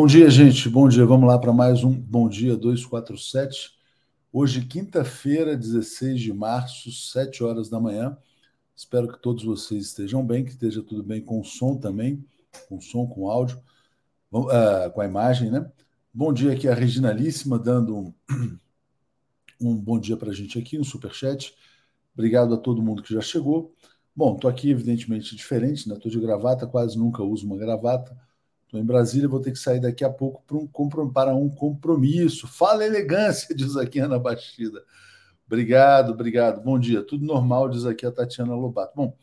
Bom dia, gente. Bom dia. Vamos lá para mais um Bom Dia 247. Hoje, quinta-feira, 16 de março, 7 horas da manhã. Espero que todos vocês estejam bem, que esteja tudo bem com o som também, com som, com áudio, uh, com a imagem, né? Bom dia aqui a Reginalíssima, dando um, um bom dia para a gente aqui no Superchat. Obrigado a todo mundo que já chegou. Bom, estou aqui, evidentemente, diferente, né? Estou de gravata, quase nunca uso uma gravata Estou em Brasília, vou ter que sair daqui a pouco para um, para um compromisso. Fala elegância, diz aqui Ana Bastida. Obrigado, obrigado. Bom dia. Tudo normal, diz aqui a Tatiana Lobato. Bom,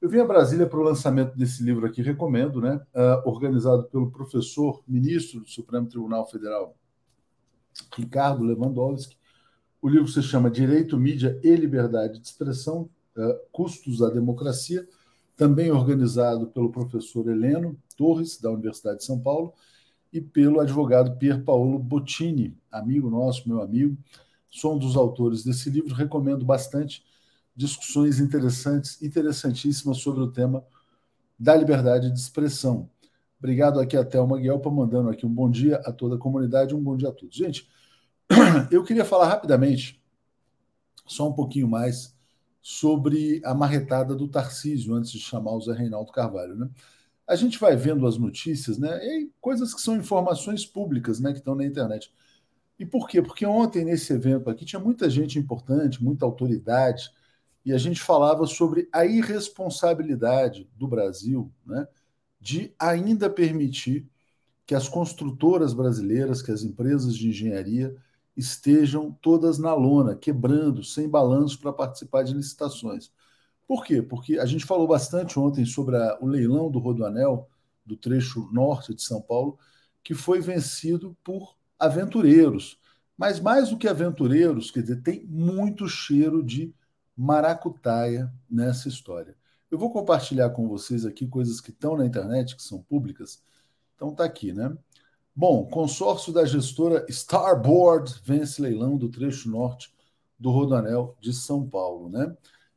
eu vim a Brasília para o lançamento desse livro aqui, recomendo, né? Uh, organizado pelo professor, ministro do Supremo Tribunal Federal, Ricardo Lewandowski. O livro se chama Direito, Mídia e Liberdade de Expressão, uh, Custos da Democracia também organizado pelo professor Heleno Torres, da Universidade de São Paulo, e pelo advogado Pier Paolo Bottini, amigo nosso, meu amigo. Sou um dos autores desse livro, recomendo bastante discussões interessantes, interessantíssimas sobre o tema da liberdade de expressão. Obrigado aqui a Thelma Guelpa, mandando aqui um bom dia a toda a comunidade, um bom dia a todos. Gente, eu queria falar rapidamente, só um pouquinho mais, sobre a marretada do Tarcísio, antes de chamar o Zé Reinaldo Carvalho. Né? A gente vai vendo as notícias, né? E coisas que são informações públicas, né? Que estão na internet. E por quê? Porque ontem, nesse evento aqui, tinha muita gente importante, muita autoridade, e a gente falava sobre a irresponsabilidade do Brasil né, de ainda permitir que as construtoras brasileiras, que as empresas de engenharia, estejam todas na lona, quebrando, sem balanço para participar de licitações. Por quê? Porque a gente falou bastante ontem sobre a, o leilão do Rodoanel, do trecho norte de São Paulo, que foi vencido por aventureiros. Mas mais do que aventureiros, quer dizer, tem muito cheiro de maracutaia nessa história. Eu vou compartilhar com vocês aqui coisas que estão na internet, que são públicas. Então tá aqui, né? Bom, consórcio da gestora Starboard vence leilão do trecho norte do Rodoanel de São Paulo, né?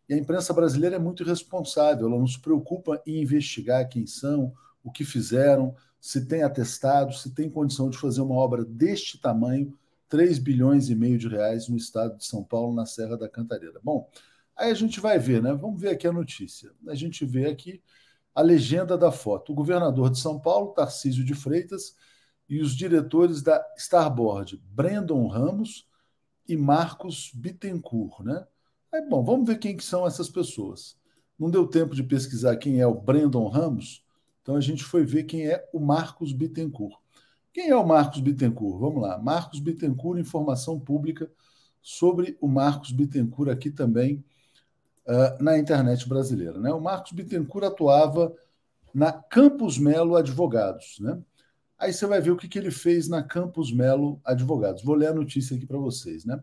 E a imprensa brasileira é muito irresponsável, ela não se preocupa em investigar quem são, o que fizeram, se tem atestado, se tem condição de fazer uma obra deste tamanho, 3 bilhões e meio de reais no estado de São Paulo, na Serra da Cantareira. Bom, aí a gente vai ver, né? Vamos ver aqui a notícia. A gente vê aqui a legenda da foto. O governador de São Paulo, Tarcísio de Freitas, e os diretores da Starboard, Brandon Ramos e Marcos Bittencourt, né? É bom, vamos ver quem que são essas pessoas. Não deu tempo de pesquisar quem é o Brandon Ramos, então a gente foi ver quem é o Marcos Bittencourt. Quem é o Marcos Bittencourt? Vamos lá. Marcos Bittencourt, informação pública sobre o Marcos Bittencourt aqui também uh, na internet brasileira. Né? O Marcos Bittencourt atuava na Campos Melo Advogados, né? Aí você vai ver o que, que ele fez na Campos Melo Advogados. Vou ler a notícia aqui para vocês, né?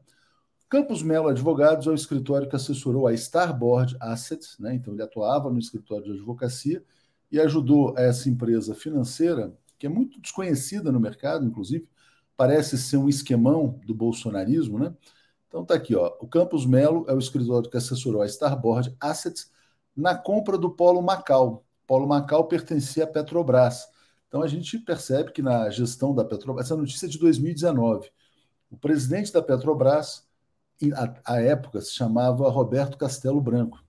Campos Melo Advogados é o escritório que assessorou a Starboard Assets, né? Então ele atuava no escritório de advocacia e ajudou essa empresa financeira, que é muito desconhecida no mercado, inclusive, parece ser um esquemão do bolsonarismo, né? Então tá aqui, ó. O Campos Melo é o escritório que assessorou a Starboard Assets na compra do Polo Macau. Polo Macau pertencia à Petrobras. Então a gente percebe que na gestão da Petrobras, essa notícia é de 2019, o presidente da Petrobras, à época, se chamava Roberto Castelo Branco.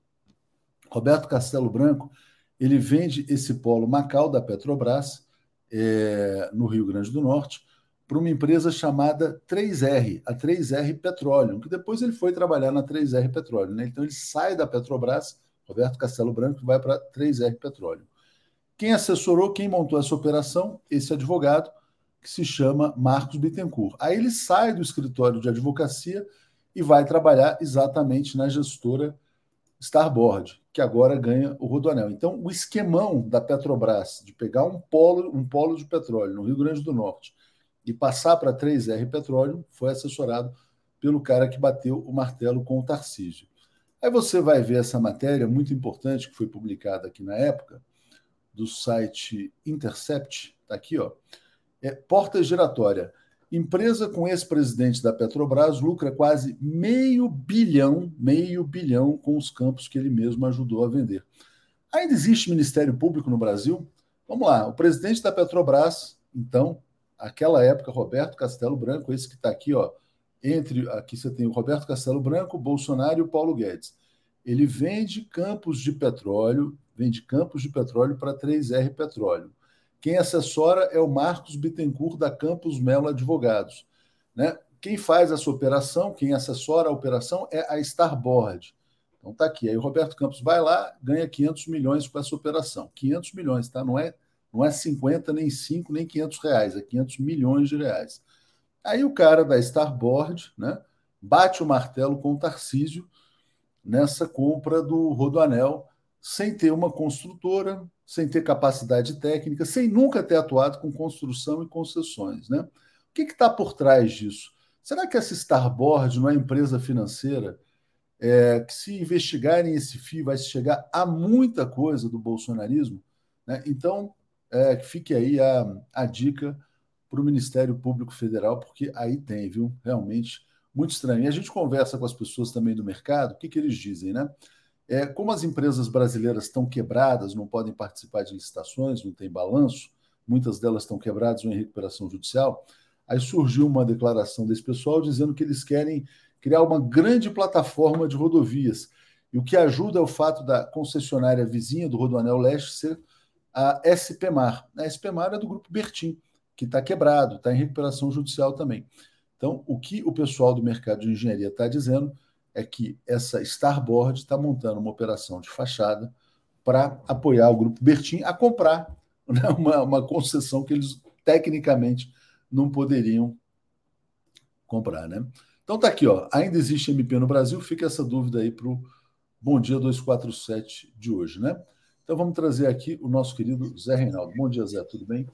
Roberto Castelo Branco, ele vende esse polo Macau da Petrobras, é, no Rio Grande do Norte, para uma empresa chamada 3R, a 3R Petroleum, que depois ele foi trabalhar na 3R Petroleum. Né? Então ele sai da Petrobras, Roberto Castelo Branco, vai para 3R Petroleum. Quem assessorou, quem montou essa operação? Esse advogado, que se chama Marcos Bittencourt. Aí ele sai do escritório de advocacia e vai trabalhar exatamente na gestora Starboard, que agora ganha o Rodoanel. Então, o esquemão da Petrobras de pegar um polo, um polo de petróleo no Rio Grande do Norte e passar para 3R Petróleo foi assessorado pelo cara que bateu o martelo com o Tarcísio. Aí você vai ver essa matéria muito importante que foi publicada aqui na época, do site Intercept, está aqui, ó. É, porta giratória. Empresa com ex-presidente da Petrobras lucra quase meio bilhão, meio bilhão com os campos que ele mesmo ajudou a vender. Ainda existe Ministério Público no Brasil? Vamos lá. O presidente da Petrobras, então, aquela época, Roberto Castelo Branco, esse que está aqui, ó, entre aqui você tem o Roberto Castelo Branco, Bolsonaro e o Paulo Guedes. Ele vende campos de petróleo, vende campos de petróleo para 3R Petróleo. Quem assessora é o Marcos Bittencourt da Campos Melo Advogados. Né? Quem faz essa operação, quem assessora a operação é a Starboard. Então tá aqui. Aí o Roberto Campos vai lá, ganha 500 milhões com essa operação. 500 milhões, tá? Não é, não é 50, nem 5, nem 500 reais, é 500 milhões de reais. Aí o cara da Starboard, né, bate o martelo com o Tarcísio nessa compra do Rodoanel, sem ter uma construtora, sem ter capacidade técnica, sem nunca ter atuado com construção e concessões. Né? O que está por trás disso? Será que essa Starboard não é empresa financeira é, que, se investigarem esse fio, vai chegar a muita coisa do bolsonarismo? Né? Então, é, fique aí a, a dica para o Ministério Público Federal, porque aí tem, viu? Realmente muito estranho. E a gente conversa com as pessoas também do mercado, o que, que eles dizem, né? É, como as empresas brasileiras estão quebradas, não podem participar de licitações, não tem balanço, muitas delas estão quebradas ou em recuperação judicial, aí surgiu uma declaração desse pessoal dizendo que eles querem criar uma grande plataforma de rodovias. E o que ajuda é o fato da concessionária vizinha do Rodoanel Leste ser a SPMar. A SPMar é do grupo Bertim, que está quebrado, está em recuperação judicial também. Então, o que o pessoal do mercado de engenharia está dizendo é que essa Starboard está montando uma operação de fachada para apoiar o grupo Bertin a comprar né, uma, uma concessão que eles tecnicamente não poderiam comprar, né? Então tá aqui, ó. Ainda existe MP no Brasil? Fica essa dúvida aí para o Bom Dia 247 de hoje, né? Então vamos trazer aqui o nosso querido Zé Reinaldo. Bom dia, Zé, tudo bem?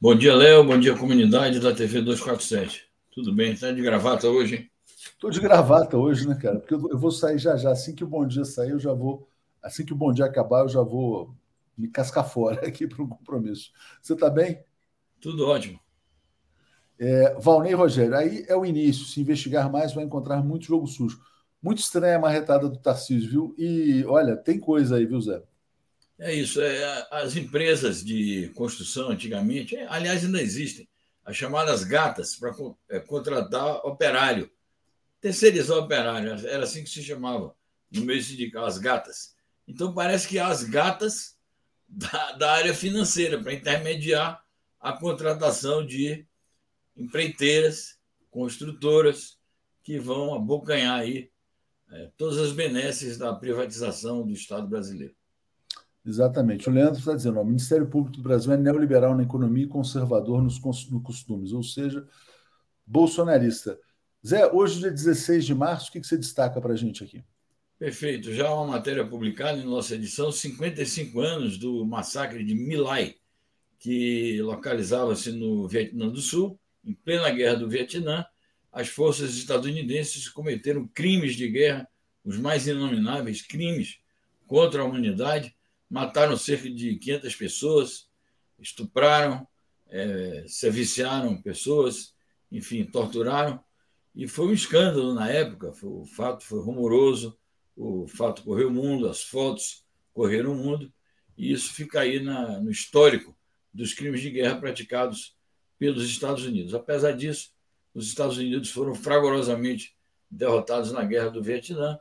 Bom dia, Léo. Bom dia, comunidade da TV 247. Tudo bem? Está de gravata hoje, hein? Estou de gravata hoje, né, cara? Porque eu vou sair já já. Assim que o bom dia sair, eu já vou. Assim que o bom dia acabar, eu já vou me cascar fora aqui para um compromisso. Você está bem? Tudo ótimo. É, Valnei Rogério, aí é o início. Se investigar mais, vai encontrar muito jogo sujo. Muito estranha a marretada do Tarcísio, viu? E olha, tem coisa aí, viu, Zé? É isso. É, as empresas de construção antigamente, é, aliás, ainda existem, as chamadas gatas para é, contratar operário, terceirizar operário, era assim que se chamava no meio sindical, as gatas. Então parece que as gatas da, da área financeira para intermediar a contratação de empreiteiras, construtoras que vão abocanhar aí é, todas as benesses da privatização do Estado brasileiro. Exatamente. O Leandro está dizendo: o Ministério Público do Brasil é neoliberal na economia e conservador nos, nos costumes, ou seja, bolsonarista. Zé, hoje, dia 16 de março, o que, você destaca para a gente aqui? Perfeito. Já uma matéria publicada em nossa edição, 55 anos do massacre de Milai, que localizava-se no Vietnã do Sul, em plena guerra do Vietnã. As forças estadunidenses cometeram crimes de guerra, os mais inomináveis crimes contra a humanidade, mataram cerca de 500 pessoas, estupraram, é, serviciaram pessoas, enfim, torturaram. E foi um escândalo na época, foi, o fato foi rumoroso, o fato correu o mundo, as fotos correram o mundo, e isso fica aí na, no histórico dos crimes de guerra praticados pelos Estados Unidos. Apesar disso, os Estados Unidos foram fragorosamente derrotados na guerra do Vietnã,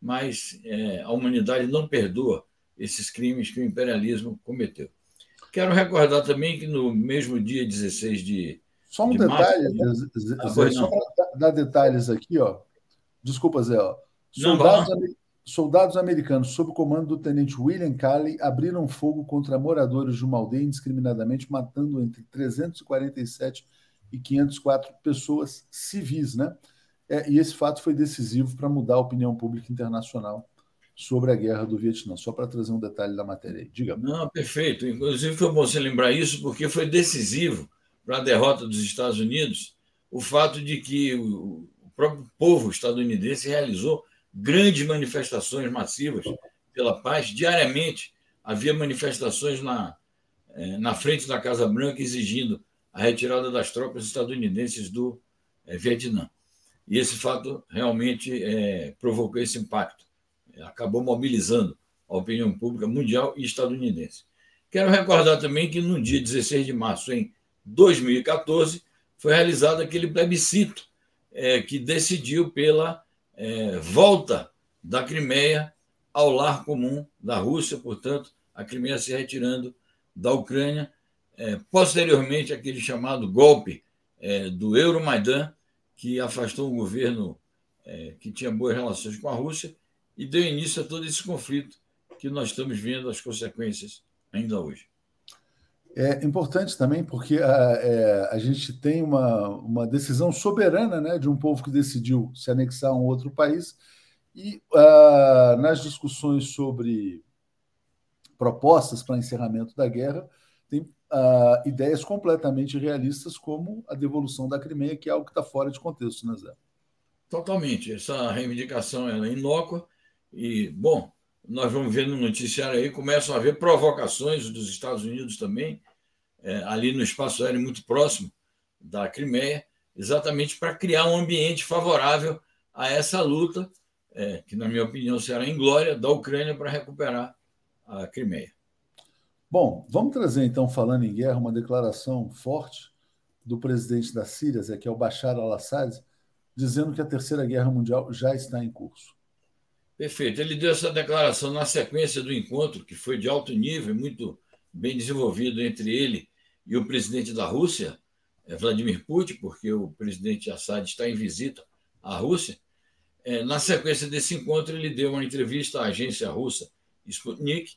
mas é, a humanidade não perdoa esses crimes que o imperialismo cometeu. Quero recordar também que no mesmo dia 16 de. Só um de detalhe, março, Zé, ah, Zé, só para dar detalhes aqui, ó. Desculpa, Zé. Ó. Soldados, não, não. soldados americanos, sob o comando do tenente William Calley, abriram fogo contra moradores de uma aldeia indiscriminadamente, matando entre 347 e 504 pessoas civis, né? É, e esse fato foi decisivo para mudar a opinião pública internacional sobre a guerra do Vietnã, só para trazer um detalhe da matéria aí. Diga. Não, perfeito. Inclusive foi bom você lembrar isso, porque foi decisivo para a derrota dos Estados Unidos o fato de que o próprio povo estadunidense realizou grandes manifestações massivas pela paz. Diariamente havia manifestações na, eh, na frente da Casa Branca exigindo a retirada das tropas estadunidenses do é, Vietnã. E esse fato realmente é, provocou esse impacto acabou mobilizando a opinião pública mundial e estadunidense. Quero recordar também que no dia 16 de março, em 2014, foi realizado aquele plebiscito é, que decidiu pela é, volta da Crimeia ao lar comum da Rússia, portanto, a Crimeia se retirando da Ucrânia. É, posteriormente, aquele chamado golpe é, do Euromaidan, que afastou um governo é, que tinha boas relações com a Rússia e deu início a todo esse conflito que nós estamos vendo as consequências ainda hoje. É importante também porque a, é, a gente tem uma, uma decisão soberana né, de um povo que decidiu se anexar a um outro país, e uh, nas discussões sobre propostas para encerramento da guerra, tem uh, ideias completamente realistas, como a devolução da Crimeia, que é algo que está fora de contexto, né, Zé? Totalmente. Essa reivindicação é inócua e, bom, nós vamos ver no noticiário aí, começam a haver provocações dos Estados Unidos também, é, ali no espaço aéreo muito próximo da Crimeia, exatamente para criar um ambiente favorável a essa luta, é, que, na minha opinião, será em glória da Ucrânia para recuperar a Crimeia. Bom, vamos trazer então, falando em guerra, uma declaração forte do presidente da Síria, que é o Bashar al-Assad, dizendo que a Terceira Guerra Mundial já está em curso. Perfeito. Ele deu essa declaração na sequência do encontro, que foi de alto nível, muito bem desenvolvido entre ele e o presidente da Rússia, eh, Vladimir Putin, porque o presidente Assad está em visita à Rússia. Eh, na sequência desse encontro, ele deu uma entrevista à agência russa Sputnik,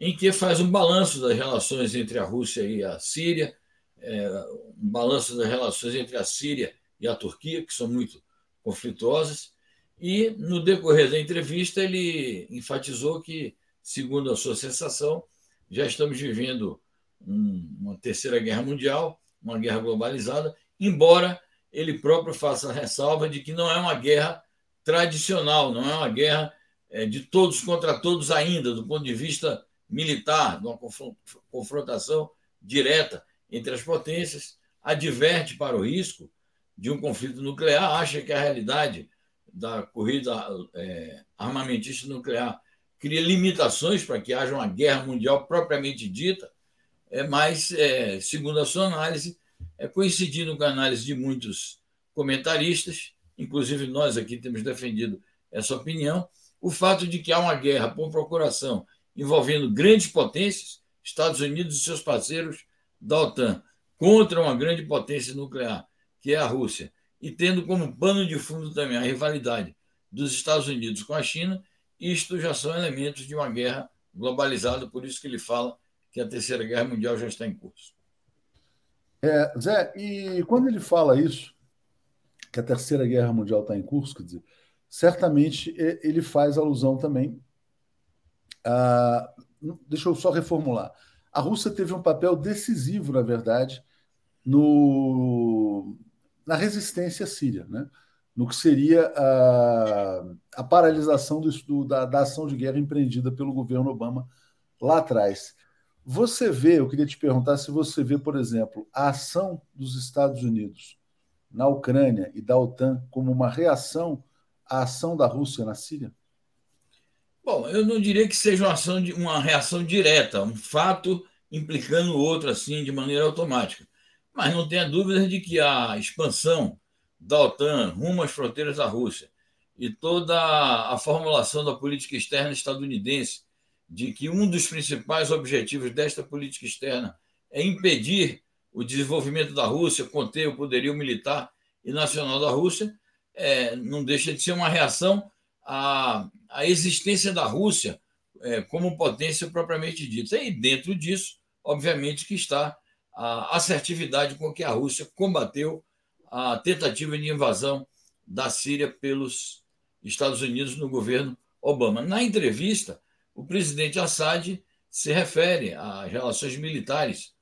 em que faz um balanço das relações entre a Rússia e a Síria, eh, um balanço das relações entre a Síria e a Turquia, que são muito conflituosas, e, no decorrer da entrevista, ele enfatizou que, segundo a sua sensação, já estamos vivendo um, uma terceira guerra mundial, uma guerra globalizada, embora ele próprio faça a ressalva de que não é uma guerra tradicional, não é uma guerra é, de todos contra todos ainda, do ponto de vista militar, de uma confrontação direta entre as potências, adverte para o risco de um conflito nuclear, acha que a realidade da corrida é, armamentista nuclear cria limitações para que haja uma guerra mundial propriamente dita, é, mas, é, segundo a sua análise, é, coincidindo com a análise de muitos comentaristas, inclusive nós aqui temos defendido essa opinião, o fato de que há uma guerra por procuração envolvendo grandes potências, Estados Unidos e seus parceiros da OTAN, contra uma grande potência nuclear, que é a Rússia, e tendo como pano de fundo também a rivalidade dos Estados Unidos com a China, isto já são elementos de uma guerra globalizada, por isso que ele fala que a Terceira Guerra Mundial já está em curso. É, Zé, e quando ele fala isso, que a Terceira Guerra Mundial está em curso, quer dizer, certamente ele faz alusão também a. Deixa eu só reformular. A Rússia teve um papel decisivo, na verdade, no, na resistência síria, né? no que seria a, a paralisação do, da, da ação de guerra empreendida pelo governo Obama lá atrás. Você vê, eu queria te perguntar se você vê, por exemplo, a ação dos Estados Unidos na Ucrânia e da OTAN como uma reação à ação da Rússia na Síria? Bom, eu não diria que seja uma, ação de, uma reação direta, um fato implicando o outro assim de maneira automática. Mas não tenha dúvida de que a expansão da OTAN rumo às fronteiras da Rússia e toda a formulação da política externa estadunidense de que um dos principais objetivos desta política externa é impedir o desenvolvimento da Rússia, conter o poderio militar e nacional da Rússia, é, não deixa de ser uma reação à, à existência da Rússia é, como potência propriamente dita. E dentro disso, obviamente, que está a assertividade com que a Rússia combateu a tentativa de invasão da Síria pelos Estados Unidos no governo Obama. Na entrevista, o presidente Assad se refere às relações militares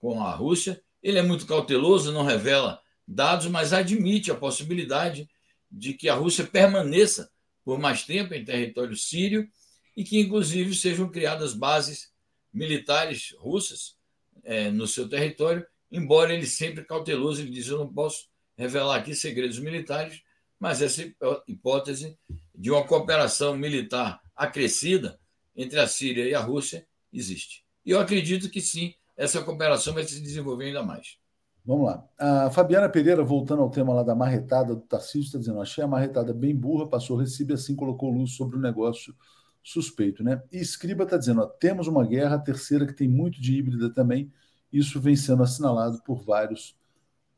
com a Rússia. Ele é muito cauteloso, não revela dados, mas admite a possibilidade de que a Rússia permaneça por mais tempo em território sírio e que, inclusive, sejam criadas bases militares russas é, no seu território, embora ele sempre cauteloso, ele diz: Eu não posso revelar aqui segredos militares, mas essa hipótese de uma cooperação militar acrescida entre a Síria e a Rússia existe. E eu acredito que sim, essa cooperação vai se desenvolver ainda mais. Vamos lá. A Fabiana Pereira, voltando ao tema lá da marretada do Tarcísio, está dizendo: achei a marretada bem burra, passou o assim colocou luz sobre o negócio suspeito, né? E Escriba está dizendo: ó, temos uma guerra, a terceira que tem muito de híbrida também. Isso vem sendo assinalado por vários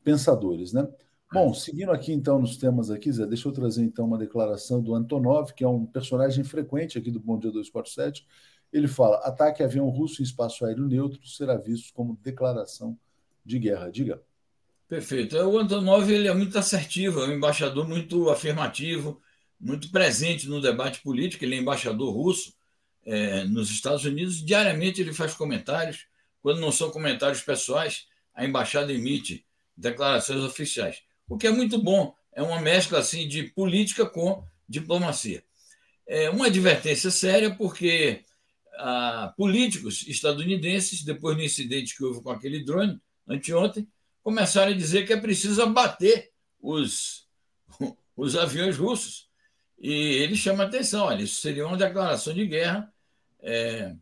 pensadores, né? Bom, seguindo aqui então nos temas aqui, Zé, deixa eu trazer então uma declaração do Antonov, que é um personagem frequente aqui do Bom Dia 247. Ele fala: ataque avião russo em espaço aéreo neutro será visto como declaração de guerra. Diga. Perfeito. O Antonov ele é muito assertivo, é um embaixador muito afirmativo, muito presente no debate político. Ele é embaixador russo é, nos Estados Unidos. Diariamente ele faz comentários. Quando não são comentários pessoais, a embaixada emite declarações oficiais o que é muito bom. É uma mescla assim de política com diplomacia. É uma advertência séria, porque ah, políticos estadunidenses, depois do incidente que houve com aquele drone, anteontem, começaram a dizer que é preciso abater os, os aviões russos. E ele chama atenção: olha, isso seria uma declaração de guerra, é,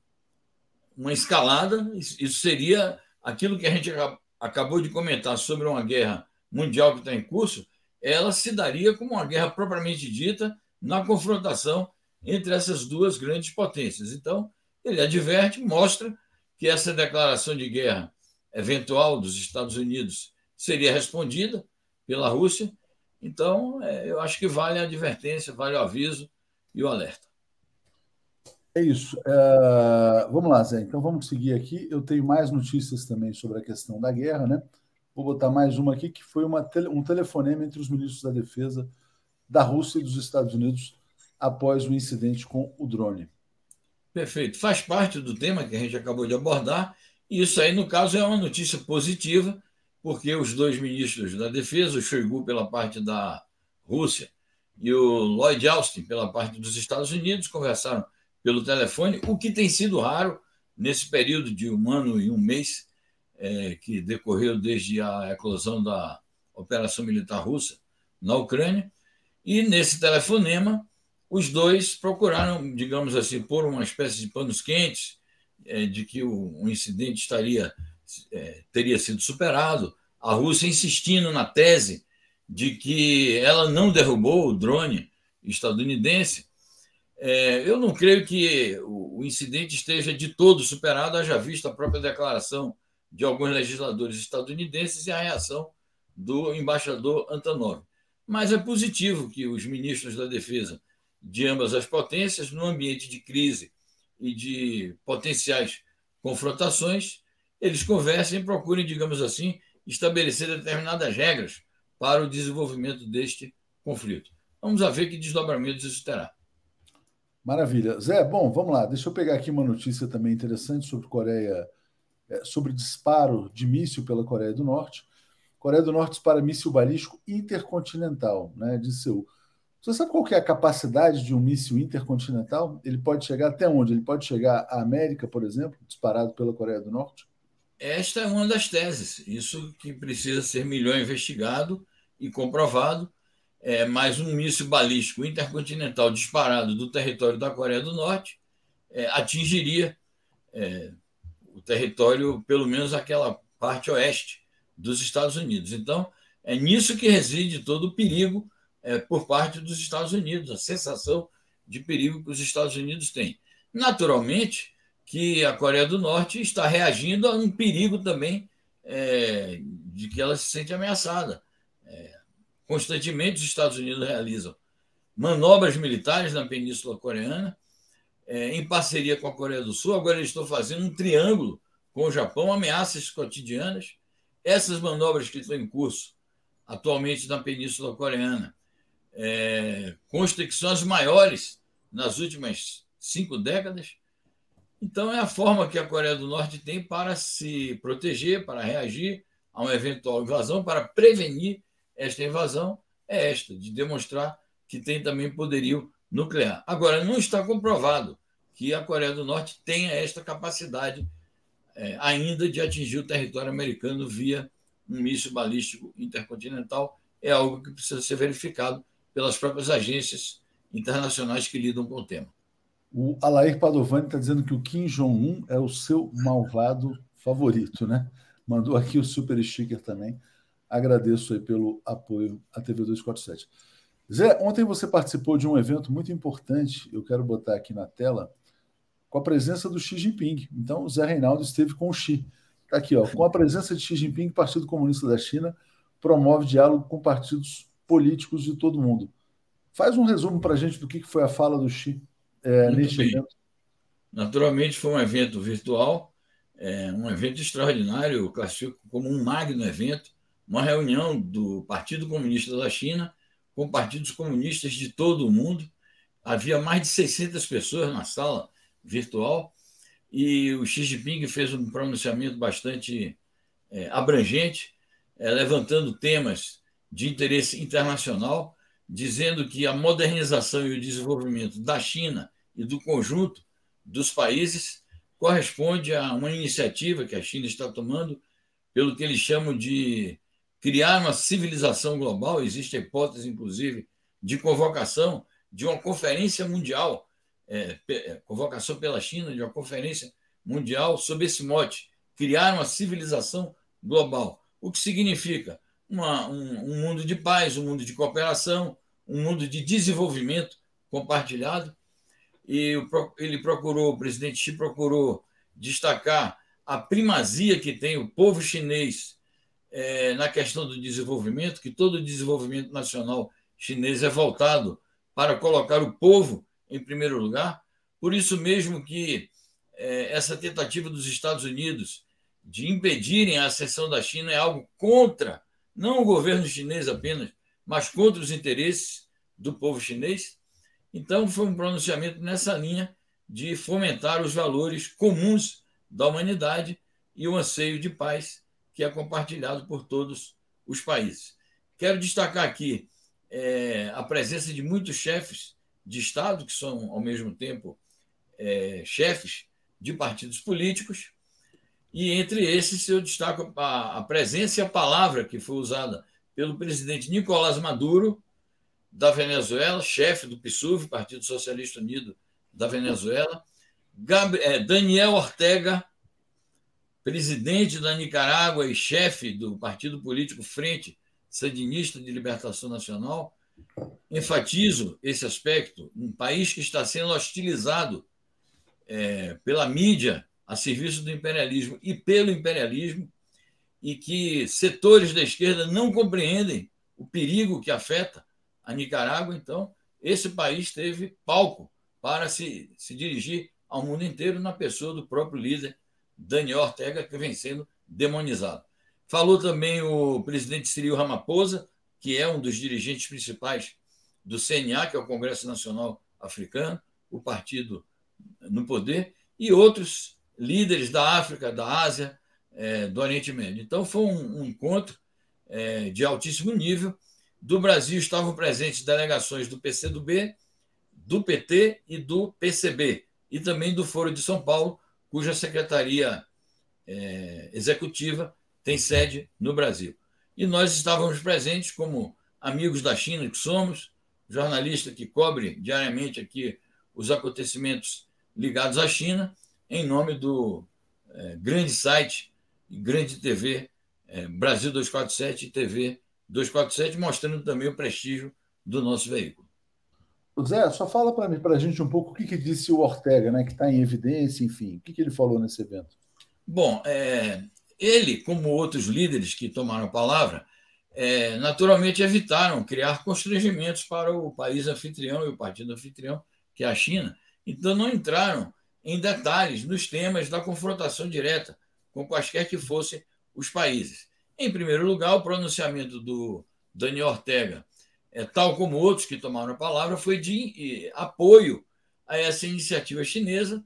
uma escalada, isso seria aquilo que a gente acabou de comentar sobre uma guerra mundial que está em curso, ela se daria como uma guerra propriamente dita na confrontação entre essas duas grandes potências. Então, ele adverte, mostra que essa declaração de guerra eventual dos Estados Unidos seria respondida pela Rússia. Então, é, eu acho que vale a advertência, vale o aviso e o alerta. É isso. É... Vamos lá, Zé. Então vamos seguir aqui. Eu tenho mais notícias também sobre a questão da guerra, né? Vou botar mais uma aqui, que foi uma tele, um telefonema entre os ministros da Defesa da Rússia e dos Estados Unidos após o incidente com o drone. Perfeito. Faz parte do tema que a gente acabou de abordar. E isso aí, no caso, é uma notícia positiva, porque os dois ministros da Defesa, o Shoigu pela parte da Rússia e o Lloyd Austin pela parte dos Estados Unidos, conversaram pelo telefone, o que tem sido raro nesse período de um ano e um mês é, que decorreu desde a eclosão da operação militar russa na Ucrânia. E nesse telefonema, os dois procuraram, digamos assim, pôr uma espécie de panos quentes é, de que o, o incidente estaria é, teria sido superado. A Rússia insistindo na tese de que ela não derrubou o drone estadunidense. É, eu não creio que o, o incidente esteja de todo superado, haja visto a própria declaração de alguns legisladores estadunidenses e a reação do embaixador Antonov. Mas é positivo que os ministros da Defesa de ambas as potências, no ambiente de crise e de potenciais confrontações, eles conversem e procurem, digamos assim, estabelecer determinadas regras para o desenvolvimento deste conflito. Vamos ver que desdobramentos isso terá. Maravilha. Zé, bom, vamos lá. Deixa eu pegar aqui uma notícia também interessante sobre Coreia é, sobre disparo de míssil pela Coreia do Norte. Coreia do Norte dispara míssil balístico intercontinental, né, de Seul. Você sabe qual é a capacidade de um míssil intercontinental? Ele pode chegar até onde? Ele pode chegar à América, por exemplo, disparado pela Coreia do Norte? Esta é uma das teses. Isso que precisa ser melhor investigado e comprovado. É, mas um míssil balístico intercontinental disparado do território da Coreia do Norte é, atingiria é, o território, pelo menos aquela parte oeste dos Estados Unidos. Então, é nisso que reside todo o perigo é, por parte dos Estados Unidos, a sensação de perigo que os Estados Unidos têm. Naturalmente que a Coreia do Norte está reagindo a um perigo também é, de que ela se sente ameaçada. É, constantemente os Estados Unidos realizam manobras militares na Península Coreana é, em parceria com a Coreia do Sul. Agora eles estão fazendo um triângulo com o Japão, ameaças cotidianas. Essas manobras que estão em curso atualmente na Península Coreana, é, constam que são as maiores nas últimas cinco décadas. Então, é a forma que a Coreia do Norte tem para se proteger, para reagir a uma eventual invasão, para prevenir esta invasão, é esta, de demonstrar que tem também poderio nuclear. Agora, não está comprovado que a Coreia do Norte tenha esta capacidade é, ainda de atingir o território americano via um míssil balístico intercontinental. É algo que precisa ser verificado pelas próprias agências internacionais que lidam com o tema. O Alair Padovani está dizendo que o Kim Jong-un é o seu malvado favorito, né? mandou aqui o super sticker também. Agradeço aí pelo apoio à TV 247. Zé, ontem você participou de um evento muito importante, eu quero botar aqui na tela, com a presença do Xi Jinping. Então, o Zé Reinaldo esteve com o Xi. Está aqui, ó. Com a presença de Xi Jinping, o Partido Comunista da China promove diálogo com partidos políticos de todo mundo. Faz um resumo para a gente do que foi a fala do Xi é, neste bem. evento. Naturalmente, foi um evento virtual, é, um evento extraordinário, eu classifico como um magno evento, uma reunião do Partido Comunista da China com partidos comunistas de todo o mundo. Havia mais de 600 pessoas na sala virtual e o Xi Jinping fez um pronunciamento bastante é, abrangente, é, levantando temas de interesse internacional, dizendo que a modernização e o desenvolvimento da China e do conjunto dos países corresponde a uma iniciativa que a China está tomando pelo que eles chamam de criar uma civilização global. Existe a hipótese, inclusive, de convocação de uma conferência mundial é, é, convocação pela China de uma conferência mundial sob esse mote: criar uma civilização global. O que significa uma, um, um mundo de paz, um mundo de cooperação, um mundo de desenvolvimento compartilhado. E ele procurou, o presidente Xi procurou destacar a primazia que tem o povo chinês é, na questão do desenvolvimento, que todo o desenvolvimento nacional chinês é voltado para colocar o povo em primeiro lugar. Por isso mesmo que é, essa tentativa dos Estados Unidos de impedirem a ascensão da China é algo contra, não o governo chinês apenas, mas contra os interesses do povo chinês. Então, foi um pronunciamento nessa linha de fomentar os valores comuns da humanidade e o anseio de paz que é compartilhado por todos os países. Quero destacar aqui é, a presença de muitos chefes de Estado, que são, ao mesmo tempo, é, chefes de partidos políticos, e entre esses eu destaco a, a presença e a palavra que foi usada pelo presidente Nicolás Maduro, da Venezuela, chefe do PSUV, Partido Socialista Unido da Venezuela, é, Daniel Ortega, presidente da Nicarágua e chefe do partido político Frente Sandinista de Libertação Nacional, enfatizo esse aspecto, um país que está sendo hostilizado é, pela mídia a serviço do imperialismo e pelo imperialismo, e que setores da esquerda não compreendem o perigo que afeta a Nicarágua, então esse país teve palco para se, se dirigir ao mundo inteiro na pessoa do próprio líder Daniel Ortega, que vem sendo demonizado. Falou também o presidente Cyril Ramaphosa, que é um dos dirigentes principais do CNA, que é o Congresso Nacional Africano, o partido no poder, e outros líderes da África, da Ásia, é, do Oriente Médio. Então, foi um, um encontro é, de altíssimo nível. Do Brasil estavam presentes delegações do PCdoB, do PT e do PCB, e também do Foro de São Paulo, cuja secretaria é, executiva tem sede no Brasil. E nós estávamos presentes como amigos da China que somos, jornalista que cobre diariamente aqui os acontecimentos ligados à China, em nome do é, grande site grande TV é, Brasil 247 e TV 247, mostrando também o prestígio do nosso veículo. Zé, só fala para a gente um pouco o que, que, disse o Ortega, né, que está em evidência, enfim, o que, que ele falou nesse evento. Bom, é, ele, como outros líderes que tomaram a palavra, é, naturalmente evitaram criar constrangimentos para o país anfitrião e o partido anfitrião, que é a China. Então, não entraram em detalhes nos temas da confrontação direta com quaisquer que fossem os países. Em primeiro lugar, o pronunciamento do Daniel Ortega, é, tal como outros que tomaram a palavra, foi de apoio a essa iniciativa chinesa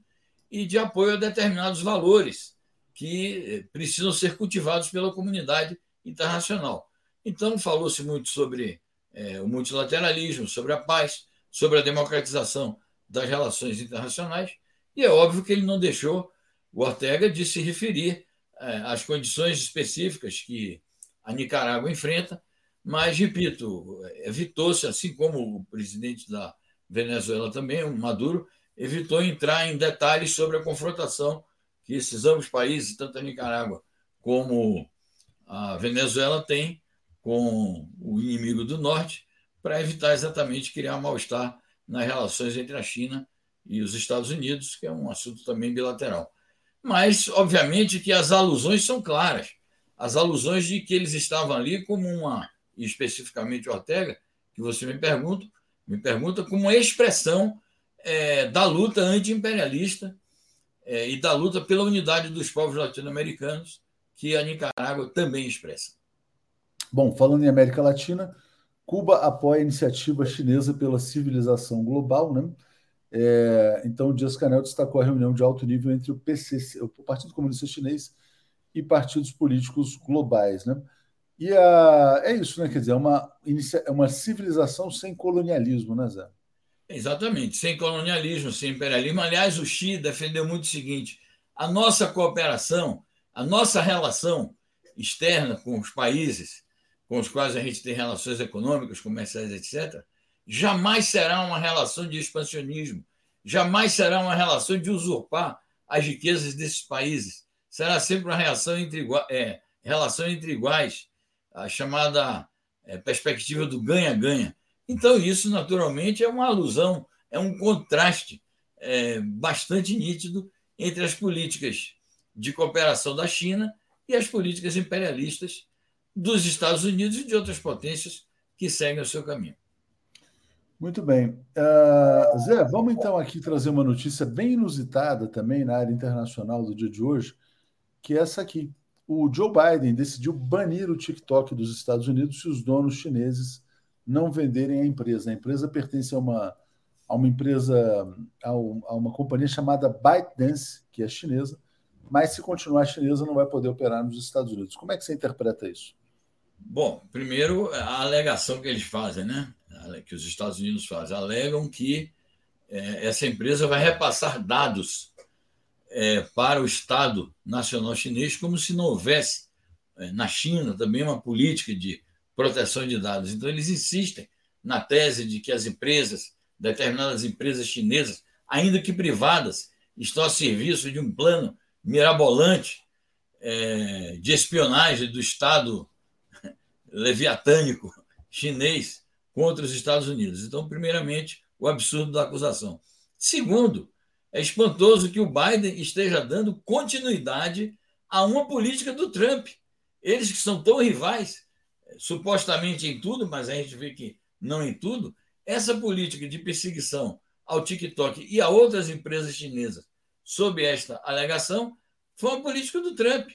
e de apoio a determinados valores que eh, precisam ser cultivados pela comunidade internacional. Então, falou-se muito sobre é, o multilateralismo, sobre a paz, sobre a democratização das relações internacionais, e é óbvio que ele não deixou o Ortega de se referir é, às condições específicas que a Nicarágua enfrenta, mas, repito, evitou-se, assim como o presidente da Venezuela também, o Maduro, evitou entrar em detalhes sobre a confrontação que esses ambos países, tanto a Nicarágua como a Venezuela tem com o inimigo do norte, para evitar exatamente criar mal-estar nas relações entre a China e os Estados Unidos, que é um assunto também bilateral. Mas, obviamente, que as alusões são claras. As alusões de que eles estavam ali como uma, especificamente Ortega, que você me pergunta, me pergunta como uma expressão é, da luta anti-imperialista é, e da luta pela unidade dos povos latino-americanos, que a Nicarágua também expressa. Bom, falando em América Latina, Cuba apoia a iniciativa chinesa pela civilização global, né? É, então, Dias Canel destacou a reunião de alto nível entre o PCC, o Partido Comunista Chinês, e partidos políticos globais, né? E a, é isso, né? Quer dizer, é uma, é uma civilização sem colonialismo, né, Zé? Exatamente, sem colonialismo, sem imperialismo. Aliás, o Xi defendeu muito o seguinte: a nossa cooperação, a nossa relação externa com os países com os quais a gente tem relações econômicas, comerciais, etc., jamais será uma relação de expansionismo, jamais será uma relação de usurpar as riquezas desses países. Será sempre uma relação entre, é, relação entre iguais, a chamada é, perspectiva do ganha-ganha. Então, isso, naturalmente, é uma alusão, é um contraste é, bastante nítido entre as políticas de cooperação da China e as políticas imperialistas dos Estados Unidos e de outras potências que seguem o seu caminho. Muito bem. Uh, Zé, vamos então aqui trazer uma notícia bem inusitada também na área internacional do dia de hoje, que é essa aqui o Joe Biden decidiu banir o TikTok dos Estados Unidos se os donos chineses não venderem a empresa. A empresa pertence a uma, a uma empresa, a, uma companhia chamada ByteDance, que é chinesa, mas se continuar chinesa não vai poder operar nos Estados Unidos. Como é que você interpreta isso? Bom, primeiro a alegação que eles fazem, né? Que os Estados Unidos fazem, alegam que é, essa empresa vai repassar dados é, para o Estado Nacional Chinês, como se não houvesse é, na China também uma política de proteção de dados. Então, eles insistem na tese de que as empresas, determinadas empresas chinesas, ainda que privadas, estão a serviço de um plano mirabolante é, de espionagem do Estado leviatânico chinês contra os Estados Unidos. Então, primeiramente, o absurdo da acusação. Segundo, é espantoso que o Biden esteja dando continuidade a uma política do Trump. Eles que são tão rivais, supostamente em tudo, mas a gente vê que não em tudo, essa política de perseguição ao TikTok e a outras empresas chinesas sob esta alegação foi uma política do Trump.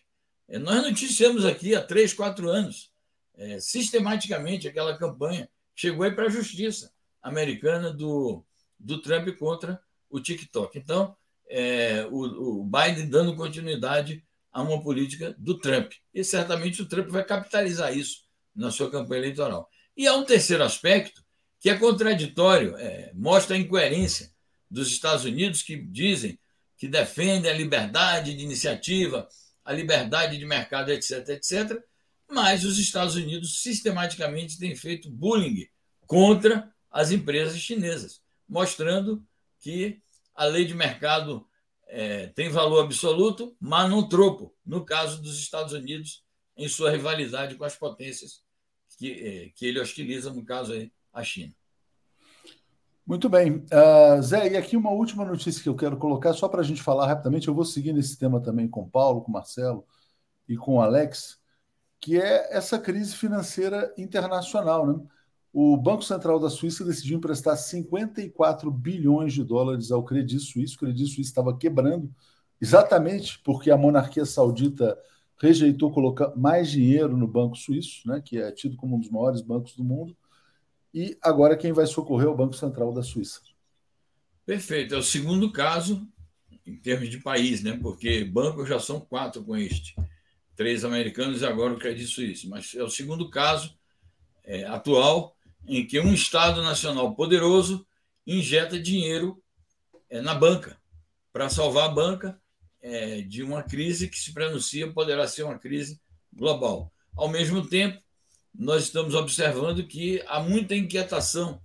É, nós noticiamos aqui há três, quatro anos, é, sistematicamente, aquela campanha chegou aí para a justiça americana do, do Trump contra o TikTok. Então, é, o, o Biden dando continuidade a uma política do Trump. E certamente o Trump vai capitalizar isso na sua campanha eleitoral. E há um terceiro aspecto que é contraditório, é, mostra a incoerência dos Estados Unidos que dizem que defendem a liberdade de iniciativa, a liberdade de mercado, etc., etc., mas os Estados Unidos sistematicamente têm feito bullying contra as empresas chinesas, mostrando que a lei de mercado é, tem valor absoluto, mas não tropo, no caso dos Estados Unidos, em sua rivalidade com as potências que, é, que ele hostiliza, no caso aí, a China. Muito bem. Uh, Zé, e aqui uma última notícia que eu quero colocar, só para a gente falar rapidamente, eu vou seguir nesse tema também com o Paulo, com o Marcelo e com o Alex, que é essa crise financeira internacional, né? o Banco Central da Suíça decidiu emprestar 54 bilhões de dólares ao Credit Suisse. O Credit Suisse estava quebrando, exatamente porque a monarquia saudita rejeitou colocar mais dinheiro no Banco Suíço, né, que é tido como um dos maiores bancos do mundo. E agora quem vai socorrer é o Banco Central da Suíça. Perfeito. É o segundo caso em termos de país, né? Porque bancos já são quatro com este, três americanos e agora o Credit Suisse. Mas é o segundo caso é, atual em que um Estado nacional poderoso injeta dinheiro é, na banca para salvar a banca é, de uma crise que se pronuncia poderá ser uma crise global. Ao mesmo tempo, nós estamos observando que há muita inquietação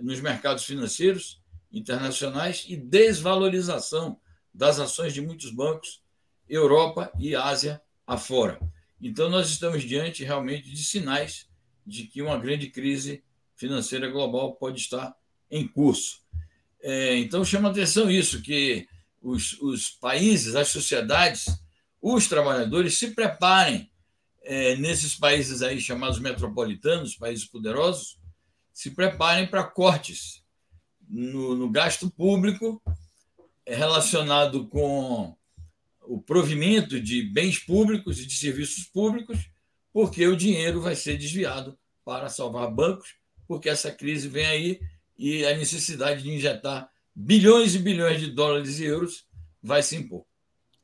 nos mercados financeiros internacionais e desvalorização das ações de muitos bancos, Europa e Ásia afora. Então, nós estamos diante realmente de sinais de que uma grande crise financeira global pode estar em curso. É, então, chama atenção isso, que os, os países, as sociedades, os trabalhadores se preparem é, nesses países aí chamados metropolitanos, países poderosos, se preparem para cortes no, no gasto público relacionado com o provimento de bens públicos e de serviços públicos, porque o dinheiro vai ser desviado para salvar bancos, porque essa crise vem aí e a necessidade de injetar bilhões e bilhões de dólares e euros vai se impor.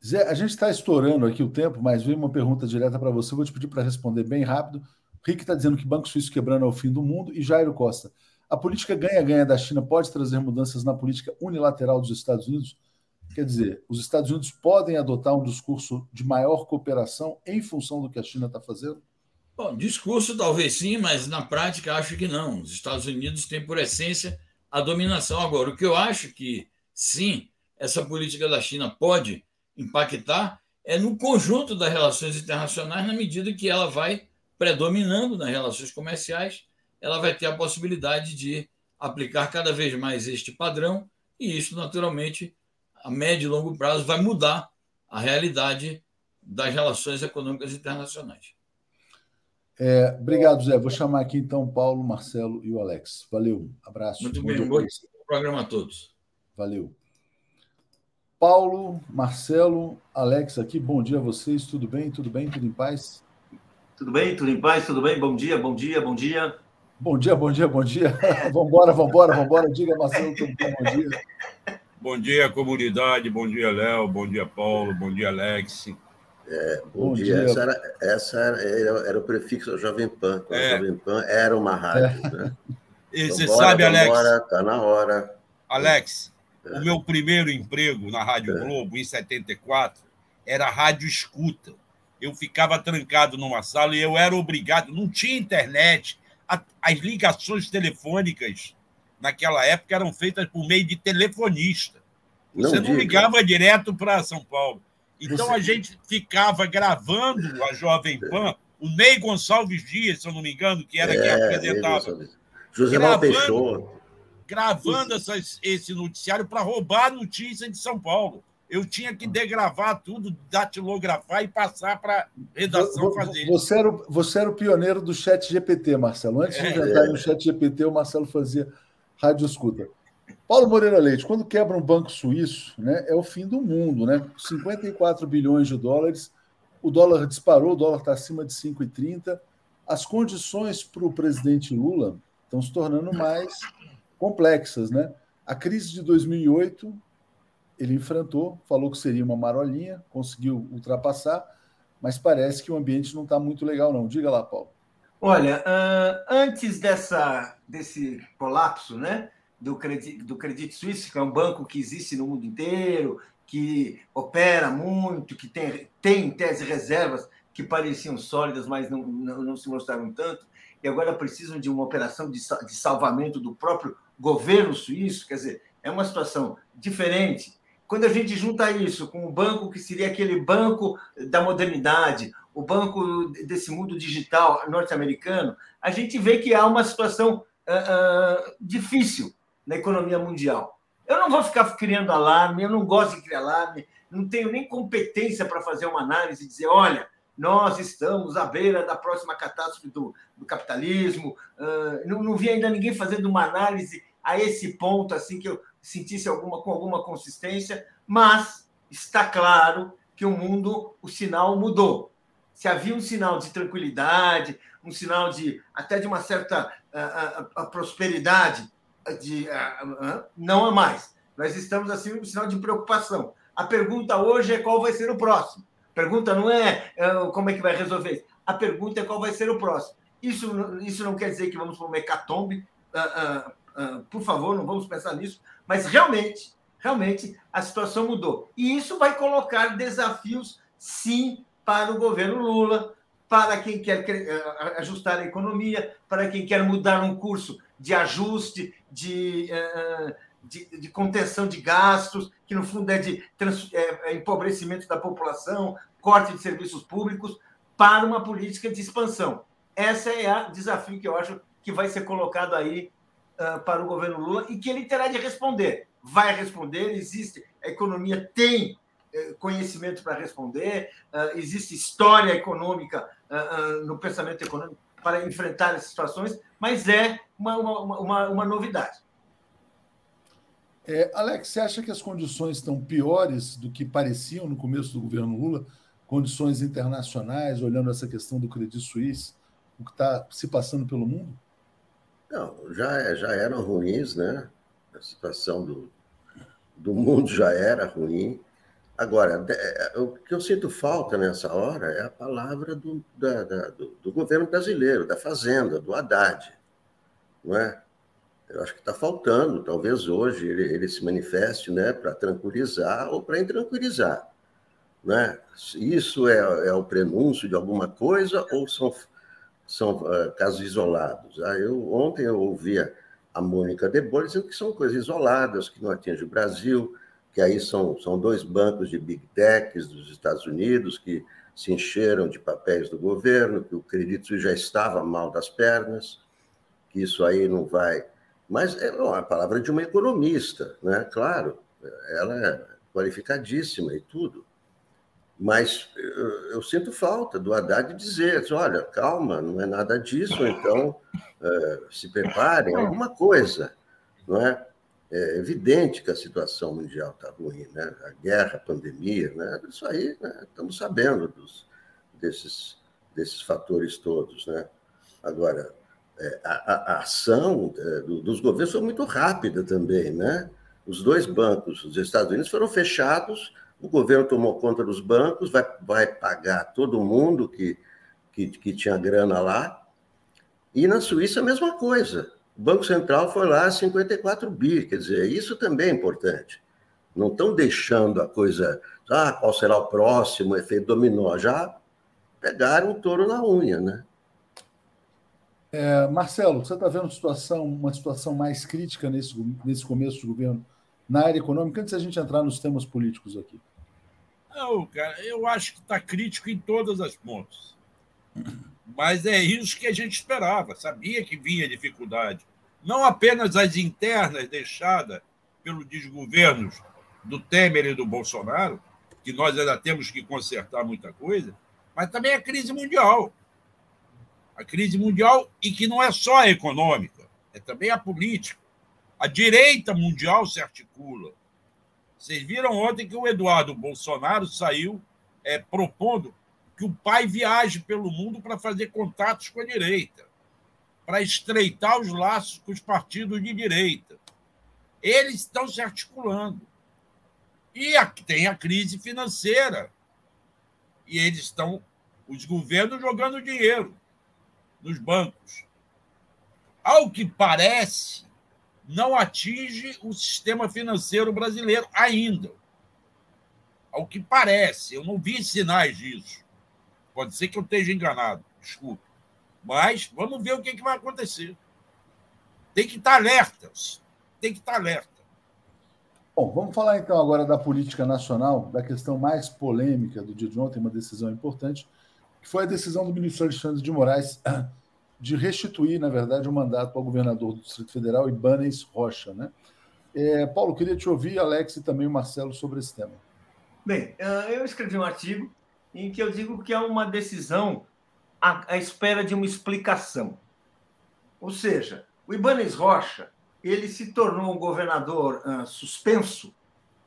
Zé, a gente está estourando aqui o tempo, mas veio uma pergunta direta para você. Vou te pedir para responder bem rápido. Rick está dizendo que Banco Suíço quebrando é o fim do mundo. E Jairo Costa, a política ganha-ganha da China pode trazer mudanças na política unilateral dos Estados Unidos? Quer dizer, os Estados Unidos podem adotar um discurso de maior cooperação em função do que a China está fazendo? Bom, discurso talvez sim, mas na prática acho que não. Os Estados Unidos têm, por essência, a dominação. Agora, o que eu acho que sim, essa política da China pode impactar é no conjunto das relações internacionais, na medida que ela vai predominando nas relações comerciais, ela vai ter a possibilidade de aplicar cada vez mais este padrão, e isso, naturalmente, a médio e longo prazo vai mudar a realidade das relações econômicas internacionais. É, obrigado, Zé. Vou chamar aqui então Paulo, Marcelo e o Alex. Valeu, abraço. Muito bem, um bom programa a todos. Valeu. Paulo, Marcelo, Alex aqui, bom dia a vocês. Tudo bem? Tudo bem? Tudo em paz? Tudo bem? Tudo em paz? Tudo bem? Bom dia, bom dia, bom dia. Bom dia, bom dia, bom dia. vambora, vambora, vambora. Diga, Marcelo, tudo bom? Bom dia. Bom dia, comunidade. Bom dia, Léo. Bom dia, Paulo. Bom dia, Alex. É, bom, bom, dia. dia. Essa, era, essa era, era, o prefixo da Jovem Pan. É. A Jovem Pan era uma rádio. É. Né? E você vambora, sabe, Alex? Vambora, tá na hora. Alex, é. o meu primeiro emprego na Rádio é. Globo, em 74, era rádio escuta. Eu ficava trancado numa sala e eu era obrigado, não tinha internet, as ligações telefônicas naquela época eram feitas por meio de telefonista. Você não, não ligava direto para São Paulo. Então a gente ficava gravando a Jovem Pan, o Ney Gonçalves Dias, se eu não me engano, que era é, quem apresentava. José gravando, Gravando essas, esse noticiário para roubar a notícia de São Paulo. Eu tinha que degravar tudo, datilografar e passar para a redação fazer. Você era, o, você era o pioneiro do chat GPT, Marcelo. Antes de é, inventar é. no chat GPT, o Marcelo fazia rádio escuta. Paulo Moreira Leite, quando quebra um banco suíço, né, é o fim do mundo, né? 54 bilhões de dólares, o dólar disparou, o dólar está acima de 5,30. As condições para o presidente Lula estão se tornando mais complexas, né? A crise de 2008 ele enfrentou, falou que seria uma marolinha, conseguiu ultrapassar, mas parece que o ambiente não está muito legal, não. Diga lá, Paulo. Olha, antes dessa, desse colapso, né? do Credit, do Credit Suisse, que é um banco que existe no mundo inteiro, que opera muito, que tem, tem em tese reservas que pareciam sólidas, mas não, não, não, se mostraram tanto, e agora precisam de uma operação de, de salvamento do próprio governo suíço, quer dizer, é uma situação diferente. Quando a gente junta isso com o banco que seria aquele banco da modernidade, o banco desse mundo digital norte-americano, a gente vê que há uma situação uh, uh, difícil na economia mundial. Eu não vou ficar criando alarme, eu não gosto de criar alarme, não tenho nem competência para fazer uma análise e dizer, olha, nós estamos à beira da próxima catástrofe do, do capitalismo. Uh, não, não vi ainda ninguém fazendo uma análise a esse ponto, assim, que eu sentisse alguma, com alguma consistência, mas está claro que o mundo, o sinal mudou. Se havia um sinal de tranquilidade, um sinal de até de uma certa uh, uh, prosperidade de, não há mais. Nós estamos assim um sinal de preocupação. A pergunta hoje é qual vai ser o próximo. A pergunta não é uh, como é que vai resolver. A pergunta é qual vai ser o próximo. Isso, isso não quer dizer que vamos para uma hecatombe. Uh, por favor, não vamos pensar nisso. Mas realmente, realmente, a situação mudou. E isso vai colocar desafios, sim, para o governo Lula, para quem quer ajustar a economia, para quem quer mudar um curso de ajuste, de, uh, de, de, contenção de gastos, que no fundo é de trans, é, é empobrecimento da população, corte de serviços públicos, para uma política de expansão. Esse é o desafio que eu acho que vai ser colocado aí uh, para o governo Lula e que ele terá de responder. Vai responder, existe, a economia tem uh, conhecimento para responder, uh, existe história econômica no pensamento econômico para enfrentar essas situações, mas é uma, uma, uma, uma novidade. É, Alex, você acha que as condições estão piores do que pareciam no começo do governo Lula? Condições internacionais, olhando essa questão do Credit Suisse, o que está se passando pelo mundo? Não, já, já eram ruins, né? A situação do, do mundo já era ruim. Agora, é, o que eu sinto falta nessa hora é a palavra do, da, da, do, do, governo brasileiro, da Fazenda, do Haddad. Não é? Eu acho que está faltando, talvez hoje ele, ele se manifeste né, para tranquilizar ou para intranquilizar. Né? Isso é, é, o prenúncio de alguma coisa ou são, são uh, casos isolados? Ah, eu, ontem eu ouvia a Mônica De dizendo que são coisas isoladas, que não atingem o Brasil, que aí são, são dois bancos de big techs dos Estados Unidos que se encheram de papéis do governo, que o crédito já estava mal das pernas, que isso aí não vai mas é a palavra de uma economista, né? Claro, ela é qualificadíssima e tudo. Mas eu, sinto falta do Haddad dizer: olha, calma, não é nada disso, então é, se preparem, alguma coisa. Não é? é evidente que a situação mundial está ruim, né? a guerra, a pandemia, né? isso aí né? estamos sabendo dos, desses, desses fatores todos. Né? Agora, é, a, a, ação é, dos governos foi muito rápida também, né? Os dois bancos dos Estados Unidos foram fechados, o governo tomou conta dos bancos, vai, vai pagar todo mundo que, que, que tinha grana lá. E na Suíça a mesma coisa. O Banco Central foi lá 54 bi, quer dizer, isso também é importante. Não estão deixando a coisa, ah, qual será o próximo efeito dominó, já pegaram o touro na unha, né? É, Marcelo, você está vendo situação, uma situação mais crítica nesse, nesse começo de governo na área econômica, antes da gente entrar nos temas políticos aqui? Não, cara, eu acho que está crítico em todas as pontas. Mas é isso que a gente esperava, sabia que vinha dificuldade. Não apenas as internas deixadas pelos desgovernos do Temer e do Bolsonaro, que nós ainda temos que consertar muita coisa, mas também a crise mundial a crise mundial e que não é só a econômica, é também a política. A direita mundial se articula. Vocês viram ontem que o Eduardo Bolsonaro saiu é, propondo que o pai viaje pelo mundo para fazer contatos com a direita, para estreitar os laços com os partidos de direita. Eles estão se articulando. E aqui tem a crise financeira. E eles estão, os governos, jogando dinheiro nos bancos. Ao que parece, não atinge o sistema financeiro brasileiro ainda. Ao que parece, eu não vi sinais disso. Pode ser que eu esteja enganado, desculpe. Mas vamos ver o que, é que vai acontecer. Tem que estar alertas. Tem que estar alerta. Bom, vamos falar então agora da política nacional, da questão mais polêmica do dia de ontem, uma decisão importante, que foi a decisão do ministro Alexandre de Moraes de restituir, na verdade, o mandato ao governador do Distrito Federal, Ibanez Rocha. Né? É, Paulo, queria te ouvir, Alex e também o Marcelo, sobre esse tema. Bem, ah, eu escrevi um artigo em que eu digo que é uma decisão à, à espera de uma explicação. Ou seja, o Ibanez Rocha ele se tornou um governador uh, suspenso,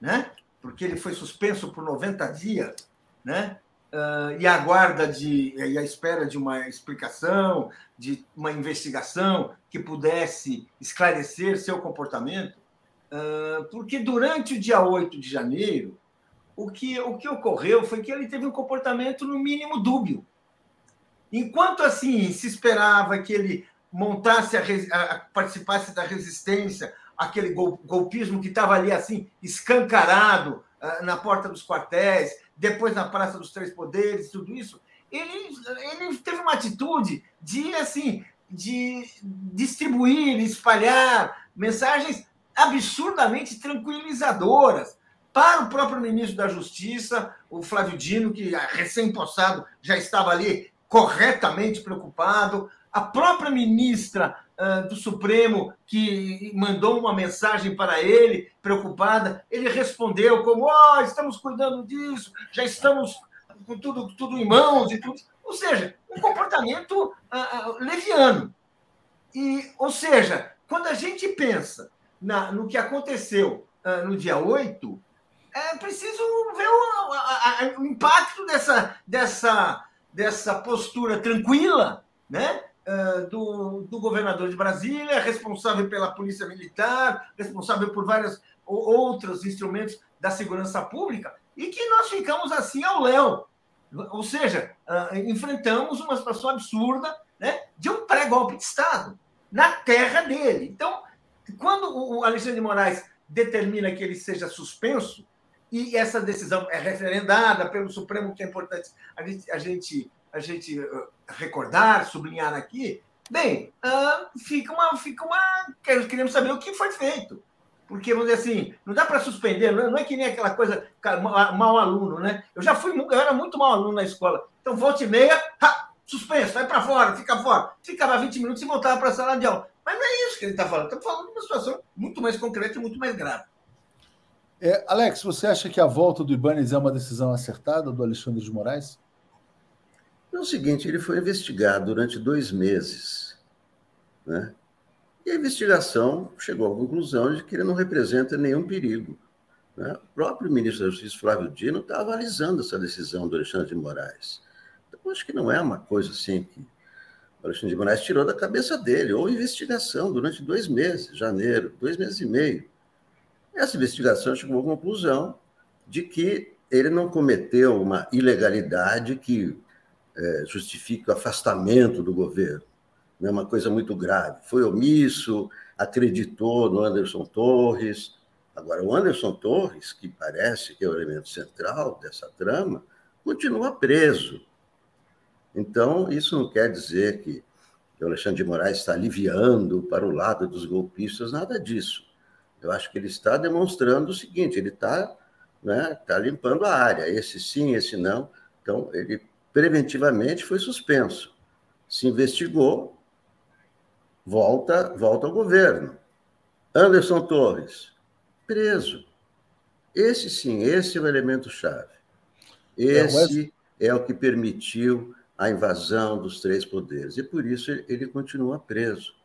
né? porque ele foi suspenso por 90 dias, né? Uh, e aguarda de e à espera de uma explicação, de uma investigação que pudesse esclarecer seu comportamento, uh, porque durante o dia 8 de janeiro, o que, o que ocorreu foi que ele teve um comportamento no mínimo dúbio. Enquanto assim se esperava que ele montasse a, a participasse da resistência, aquele golpismo que estava ali assim escancarado na porta dos quartéis, depois na Praça dos Três Poderes, tudo isso, ele, ele teve uma atitude de assim de distribuir, espalhar mensagens absurdamente tranquilizadoras para o próprio ministro da Justiça, o Flávio Dino, que recém-possado já estava ali corretamente preocupado, a própria ministra do Supremo, que mandou uma mensagem para ele, preocupada, ele respondeu como: oh, estamos cuidando disso, já estamos com tudo, tudo em mãos e tudo. Ou seja, um comportamento uh, uh, leviano. E, ou seja, quando a gente pensa na, no que aconteceu no dia 8, é preciso ver o, o impacto dessa, dessa, dessa postura tranquila, né? Do, do, governador de Brasília, responsável pela Polícia Militar, responsável por vários outros instrumentos da segurança pública, e que nós ficamos assim ao léu. Ou seja, enfrentamos uma situação absurda né, de um pré-golpe de Estado na terra dele. Então, quando o Alexandre de Moraes determina que ele seja suspenso, e essa decisão é referendada pelo Supremo, que é importante a gente, a gente a gente uh, recordar, sublinhar aqui, bem, uh, fica uma. Fica uma queremos saber o que foi feito. Porque, vamos dizer assim, não dá para suspender, não é que nem aquela coisa, mau aluno, né? Eu já fui, eu era muito mau aluno na escola. Então, volta e meia, ha, suspenso, vai para fora, fica fora. Ficava 20 minutos e voltava para a sala de aula. Mas não é isso que ele está falando. Estamos falando de uma situação muito mais concreta e muito mais grave. É, Alex, você acha que a volta do Ibanez é uma decisão acertada do Alexandre de Moraes? É o seguinte, ele foi investigado durante dois meses, né? E a investigação chegou à conclusão de que ele não representa nenhum perigo. Né? O próprio ministro da Justiça, Flávio Dino, está avalizando essa decisão do Alexandre de Moraes. Então, acho que não é uma coisa assim que o Alexandre de Moraes tirou da cabeça dele. Houve investigação durante dois meses, janeiro, dois meses e meio. Essa investigação chegou à conclusão de que ele não cometeu uma ilegalidade que é, justifique o afastamento do governo. É uma coisa muito grave. Foi omisso, acreditou no Anderson Torres. Agora, o Anderson Torres, que parece que é o elemento central dessa trama, continua preso. Então, isso não quer dizer que, o Alexandre de Moraes está aliviando para o lado dos golpistas, nada disso. Eu acho que ele está demonstrando o seguinte: ele está né, tá limpando a área, esse sim, esse não. Então, ele preventivamente foi suspenso. Se investigou, volta, volta ao governo. Anderson Torres, preso. Esse sim, esse é o elemento chave. Esse é, o que permitiu a invasão dos três poderes. E por isso ele continua preso.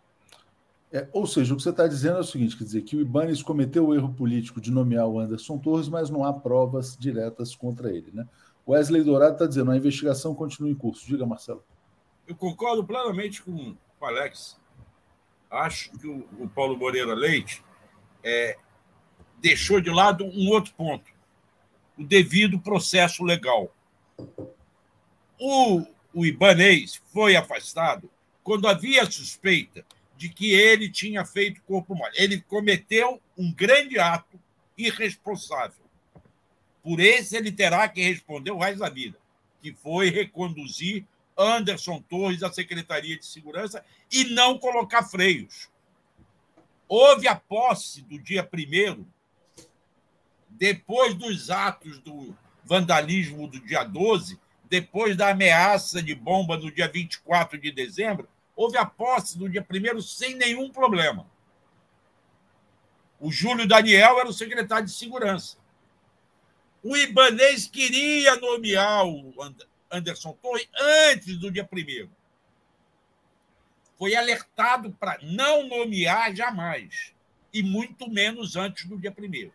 É, ou seja, o que você está dizendo é o seguinte: quer dizer, que o Ibanez cometeu o erro político de nomear o Anderson Torres, mas não há provas diretas contra ele. Né? Wesley Dourado está dizendo, a investigação continua em curso. Diga, Marcelo. Eu concordo plenamente com o Alex. Acho que o, Paulo Moreira Leite é, deixou de lado um outro ponto: o devido processo legal. O, o Ibanês foi afastado quando havia suspeita de que ele tinha feito corpo mole. Ele cometeu um grande ato irresponsável por esse ele terá que responder o resto da vida, que foi reconduzir Anderson Torres à Secretaria de Segurança e não colocar freios. Houve a posse do dia primeiro, depois dos atos do vandalismo do dia 12, depois da ameaça de bomba no dia 24 de dezembro, houve a posse do dia primeiro sem nenhum problema. O Júlio Daniel era o secretário de Segurança. O Ibanês queria nomear o Anderson Torres antes do dia primeiro. Foi alertado para não nomear jamais, e muito menos antes do dia primeiro.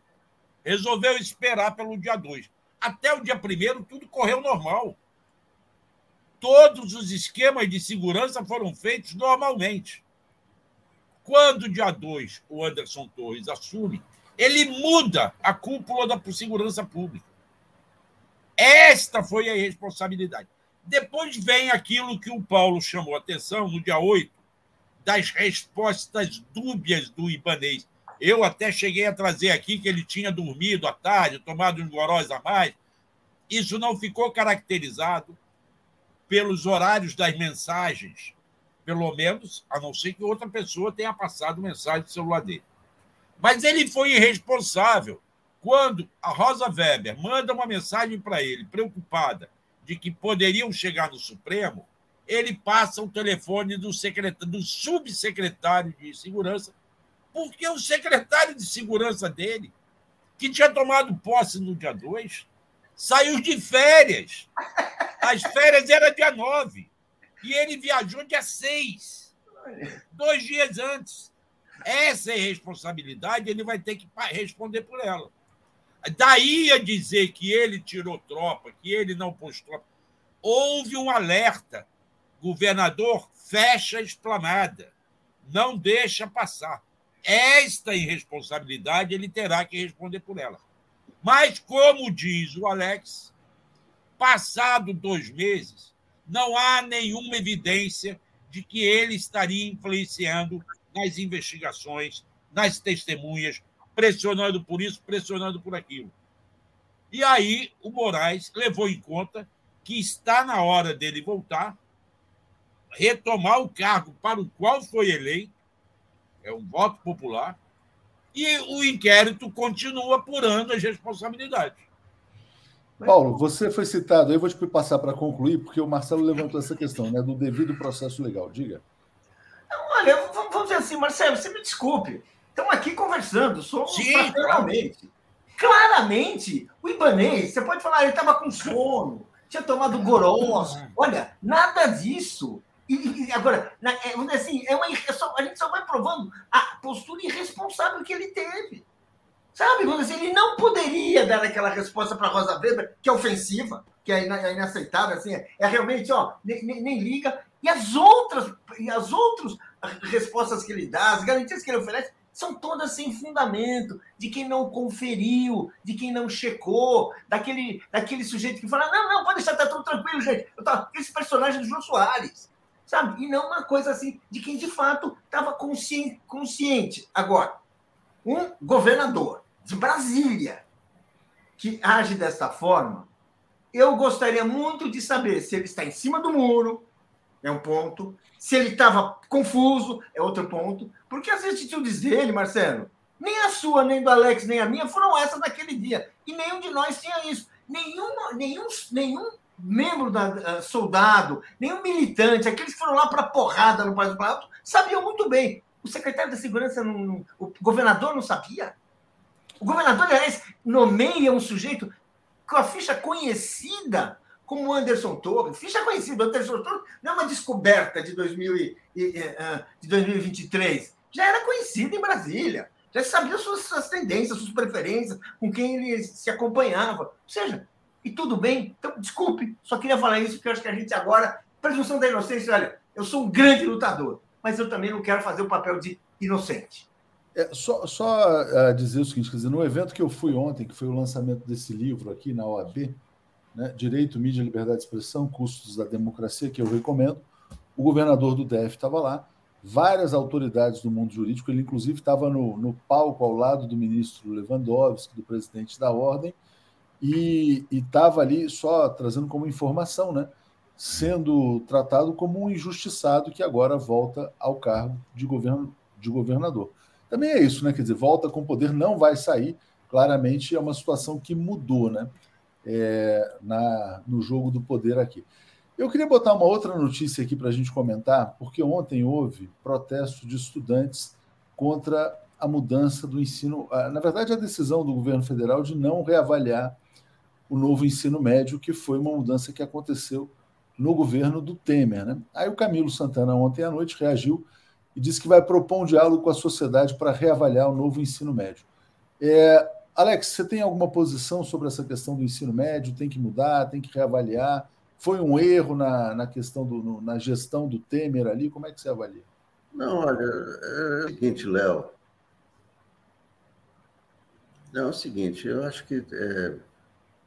Resolveu esperar pelo dia 2. Até o dia primeiro, tudo correu normal. Todos os esquemas de segurança foram feitos normalmente. Quando, dia 2, o Anderson Torres assume, ele muda a cúpula da segurança pública. Esta foi a responsabilidade. Depois vem aquilo que o Paulo chamou a atenção no dia 8, das respostas dúbias do Ibanês. Eu até cheguei a trazer aqui que ele tinha dormido à tarde, tomado um gorós a mais. Isso não ficou caracterizado pelos horários das mensagens, pelo menos, a não ser que outra pessoa tenha passado mensagem do celular dele. Mas ele foi irresponsável quando a Rosa Weber manda uma mensagem para ele, preocupada de que poderiam chegar no Supremo, ele passa o telefone do, do subsecretário de Segurança, porque o secretário de Segurança dele, que tinha tomado posse no dia 2, saiu de férias. As férias eram dia 9. E ele viajou dia 6. Dois dias antes. Essa é responsabilidade, ele vai ter que responder por ela. Daí a dizer que ele tirou tropa, que ele não pôs tropa. Houve um alerta. Governador, fecha a esplanada. Não deixa passar. Esta irresponsabilidade ele terá que responder por ela. Mas, como diz o Alex, passado dois meses, não há nenhuma evidência de que ele estaria influenciando nas investigações, nas testemunhas, pressionando por isso, pressionando por aquilo. E aí o Moraes levou em conta que está na hora dele voltar, retomar o cargo para o qual foi eleito, é um voto popular, e o inquérito continua apurando as responsabilidades. Paulo, você foi citado, eu vou te passar para concluir, porque o Marcelo levantou essa questão né, do devido processo legal. Diga. Olha, vamos dizer assim, Marcelo, você me desculpe. Estamos aqui conversando, somos Sim, claramente. Claramente, o Ibanês, você pode falar, ele estava com sono, tinha tomado gorós. Olha, nada disso e, agora, é, assim, é uma, é só, a gente só vai provando a postura irresponsável que ele teve. Sabe? Assim, ele não poderia dar aquela resposta para Rosa Weber, que é ofensiva, que é, é inaceitável, assim, é, é realmente, ó, nem, nem, liga. E as outras, e as outras respostas que ele dá, as garantias que ele oferece, são todas sem fundamento, de quem não conferiu, de quem não checou, daquele, daquele sujeito que fala: não, não, pode deixar, tá tudo tranquilo, gente. Eu tô, esse personagem do João Soares sabe? E não uma coisa assim de quem de fato estava consciente, consciente. Agora, um governador de Brasília que age dessa forma, eu gostaria muito de saber se ele está em cima do muro, é um ponto, se ele estava confuso, é outro ponto, porque as atitudes dele, Marcelo, nem a sua, nem do Alex, nem a minha foram essas naquele dia. E nenhum de nós tinha isso. Nenhum, nenhum, nenhum membro da uh, soldado, nenhum militante, aqueles que foram lá para porrada no Palácio do Planalto, sabiam muito bem. O secretário da Segurança, não, não, o governador não sabia. O governador, aliás, nomeia um sujeito com a ficha conhecida como Anderson Torres. Ficha conhecida, Anderson Torres não é uma descoberta de, 2000 e, uh, de 2023. Já era conhecido em Brasília. Já sabia suas, suas tendências, suas preferências, com quem ele se acompanhava. Ou seja, e tudo bem. Então, desculpe, só queria falar isso, porque eu acho que a gente agora, presunção da inocência, olha, eu sou um grande lutador, mas eu também não quero fazer o papel de inocente. É, só só uh, dizer o seguinte, quer dizer, no evento que eu fui ontem, que foi o lançamento desse livro aqui na OAB, né, Direito, Mídia, Liberdade de Expressão, Custos da Democracia, que eu recomendo, o governador do DF estava lá, várias autoridades do mundo jurídico, ele inclusive estava no, no palco ao lado do ministro Lewandowski, do presidente da Ordem, e estava ali só trazendo como informação, né? sendo tratado como um injustiçado que agora volta ao cargo de, governo, de governador. Também é isso, né? Quer dizer, volta com poder, não vai sair. Claramente é uma situação que mudou né? É, na, no jogo do poder aqui. Eu queria botar uma outra notícia aqui para a gente comentar, porque ontem houve protesto de estudantes contra a mudança do ensino, na verdade, a decisão do governo federal de não reavaliar o novo ensino médio, que foi uma mudança que aconteceu no governo do Temer. Né? Aí o Camilo Santana, ontem à noite, reagiu e disse que vai propor um diálogo com a sociedade para reavaliar o novo ensino médio. É, Alex, você tem alguma posição sobre essa questão do ensino médio? Tem que mudar, tem que reavaliar? Foi um erro na, na questão do, no, na gestão do Temer ali? Como é que você avalia? Não, olha, é o seguinte, Léo. Não, é o seguinte, eu acho que é,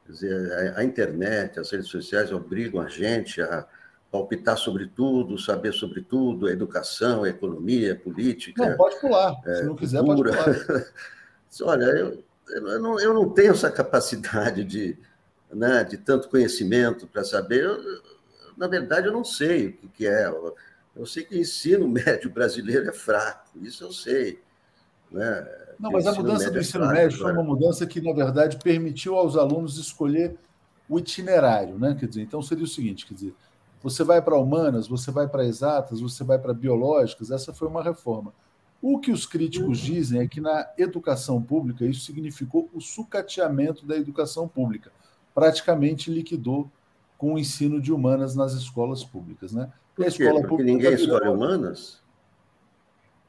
dizer, a, internet, as redes sociais obrigam a gente a palpitar sobre tudo, saber sobre tudo, a educação, a economia, a política. Não, pode pular. É, Se não quiser, cultura. pode pular. Olha, eu, eu, não, eu não tenho essa capacidade de, né, de tanto conhecimento para saber. Eu, na verdade, eu não sei o que, é. Eu sei que o ensino médio brasileiro é fraco, isso eu sei. Né? Não, mas a mudança do ensino médio foi uma mudança que, na verdade, permitiu aos alunos escolher o itinerário, né? Quer dizer, então seria o seguinte, quer dizer, você vai para humanas, você vai para exatas, você vai para biológicas, essa foi uma reforma. O que os críticos dizem é que na educação pública isso significou o sucateamento da educação pública, praticamente liquidou com o ensino de humanas nas escolas públicas, né? Por quê? Porque pública ninguém escolhe humanas?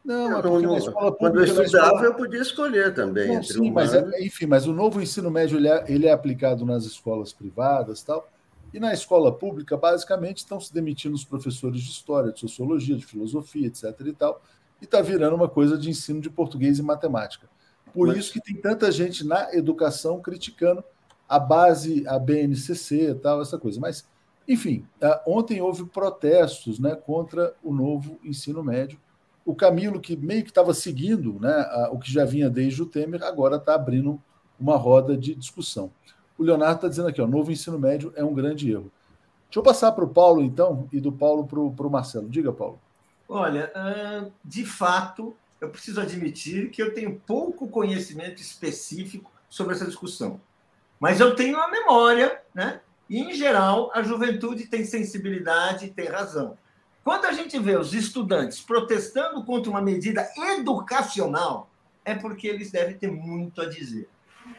Não, não, é porque não, na escola pública. Quando eu estudava, escola... eu podia escolher também. Não, sim, mas é, enfim, mas o novo ensino médio ele é, ele é aplicado nas escolas privadas tal. E na escola pública, basicamente, estão se demitindo os professores de história, de sociologia, de filosofia, etc. e tal, e está virando uma coisa de ensino de português e matemática. Por mas... isso que tem tanta gente na educação criticando a base, a BNCC e tal, essa coisa. Mas, enfim, ontem houve protestos né, contra o novo ensino médio o Camilo, que meio que estava seguindo né, o que já vinha desde o Temer, agora está abrindo uma roda de discussão. O Leonardo está dizendo aqui, o novo ensino médio é um grande erro. Deixa eu passar para o Paulo, então, e do Paulo para o Marcelo. Diga, Paulo. Olha, de fato, eu preciso admitir que eu tenho pouco conhecimento específico sobre essa discussão. Mas eu tenho a memória, né? E, em geral, a juventude tem sensibilidade e tem razão. Quando a gente vê os estudantes protestando contra uma medida educacional, é porque eles devem ter muito a dizer.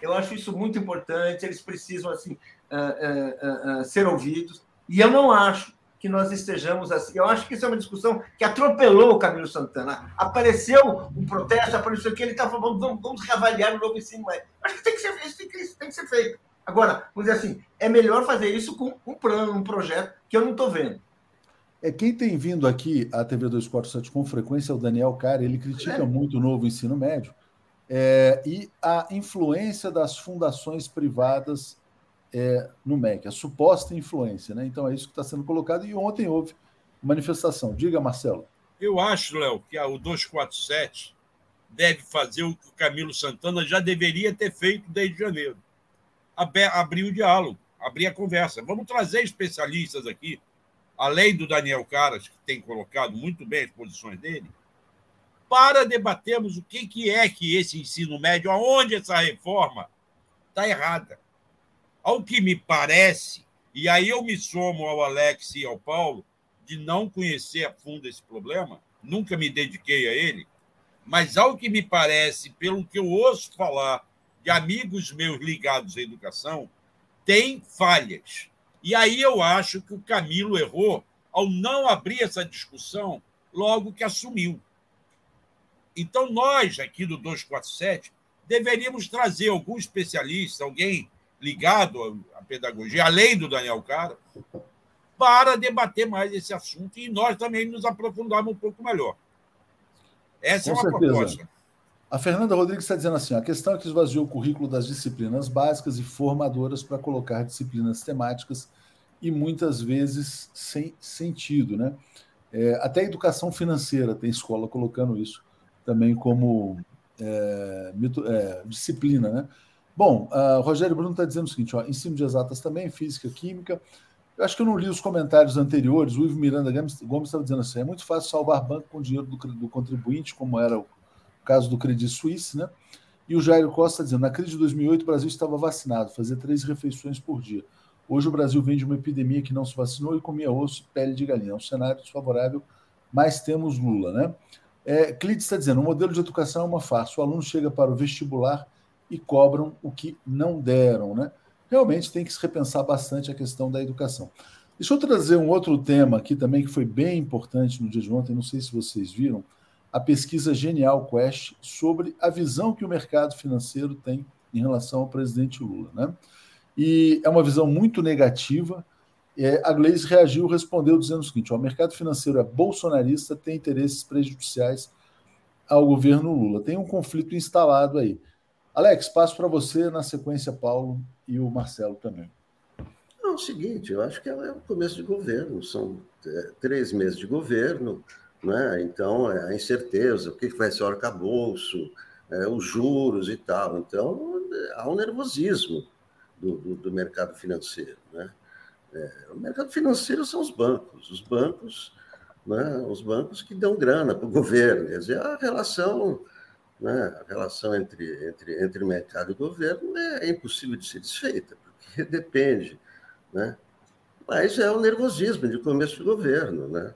Eu acho isso muito importante, eles precisam assim uh, uh, uh, ser ouvidos. E eu não acho que nós estejamos assim. Eu acho que isso é uma discussão que atropelou o Camilo Santana. Apareceu um protesto, apareceu que ele está falando, vamos, vamos reavaliar o novo ensino médio. Acho que tem que ser, isso tem que, tem que ser feito. Agora, vamos dizer assim, é melhor fazer isso com um plano, um projeto que eu não estou vendo. É, quem tem vindo aqui à TV 247 com frequência é o Daniel Cara, ele critica é. muito o novo ensino médio é, e a influência das fundações privadas é, no MEC, a suposta influência. Né? Então é isso que está sendo colocado, e ontem houve manifestação. Diga, Marcelo. Eu acho, Léo, que o 247 deve fazer o que o Camilo Santana já deveria ter feito desde janeiro. Abrir o diálogo, abrir a conversa. Vamos trazer especialistas aqui além do Daniel Caras, que tem colocado muito bem as posições dele, para debatermos o que, é que esse ensino médio, aonde essa reforma está errada. Ao que me parece, e aí eu me somo ao Alex e ao Paulo, de não conhecer a fundo esse problema, nunca me dediquei a ele, mas ao que me parece, pelo que eu ouço falar de amigos meus ligados à educação, tem falhas. E aí eu acho que o Camilo errou ao não abrir essa discussão logo que assumiu. Então, nós aqui do 247 deveríamos trazer algum especialista, alguém ligado à pedagogia, além do Daniel Cara, para debater mais esse assunto e nós também nos aprofundarmos um pouco melhor. Essa Com é uma certeza. proposta. A Fernanda Rodrigues está dizendo assim: a questão é que esvaziou o currículo das disciplinas básicas e formadoras para colocar disciplinas temáticas e muitas vezes sem sentido. Né? É, até a educação financeira tem escola colocando isso também como é, mito, é, disciplina. Né? Bom, o Rogério Bruno está dizendo o seguinte: ó, ensino de exatas também, física, química. Eu acho que eu não li os comentários anteriores. O Ivo Miranda Gomes estava dizendo assim: é muito fácil salvar banco com dinheiro do, do contribuinte, como era o caso do Credit Suisse, né? E o Jairo Costa dizendo: na crise de 2008, o Brasil estava vacinado, fazia três refeições por dia. Hoje o Brasil vem de uma epidemia que não se vacinou e comia osso e pele de galinha. É um cenário desfavorável, mas temos Lula, né? É, está dizendo: o modelo de educação é uma farsa. O aluno chega para o vestibular e cobram o que não deram, né? Realmente tem que se repensar bastante a questão da educação. Deixa eu trazer um outro tema aqui também que foi bem importante no dia de ontem, não sei se vocês viram, a pesquisa Genial Quest sobre a visão que o mercado financeiro tem em relação ao presidente Lula. Né? E é uma visão muito negativa. É, a Gleisi reagiu, respondeu dizendo o seguinte: o mercado financeiro é bolsonarista, tem interesses prejudiciais ao governo Lula. Tem um conflito instalado aí. Alex, passo para você, na sequência, Paulo e o Marcelo também. É o seguinte, eu acho que é o começo de governo, são é, três meses de governo, né? então é a incerteza, o que vai ser o arcabouço, é, os juros e tal. Então, há um nervosismo do, do, do mercado financeiro. Né? É, o mercado financeiro são os bancos, os bancos, né, os bancos que dão grana para o governo. Quer dizer, a relação né, a relação entre, entre, entre mercado e governo é impossível de ser desfeita, porque depende. Né? Mas é o nervosismo de começo de governo, né?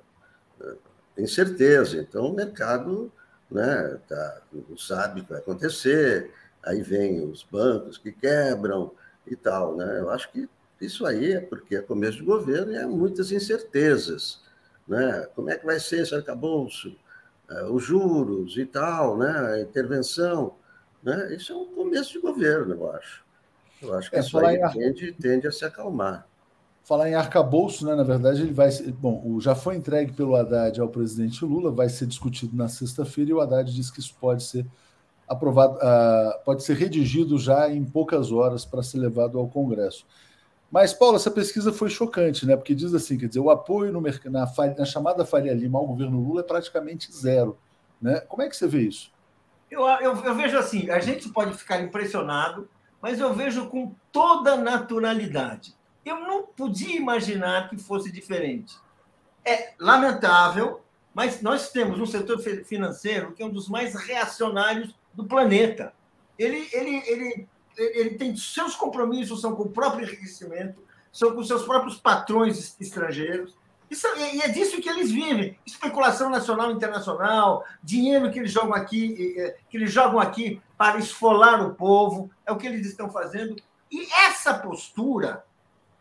tem certeza. Então, o mercado né, tá, não sabe o que vai acontecer, aí vem os bancos que quebram e tal. Né? Eu acho que isso aí é porque é começo de governo e há muitas incertezas. Né? Como é que vai ser esse arcabouço? É, os juros e tal, né? a intervenção. Né? Isso é um começo de governo, eu acho. Eu acho que é, isso aí tende, tende a se acalmar. Falar em arcabouço, né? na verdade, ele vai. Bom, já foi entregue pelo Haddad ao presidente Lula, vai ser discutido na sexta-feira, e o Haddad disse que isso pode ser aprovado, uh, pode ser redigido já em poucas horas para ser levado ao Congresso. Mas, Paulo, essa pesquisa foi chocante, né? Porque diz assim, quer dizer, o apoio no, na, na chamada Faria Lima ao governo Lula é praticamente zero. Né? Como é que você vê isso? Eu, eu, eu vejo assim, a gente pode ficar impressionado, mas eu vejo com toda naturalidade. Eu não podia imaginar que fosse diferente. É lamentável, mas nós temos um setor financeiro que é um dos mais reacionários do planeta. Ele, ele, ele ele tem seus compromissos são com o próprio enriquecimento, são com seus próprios patrões estrangeiros. Isso, e é disso que eles vivem. Especulação nacional e internacional, dinheiro que eles jogam aqui, que eles jogam aqui para esfolar o povo, é o que eles estão fazendo. E essa postura,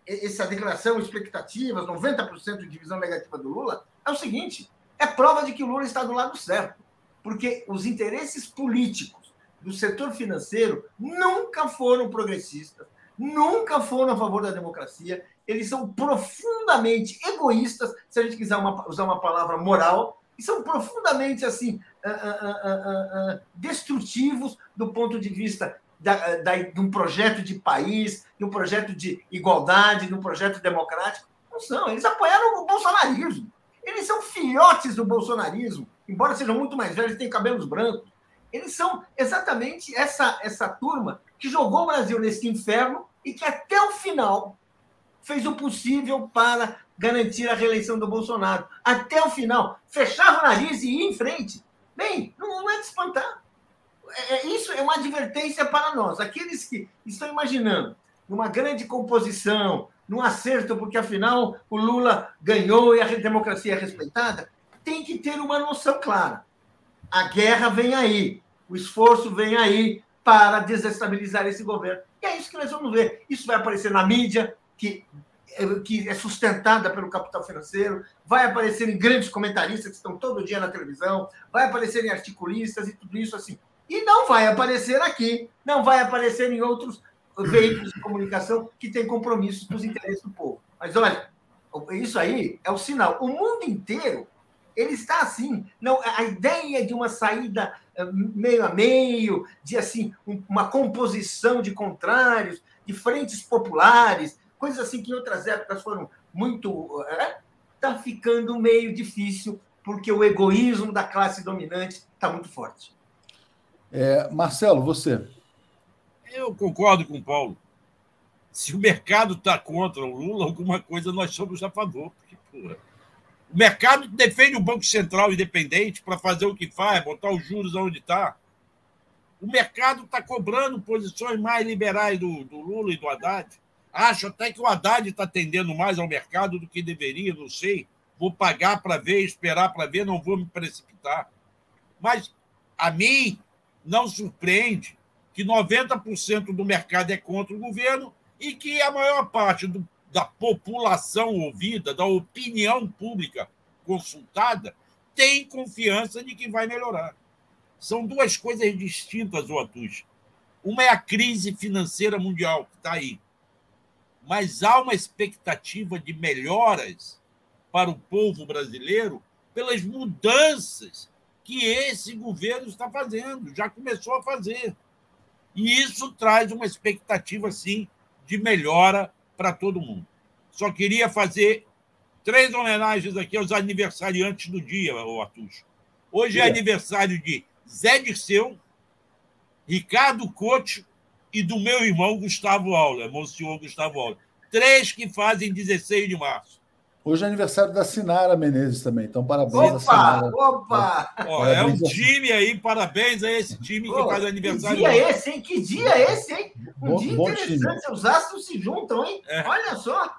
essa declaração, expectativas, 90% de divisão negativa do Lula, é o seguinte: é prova de que o Lula está do lado certo. Porque os interesses políticos do setor financeiro nunca foram progressistas, nunca foram a favor da democracia. Eles são profundamente egoístas, se a gente quiser uma, usar uma palavra moral, e são profundamente assim uh, uh, uh, destrutivos do ponto de vista da, da, de um projeto de país, de um projeto de igualdade, de um projeto democrático. Não são. Eles apoiaram o bolsonarismo. Eles são filhotes do bolsonarismo, embora sejam muito mais velhos, têm cabelos brancos. Eles são exatamente essa, essa turma que jogou o Brasil nesse inferno e que até o final fez o possível para garantir a reeleição do Bolsonaro. Até o final. Fechava o nariz e ia em frente. Bem, não, não é de espantar. É, é, isso é uma advertência para nós. Aqueles que estão imaginando numa grande composição, num acerto, porque afinal o Lula ganhou e a democracia é respeitada, tem que ter uma noção clara. A guerra vem aí, o esforço vem aí para desestabilizar esse governo. E é isso que nós vamos ver. Isso vai aparecer na mídia, que, que é sustentada pelo capital financeiro, vai aparecer em grandes comentaristas que estão todo dia na televisão, vai aparecer em articulistas e tudo isso assim. E não vai aparecer aqui, não vai aparecer em outros veículos de comunicação que têm compromissos com os interesses do povo. Mas olha, isso aí é o sinal. O mundo inteiro ele está assim. Não, a ideia de uma saída eh, meio a meio, de assim uma composição de contrários, de frentes populares, coisas assim que em outras épocas foram muito, está eh, é, ficando meio difícil porque o egoísmo da classe dominante está muito forte. É, Marcelo, você? Eu concordo com o Paulo. Se o mercado está contra o Lula, alguma coisa nós somos a favor. Porque, porra, o mercado defende o Banco Central independente para fazer o que faz, botar os juros onde está. O mercado está cobrando posições mais liberais do, do, Lula e do Haddad. Acho até que o Haddad está atendendo mais ao mercado do que deveria, não sei. Vou pagar para ver, esperar para ver, não vou me precipitar. Mas a mim não surpreende que 90% do mercado é contra o governo e que a maior parte do da população ouvida, da opinião pública consultada, tem confiança de que vai melhorar. São duas coisas distintas, Otus. Uma é a crise financeira mundial, que está aí. Mas há uma expectativa de melhoras para o povo brasileiro pelas mudanças que esse governo está fazendo, já começou a fazer. E isso traz uma expectativa, sim, de melhora para todo mundo. Só queria fazer três homenagens aqui aos aniversariantes do dia, Arthur. Hoje é aniversário de Zé Dirceu, Ricardo Cote e do meu irmão Gustavo Aula, Monsenhor Gustavo Aula. Três que fazem 16 de março. Hoje é aniversário da Sinara Menezes também, então parabéns opa, Sinara. Opa! Ó, é um time aí, parabéns a esse time que faz aniversário. Que dia é esse, hein? Que dia é esse, hein? Um Bom- dia bom interessante, time. os astros se juntam, hein? É. Olha só.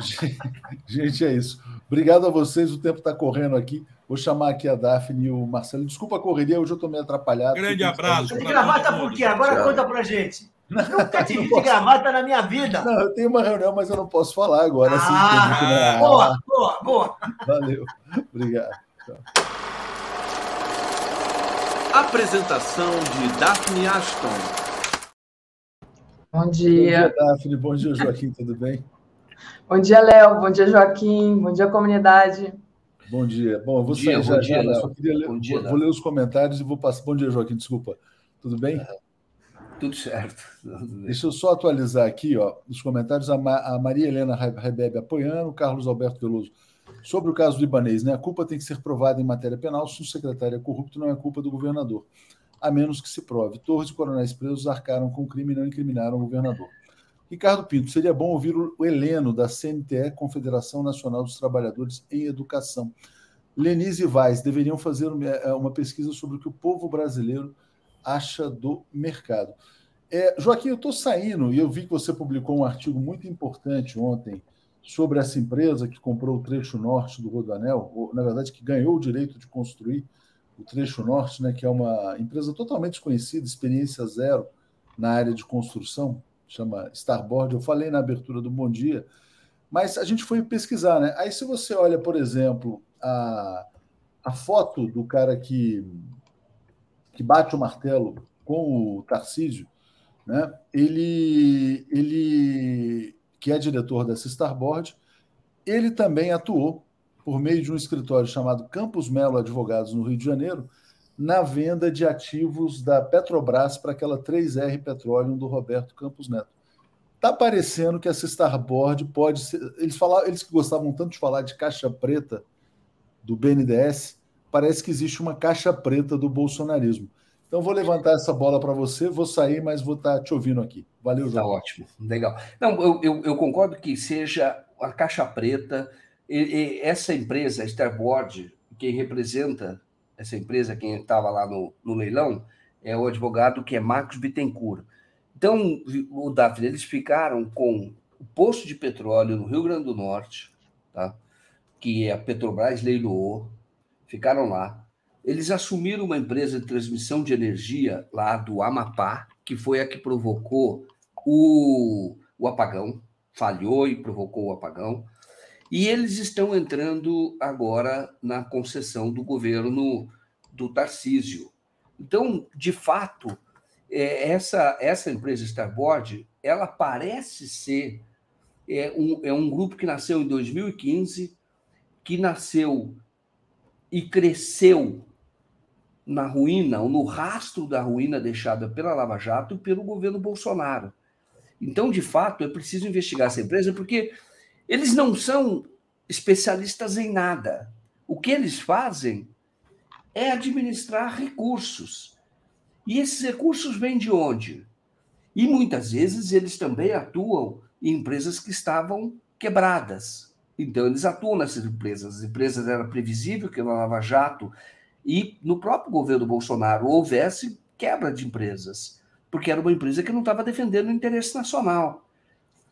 Gente, é isso. Obrigado a vocês, o tempo está correndo aqui. Vou chamar aqui a Daphne e o Marcelo. Desculpa a correria, hoje eu estou meio atrapalhado. Grande abraço. Pra gravata por quê? Agora Tchau. conta pra gente. Nunca tive Não de gravata na minha vida. Não, eu tenho uma reunião, mas eu não posso falar agora. assim, Ah, é- Boa, boa, boa. Valeu. Obrigado. Apresentação de Daphne Ashton. Bom Bom dia, dia. Daphne. Bom dia, Joaquim. Tudo bem? Bom dia, Léo. Bom dia, Joaquim. Bom dia, comunidade. Bom dia. Bom, eu vou Bom dia, sair já, bom dia, já, né? Léo. Só queria ler, Bom dia, vou, Léo. vou ler os comentários e vou passar. Bom dia, Joaquim. Desculpa. Tudo bem? Tudo certo. Deixa eu só atualizar aqui, ó, nos comentários, a, Ma- a Maria Helena Re- Rebebe apoiando, o Carlos Alberto Veloso. Sobre o caso libanês, né? A culpa tem que ser provada em matéria penal. Se o secretário é corrupto, não é culpa do governador, a menos que se prove. Torres e coronéis presos arcaram com o crime e não incriminaram o governador. Ricardo Pinto, seria bom ouvir o Heleno, da CNTE, Confederação Nacional dos Trabalhadores em Educação. Lenise e Vaz deveriam fazer eh, uma pesquisa sobre o que o povo brasileiro acha do mercado. É, Joaquim, eu estou saindo e eu vi que você publicou um artigo muito importante ontem sobre essa empresa que comprou o trecho norte do Rodoanel, ou, na verdade, que ganhou o direito de construir o trecho norte, né, que é uma empresa totalmente desconhecida, experiência zero na área de construção, chama Starboard. Eu falei na abertura do Bom Dia, mas a gente foi pesquisar, né? Aí, se você olha, por exemplo, a, a foto do cara que, que bate o martelo com o Tarcísio, né? Ele, ele, que é diretor dessa Starboard, ele também atuou por meio de um escritório chamado Campos Melo Advogados no Rio de Janeiro, na venda de ativos da Petrobras para aquela 3R Petroleum do Roberto Campos Neto. Tá parecendo que essa Starboard pode ser. Eles, falavam, eles que gostavam tanto de falar de caixa preta do BNDES, parece que existe uma caixa preta do bolsonarismo. Então, vou levantar essa bola para você, vou sair, mas vou estar te ouvindo aqui. Valeu, Tá João. ótimo, legal. Não, eu, eu, eu concordo que seja a caixa preta, e, e essa empresa, a Starboard, quem representa essa empresa, quem estava lá no, no leilão, é o advogado que é Marcos Bittencourt. Então, o Daphne, eles ficaram com o posto de petróleo no Rio Grande do Norte, tá? que a Petrobras leiloou, ficaram lá. Eles assumiram uma empresa de transmissão de energia lá do Amapá, que foi a que provocou o, o apagão, falhou e provocou o apagão. E eles estão entrando agora na concessão do governo do Tarcísio. Então, de fato, é, essa, essa empresa Starboard, ela parece ser é um, é um grupo que nasceu em 2015, que nasceu e cresceu na ruína, ou no rastro da ruína deixada pela Lava Jato e pelo governo Bolsonaro. Então, de fato, é preciso investigar essa empresa, porque eles não são especialistas em nada. O que eles fazem é administrar recursos. E esses recursos vêm de onde? E muitas vezes eles também atuam em empresas que estavam quebradas. Então, eles atuam nessas empresas. As empresas era previsível que na Lava Jato e no próprio governo Bolsonaro houvesse quebra de empresas, porque era uma empresa que não estava defendendo o interesse nacional.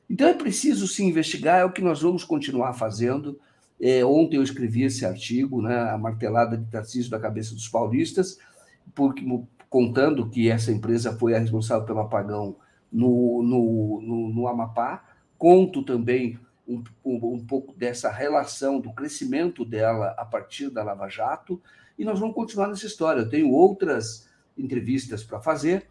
Então é preciso se investigar, é o que nós vamos continuar fazendo. É, ontem eu escrevi esse artigo, né, a martelada de Tarcísio da cabeça dos paulistas, porque, contando que essa empresa foi a responsável pelo apagão no, no, no, no Amapá. Conto também um, um, um pouco dessa relação, do crescimento dela a partir da Lava Jato, e nós vamos continuar nessa história. Eu tenho outras entrevistas para fazer,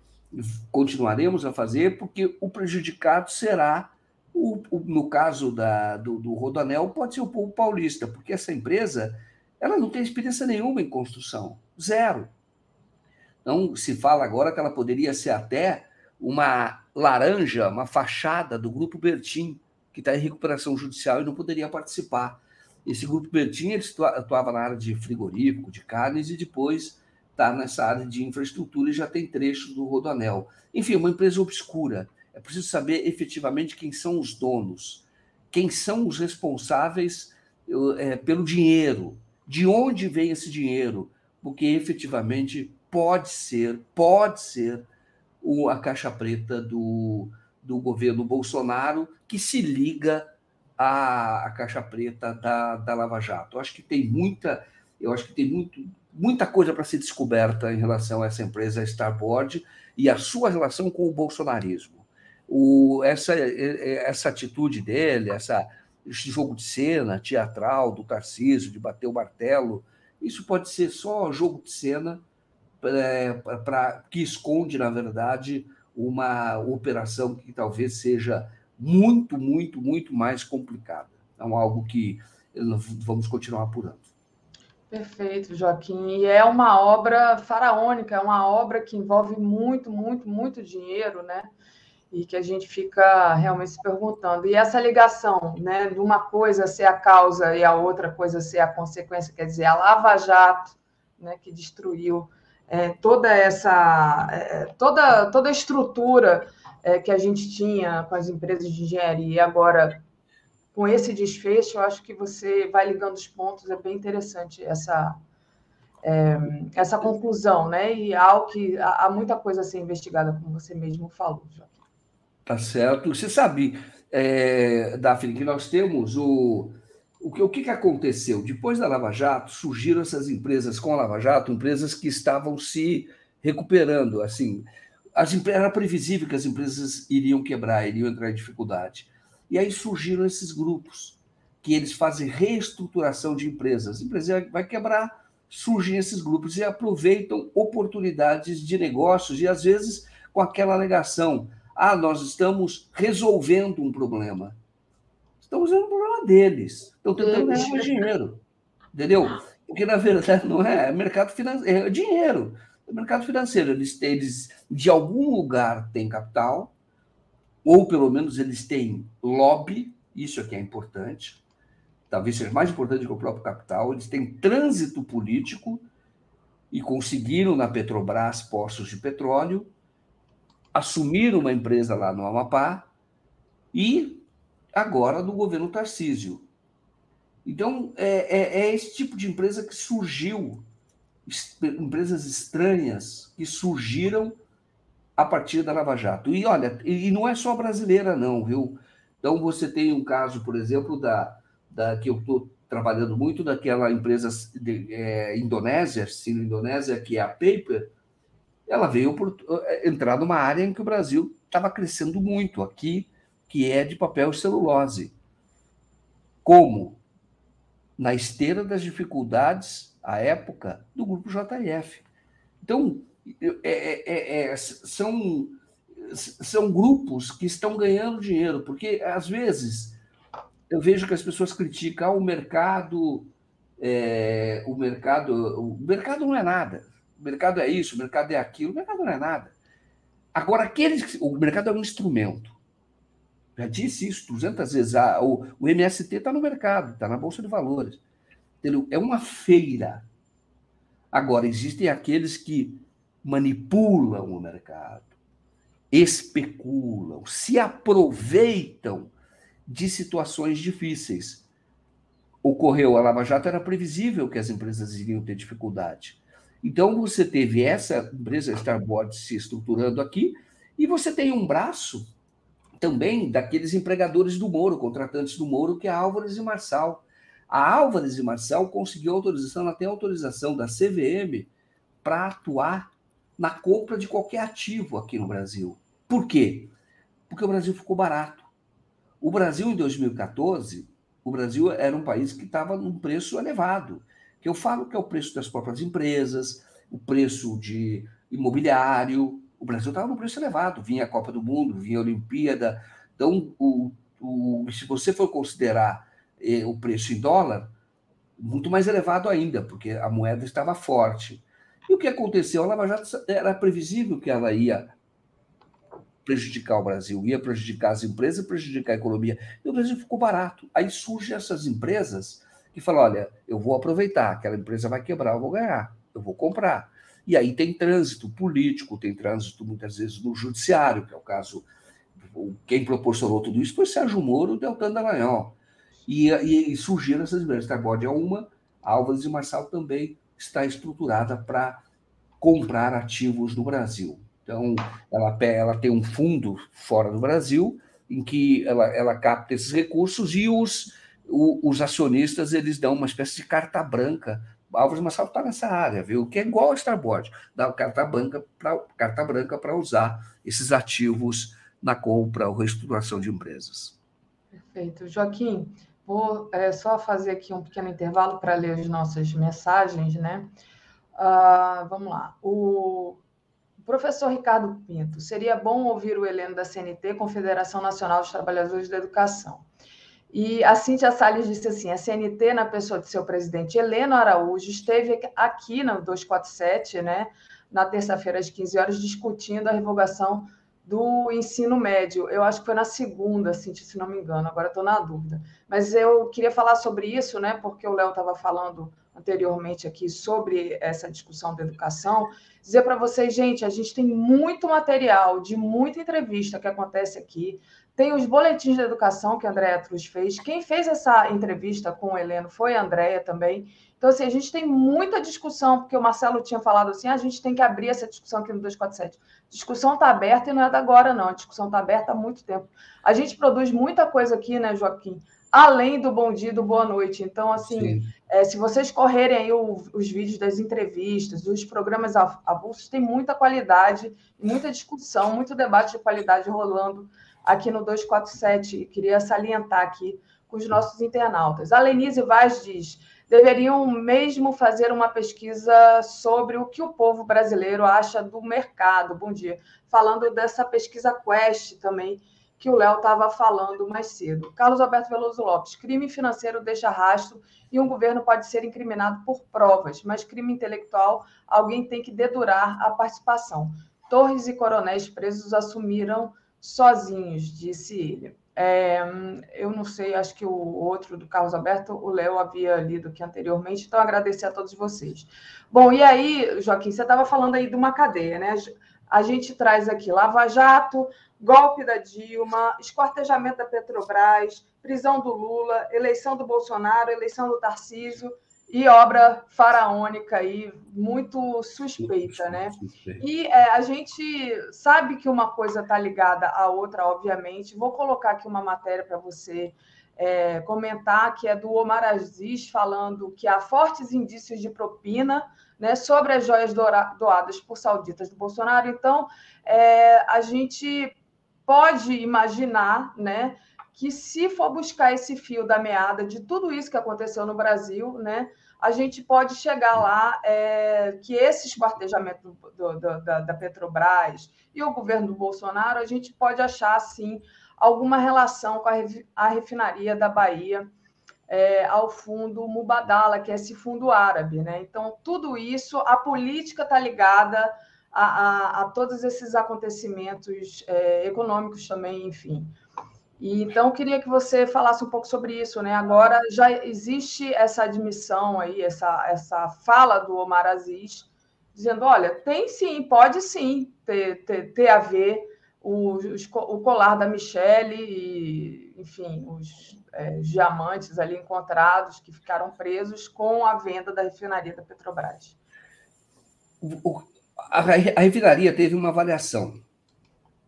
continuaremos a fazer, porque o prejudicado será, o, o, no caso da, do, do Rodanel, pode ser o povo paulista, porque essa empresa ela não tem experiência nenhuma em construção, zero. Então, se fala agora que ela poderia ser até uma laranja, uma fachada do Grupo Bertim, que está em recuperação judicial e não poderia participar. Esse Grupo Bertim ele atuava na área de frigorífico, de carnes, e depois está nessa área de infraestrutura e já tem trechos do Rodoanel. Enfim, uma empresa obscura. É preciso saber efetivamente quem são os donos, quem são os responsáveis é, pelo dinheiro. De onde vem esse dinheiro? Porque efetivamente pode ser, pode ser a caixa preta do, do governo Bolsonaro que se liga à, à caixa preta da, da Lava Jato. Eu acho que tem muita, eu acho que tem muito, muita coisa para ser descoberta em relação a essa empresa Starboard e a sua relação com o bolsonarismo. O, essa, essa atitude dele, essa, esse jogo de cena teatral do Tarcísio, de bater o martelo, isso pode ser só jogo de cena é, que esconde, na verdade, uma operação que talvez seja muito, muito, muito mais complicada. Então, algo que vamos continuar apurando. Perfeito, Joaquim. E é uma obra faraônica, é uma obra que envolve muito, muito, muito dinheiro, né? E que a gente fica realmente se perguntando. E essa ligação, né, de uma coisa ser a causa e a outra coisa ser a consequência, quer dizer, a Lava Jato, né, que destruiu é, toda essa, é, toda, toda a estrutura é, que a gente tinha com as empresas de engenharia e agora com esse desfecho, eu acho que você vai ligando os pontos, é bem interessante essa, é, essa conclusão, né? E algo que há, há, muita coisa a ser investigada, como você mesmo falou, Joaquim. Tá certo. Você sabe, é, Daphne, que nós temos o. O que, o que aconteceu? Depois da Lava Jato, surgiram essas empresas com a Lava Jato, empresas que estavam se recuperando. Assim, as, era previsível que as empresas iriam quebrar, iriam entrar em dificuldade. E aí surgiram esses grupos, que eles fazem reestruturação de empresas. A empresa vai quebrar, surgem esses grupos e aproveitam oportunidades de negócios e, às vezes, com aquela alegação: ah, nós estamos resolvendo um problema. Estamos resolvendo um problema deles. Estão tentando ganhar mais dinheiro. Entendeu? Porque, na verdade, não é, é mercado financeiro, é dinheiro. É mercado financeiro. Eles, eles, de algum lugar, têm capital, ou pelo menos eles têm lobby, isso é que é importante, talvez seja mais importante que o próprio capital, eles têm trânsito político e conseguiram na Petrobras postos de petróleo, assumiram uma empresa lá no Amapá e agora no governo Tarcísio. Então, é, é, é esse tipo de empresa que surgiu, empresas estranhas que surgiram a partir da Lava Jato. E olha, e não é só brasileira, não, viu? Então você tem um caso, por exemplo, da, da que eu estou trabalhando muito daquela empresa de, é, indonésia, sino-indonésia, que é a Paper, ela veio por é, entrar numa área em que o Brasil estava crescendo muito aqui, que é de papel e celulose. Como? Na esteira das dificuldades, à época, do grupo JF. Então, é é, é, é, são, são grupos que estão ganhando dinheiro, porque às vezes eu vejo que as pessoas criticam ah, o mercado, é, o mercado, o mercado não é nada, o mercado é isso, o mercado é aquilo, o mercado não é nada. Agora, aqueles, o mercado é um instrumento. Já disse isso 200 vezes. Ah, o, o MST está no mercado, está na Bolsa de Valores. É uma feira. Agora, existem aqueles que manipulam o mercado, especulam, se aproveitam de situações difíceis. Ocorreu a Lava Jato, era previsível que as empresas iriam ter dificuldade. Então, você teve essa empresa Starboard se estruturando aqui, e você tem um braço também daqueles empregadores do Moro, contratantes do Moro, que é a Álvares e Marçal. A Álvares e Marçal conseguiu autorização, até autorização da CVM, para atuar na compra de qualquer ativo aqui no Brasil. Por quê? Porque o Brasil ficou barato. O Brasil, em 2014, o Brasil era um país que estava num preço elevado. Que eu falo que é o preço das próprias empresas, o preço de imobiliário. O Brasil estava num preço elevado. Vinha a Copa do Mundo, vinha a Olimpíada. Então, o, o, se você for considerar eh, o preço em dólar, muito mais elevado ainda, porque a moeda estava forte. E o que aconteceu? A Lava Jato era previsível que ela ia prejudicar o Brasil, ia prejudicar as empresas, prejudicar a economia. E o Brasil ficou barato. Aí surgem essas empresas que falam: olha, eu vou aproveitar, aquela empresa vai quebrar, eu vou ganhar, eu vou comprar. E aí tem trânsito político, tem trânsito muitas vezes no judiciário, que é o caso. Quem proporcionou tudo isso foi Sérgio Moro e Deltan Dallagnol. E, e, surgiram essas empresas. Starboard é uma, Álvares e Marçal também está estruturada para comprar ativos no Brasil. Então, ela, ela tem um fundo fora do Brasil, em que ela, ela capta esses recursos e os, os acionistas eles dão uma espécie de carta branca. Álvares Marçal está nessa área, viu? Que é igual ao Starboard, dá carta branca para carta branca para usar esses ativos na compra ou reestruturação de empresas. Perfeito. Joaquim, vou é, só fazer aqui um pequeno intervalo para ler as nossas mensagens, né? Uh, vamos lá. O professor Ricardo Pinto, seria bom ouvir o Heleno da CNT, Confederação Nacional dos Trabalhadores da Educação. E a Cíntia Salles disse assim: a CNT, na pessoa de seu presidente Heleno Araújo, esteve aqui no 247, né, na terça-feira, às 15 horas, discutindo a revogação do ensino médio. Eu acho que foi na segunda, Cintia, se não me engano, agora estou na dúvida. Mas eu queria falar sobre isso, né? Porque o Léo estava falando anteriormente aqui sobre essa discussão da educação. Dizer para vocês, gente, a gente tem muito material de muita entrevista que acontece aqui. Tem os boletins de educação que a Andréa Truz fez. Quem fez essa entrevista com o Heleno foi a Andréa também. Então, assim, a gente tem muita discussão, porque o Marcelo tinha falado assim, ah, a gente tem que abrir essa discussão aqui no 247. A discussão está aberta e não é da agora, não. A discussão está aberta há muito tempo. A gente produz muita coisa aqui, né, Joaquim? Além do bom dia e do boa noite. Então, assim, é, se vocês correrem aí o, os vídeos das entrevistas, dos programas avulsos, tem muita qualidade, muita discussão, muito debate de qualidade rolando aqui no 247. E queria salientar aqui com os nossos internautas. A Lenise Vaz diz deveriam mesmo fazer uma pesquisa sobre o que o povo brasileiro acha do mercado. Bom dia. Falando dessa pesquisa Quest também, que o Léo estava falando mais cedo. Carlos Alberto Veloso Lopes, crime financeiro deixa rastro e um governo pode ser incriminado por provas, mas crime intelectual, alguém tem que dedurar a participação. Torres e coronéis presos assumiram sozinhos, disse ele. É, eu não sei, acho que o outro do Carlos Alberto, o Léo havia lido aqui anteriormente, então agradecer a todos vocês. Bom, e aí, Joaquim, você estava falando aí de uma cadeia, né? A gente traz aqui Lava Jato, golpe da Dilma, esquartejamento da Petrobras, prisão do Lula, eleição do Bolsonaro, eleição do Tarcísio, e obra faraônica aí, muito suspeita, né? E é, a gente sabe que uma coisa está ligada à outra, obviamente. Vou colocar aqui uma matéria para você é, comentar, que é do Omar Aziz, falando que há fortes indícios de propina né, sobre as joias doadas por sauditas do Bolsonaro. Então, é, a gente pode imaginar, né? que se for buscar esse fio da meada de tudo isso que aconteceu no Brasil, né, a gente pode chegar lá é, que esse esquartejamento do, do, da, da, Petrobras e o governo do Bolsonaro, a gente pode achar, sim, alguma relação com a, a refinaria da Bahia é, ao fundo Mubadala, que é esse fundo árabe. Né? Então, tudo isso, a política está ligada a, a, a, todos esses acontecimentos é, econômicos também, enfim. E, então, queria que você falasse um pouco sobre isso. Né? Agora já existe essa admissão aí, essa, essa fala do Omar Aziz, dizendo: olha, tem sim, pode sim ter, ter, ter a ver o, o colar da Michelle e, enfim, os é, diamantes ali encontrados que ficaram presos com a venda da refinaria da Petrobras. O, a, a refinaria teve uma avaliação.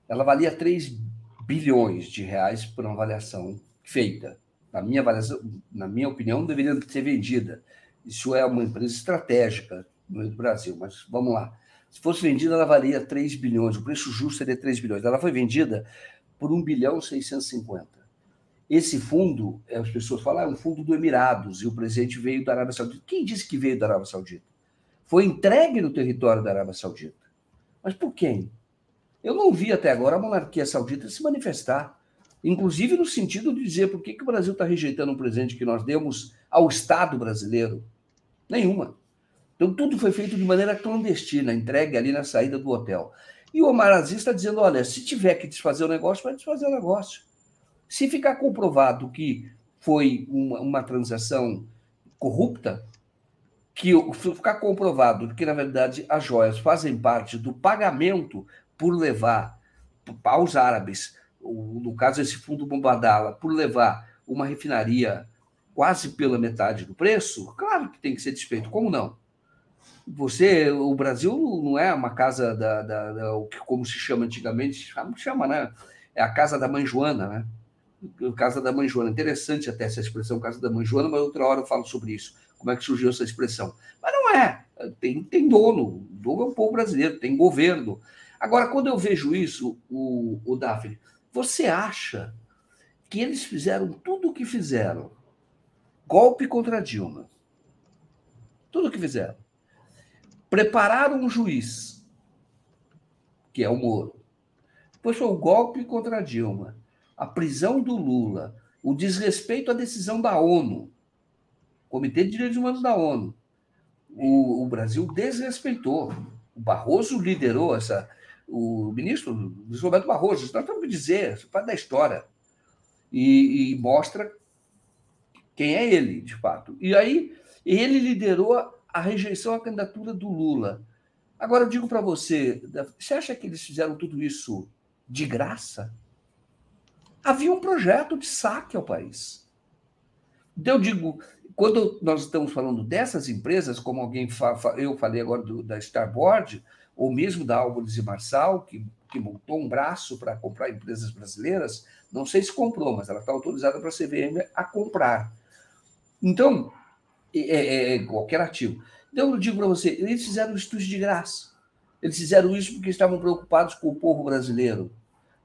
Ela valia 3 bilhões de reais por uma avaliação feita. Na minha avaliação, na minha opinião, deveria ser vendida. Isso é uma empresa estratégica no Brasil, mas vamos lá. Se fosse vendida, ela valia 3 bilhões, o preço justo seria 3 bilhões. Ela foi vendida por 1 bilhão 650. Esse fundo, as pessoas falam, ah, é um fundo do Emirados e o presidente veio da Arábia Saudita. Quem disse que veio da Arábia Saudita? Foi entregue no território da Arábia Saudita. Mas por quem? Eu não vi até agora a monarquia saudita se manifestar, inclusive no sentido de dizer por que, que o Brasil está rejeitando um presente que nós demos ao Estado brasileiro. Nenhuma. Então, tudo foi feito de maneira clandestina, entregue ali na saída do hotel. E o Omar Aziz está dizendo: olha, se tiver que desfazer o negócio, vai desfazer o negócio. Se ficar comprovado que foi uma, uma transação corrupta, que ficar comprovado que, na verdade, as joias fazem parte do pagamento por levar aos árabes, no caso esse fundo Bombadala, por levar uma refinaria quase pela metade do preço, claro que tem que ser desfeito. Como não? Você, o Brasil não é uma casa da, da, da como se chama antigamente, chama, né? É a casa da mãe Joana, né? Casa da Mãe Joana. Interessante até essa expressão, Casa da Mãe Joana, mas outra hora eu falo sobre isso. Como é que surgiu essa expressão? Mas não é. Tem, tem dono. O dono é o povo brasileiro, tem governo. Agora, quando eu vejo isso, o, o Daphne, você acha que eles fizeram tudo o que fizeram? Golpe contra Dilma. Tudo o que fizeram. Prepararam um juiz, que é o Moro. Depois foi o golpe contra Dilma a prisão do Lula, o desrespeito à decisão da ONU, Comitê de Direitos Humanos da ONU, o, o Brasil desrespeitou. O Barroso liderou essa. O ministro Luiz Roberto Barroso, nós vamos dizer, isso parte da história. E, e, mostra quem é ele, de fato. E aí, ele liderou a rejeição à candidatura do Lula. Agora, eu digo para você, você acha que eles fizeram tudo isso de graça? havia um projeto de saque ao país. Então, eu digo, quando nós estamos falando dessas empresas, como alguém fa eu falei agora do, da Starboard, ou mesmo da Álvares e Marçal, que, que montou um braço para comprar empresas brasileiras, não sei se comprou, mas ela está autorizada para a CVM a comprar. Então, é, é, é, qualquer ativo. Então, eu digo para você, eles fizeram isso de graça. Eles fizeram isso porque estavam preocupados com o povo brasileiro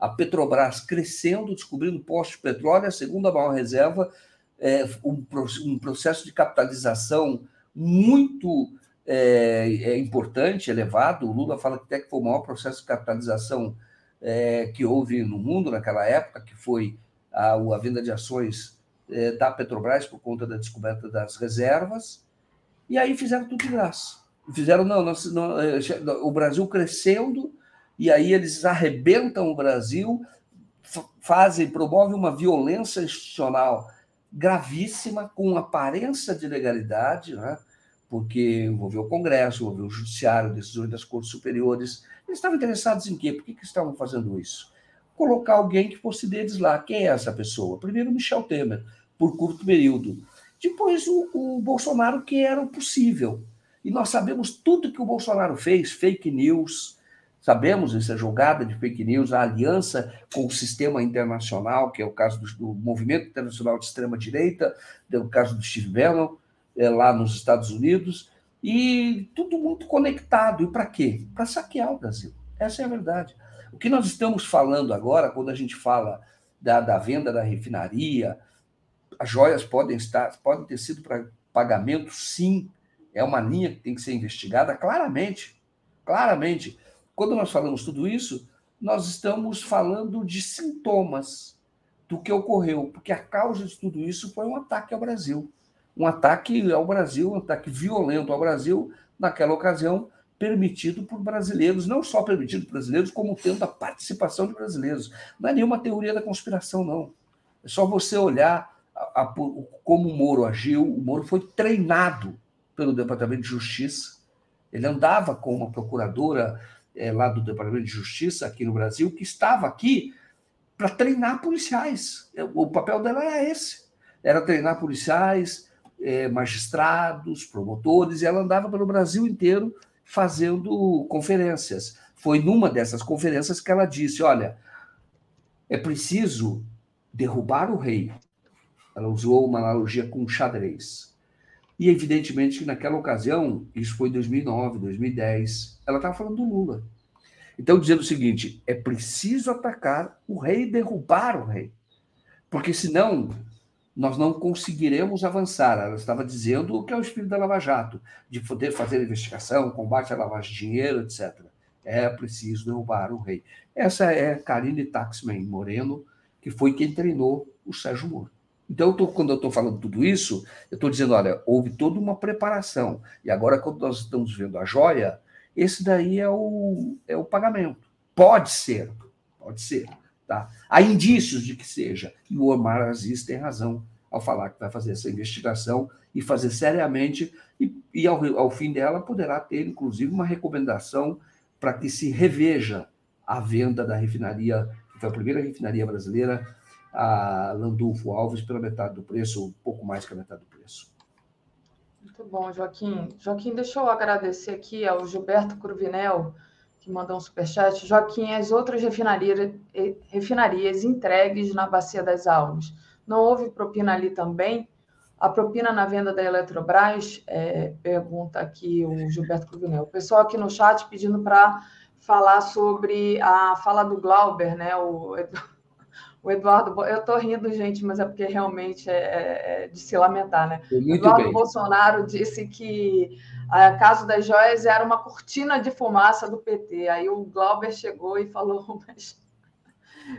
a Petrobras crescendo, descobrindo postos de petróleo, a segunda maior reserva, é, um, um processo de capitalização muito é, é, importante, elevado. O Lula fala que até que foi o maior processo de capitalização é, que houve no mundo naquela época, que foi a, a venda de ações é, da Petrobras por conta da descoberta das reservas. E aí fizeram tudo de graça. Fizeram, não, nós, não é, o Brasil crescendo e aí eles arrebentam o Brasil, fazem, promovem uma violência institucional gravíssima, com aparência de legalidade, né? Porque envolveu o Congresso, envolveu o Judiciário, decisões das Cortes Superiores. Eles estavam interessados em quê? Por que, que estavam fazendo isso? Colocar alguém que fosse deles lá. Quem é essa pessoa? Primeiro, Michel Temer, por curto período. Depois, o, o Bolsonaro, que era o possível. E nós sabemos tudo que o Bolsonaro fez: fake news, Sabemos essa jogada de fake news, a aliança com o sistema internacional, que é o caso do, do movimento internacional de extrema-direita, o caso do Steve Bannon, é, lá nos Estados Unidos, e tudo muito conectado. E para quê? Para saquear o Brasil. Essa é a verdade. O que nós estamos falando agora, quando a gente fala da, da venda da refinaria, as joias podem estar, podem ter sido para pagamento, sim. É uma linha que tem que ser investigada claramente. Claramente. Quando nós falamos tudo isso, nós estamos falando de sintomas do que ocorreu, porque a causa de tudo isso foi um ataque ao Brasil. Um ataque ao Brasil, um ataque violento ao Brasil, naquela ocasião, permitido por brasileiros, não só permitido por brasileiros, como tendo a participação de brasileiros. Não é nenhuma teoria da conspiração, não. É só você olhar a, a, como o Moro agiu. O Moro foi treinado pelo Departamento de Justiça. Ele andava com uma procuradora é, lá do Departamento de Justiça aqui no Brasil, que estava aqui para treinar policiais. O papel dela era esse: era treinar policiais, é, magistrados, promotores, e ela andava pelo Brasil inteiro fazendo conferências. Foi numa dessas conferências que ela disse: olha, é preciso derrubar o rei. Ela usou uma analogia com xadrez. E, evidentemente, que naquela ocasião, isso foi 2009, 2010, ela estava falando do Lula. Então, dizendo o seguinte: é preciso atacar o rei e derrubar o rei. Porque senão nós não conseguiremos avançar. Ela estava dizendo o que é o espírito da Lava Jato, de poder fazer investigação, combate à lavagem de dinheiro, etc. É preciso derrubar o rei. Essa é Karine Taxman Moreno, que foi quem treinou o Sérgio Moro. Então, eu tô, quando eu estou falando tudo isso, eu estou dizendo, olha, houve toda uma preparação. E agora, quando nós estamos vendo a joia, esse daí é o, é o pagamento. Pode ser, pode ser. Tá? Há indícios de que seja. E o Omar Aziz tem razão ao falar que vai fazer essa investigação e fazer seriamente, e, e ao, ao fim dela poderá ter, inclusive, uma recomendação para que se reveja a venda da refinaria, que foi a primeira refinaria brasileira a Landulfo Alves pela metade do preço, um pouco mais que a metade do preço. Muito bom, Joaquim. Joaquim, deixa eu agradecer aqui ao Gilberto Cruvinel, que mandou um superchat. Joaquim, as outras refinarias, refinarias entregues na Bacia das Almas, não houve propina ali também? A propina na venda da Eletrobras, é, pergunta aqui o Gilberto Cruvinel. O pessoal aqui no chat pedindo para falar sobre a fala do Glauber, né? O, o Eduardo, eu estou rindo, gente, mas é porque realmente é, é, é de se lamentar, né? Muito Eduardo bem. Bolsonaro disse que a Caso das Joias era uma cortina de fumaça do PT. Aí o Glauber chegou e falou, mas.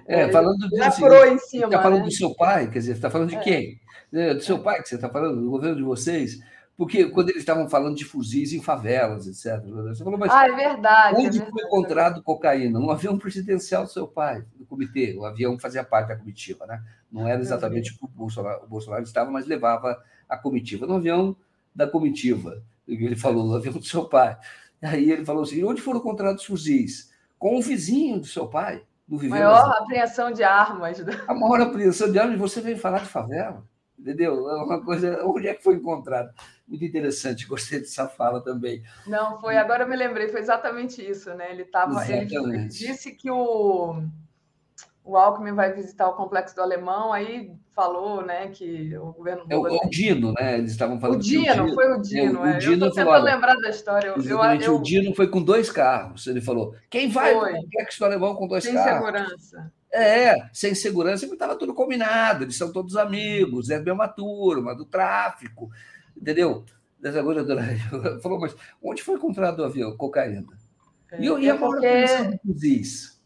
É, falando assim, em cima. está falando né? do seu pai, quer dizer, está falando de É. quem? É, Do seu pai que você está falando, do governo de vocês? Porque quando eles estavam falando de fuzis em favelas, etc. Você falou, mas Ah, é verdade. é onde verdade. foi encontrado cocaína? No avião presidencial do seu pai, comitê. O avião fazia parte da comitiva, né? Não era exatamente o que o Bolsonaro, o Bolsonaro estava, mas levava a comitiva. No avião da comitiva, ele falou, no avião do seu pai. Aí ele falou assim: onde foram encontrados fuzis? Com o vizinho do seu pai, do Maior apreensão de armas. a maior apreensão de armas, você vem falar de favela, entendeu? É uma coisa. Onde é que foi encontrado? Muito interessante, gostei dessa fala também. Não, foi, agora eu me lembrei, foi exatamente isso, né? Ele tava, ele disse que o, o Alckmin vai visitar o complexo do Alemão, aí falou, né, que o governo É o, Lula é o Dino, né? Eles estavam O falando. que Dino, foi o Dino. o é. Dino eu tô lembrar da história. Eu, eu, Exatamente, eu, o Dino foi com dois carros. Ele falou: quem vai Foi. para o complexo do alemão com dois sem carros? segurança. É, sem segurança, porque estava tudo combinado, eles são todos amigos, é a mesma turma, do tráfico, entendeu? Dessa coisa do- Falou, mas onde foi encontrado o avião? Cocaína. E, eu- e a É porque- fuzis?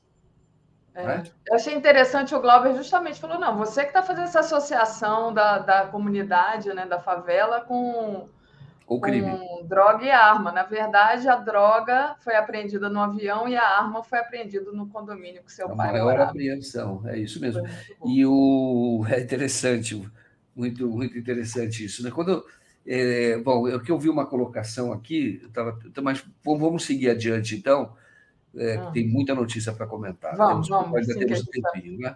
É. né? Eu achei interessante o Glauber justamente falou: não, você que está fazendo essa associação da, da comunidade, né, da favela, com, Ou crime? com droga e arma. Na verdade, a droga foi apreendida no avião e a arma foi apreendida no condomínio que seu A pai maior morava. apreensão, é isso mesmo. E o é interessante, muito muito interessante isso, né? Quando é, bom, eu que eu vi uma colocação aqui, eu tava, mas vamos seguir adiante então, é, Ah. tem muita notícia para comentar. Vamos, Temos- vamos, ainda sim, temos que a gente tá- tempinho, né?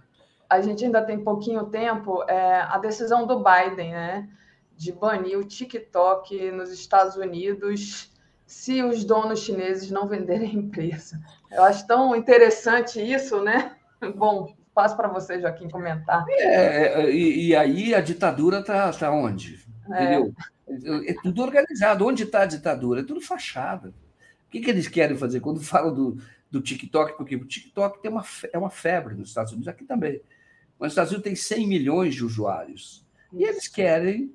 a gente ainda tem pouquinho tempo, é, a decisão do Biden, né, de banir o TikTok nos Estados Unidos se os donos chineses não venderem a empresa. Eu acho tão interessante isso, né? Bom, passo para você, Joaquim, comentar. É, é, e, e aí a ditadura está tá onde? Entendeu? É, tudo organizado. Onde está a ditadura? É tudo fachada. O que, que eles querem fazer quando falam do, do TikTok? Porque o TikTok tem uma, é uma febre nos Estados Unidos, aqui também. Mas os Estados Unidos tem 100 milhões de usuários. E eles querem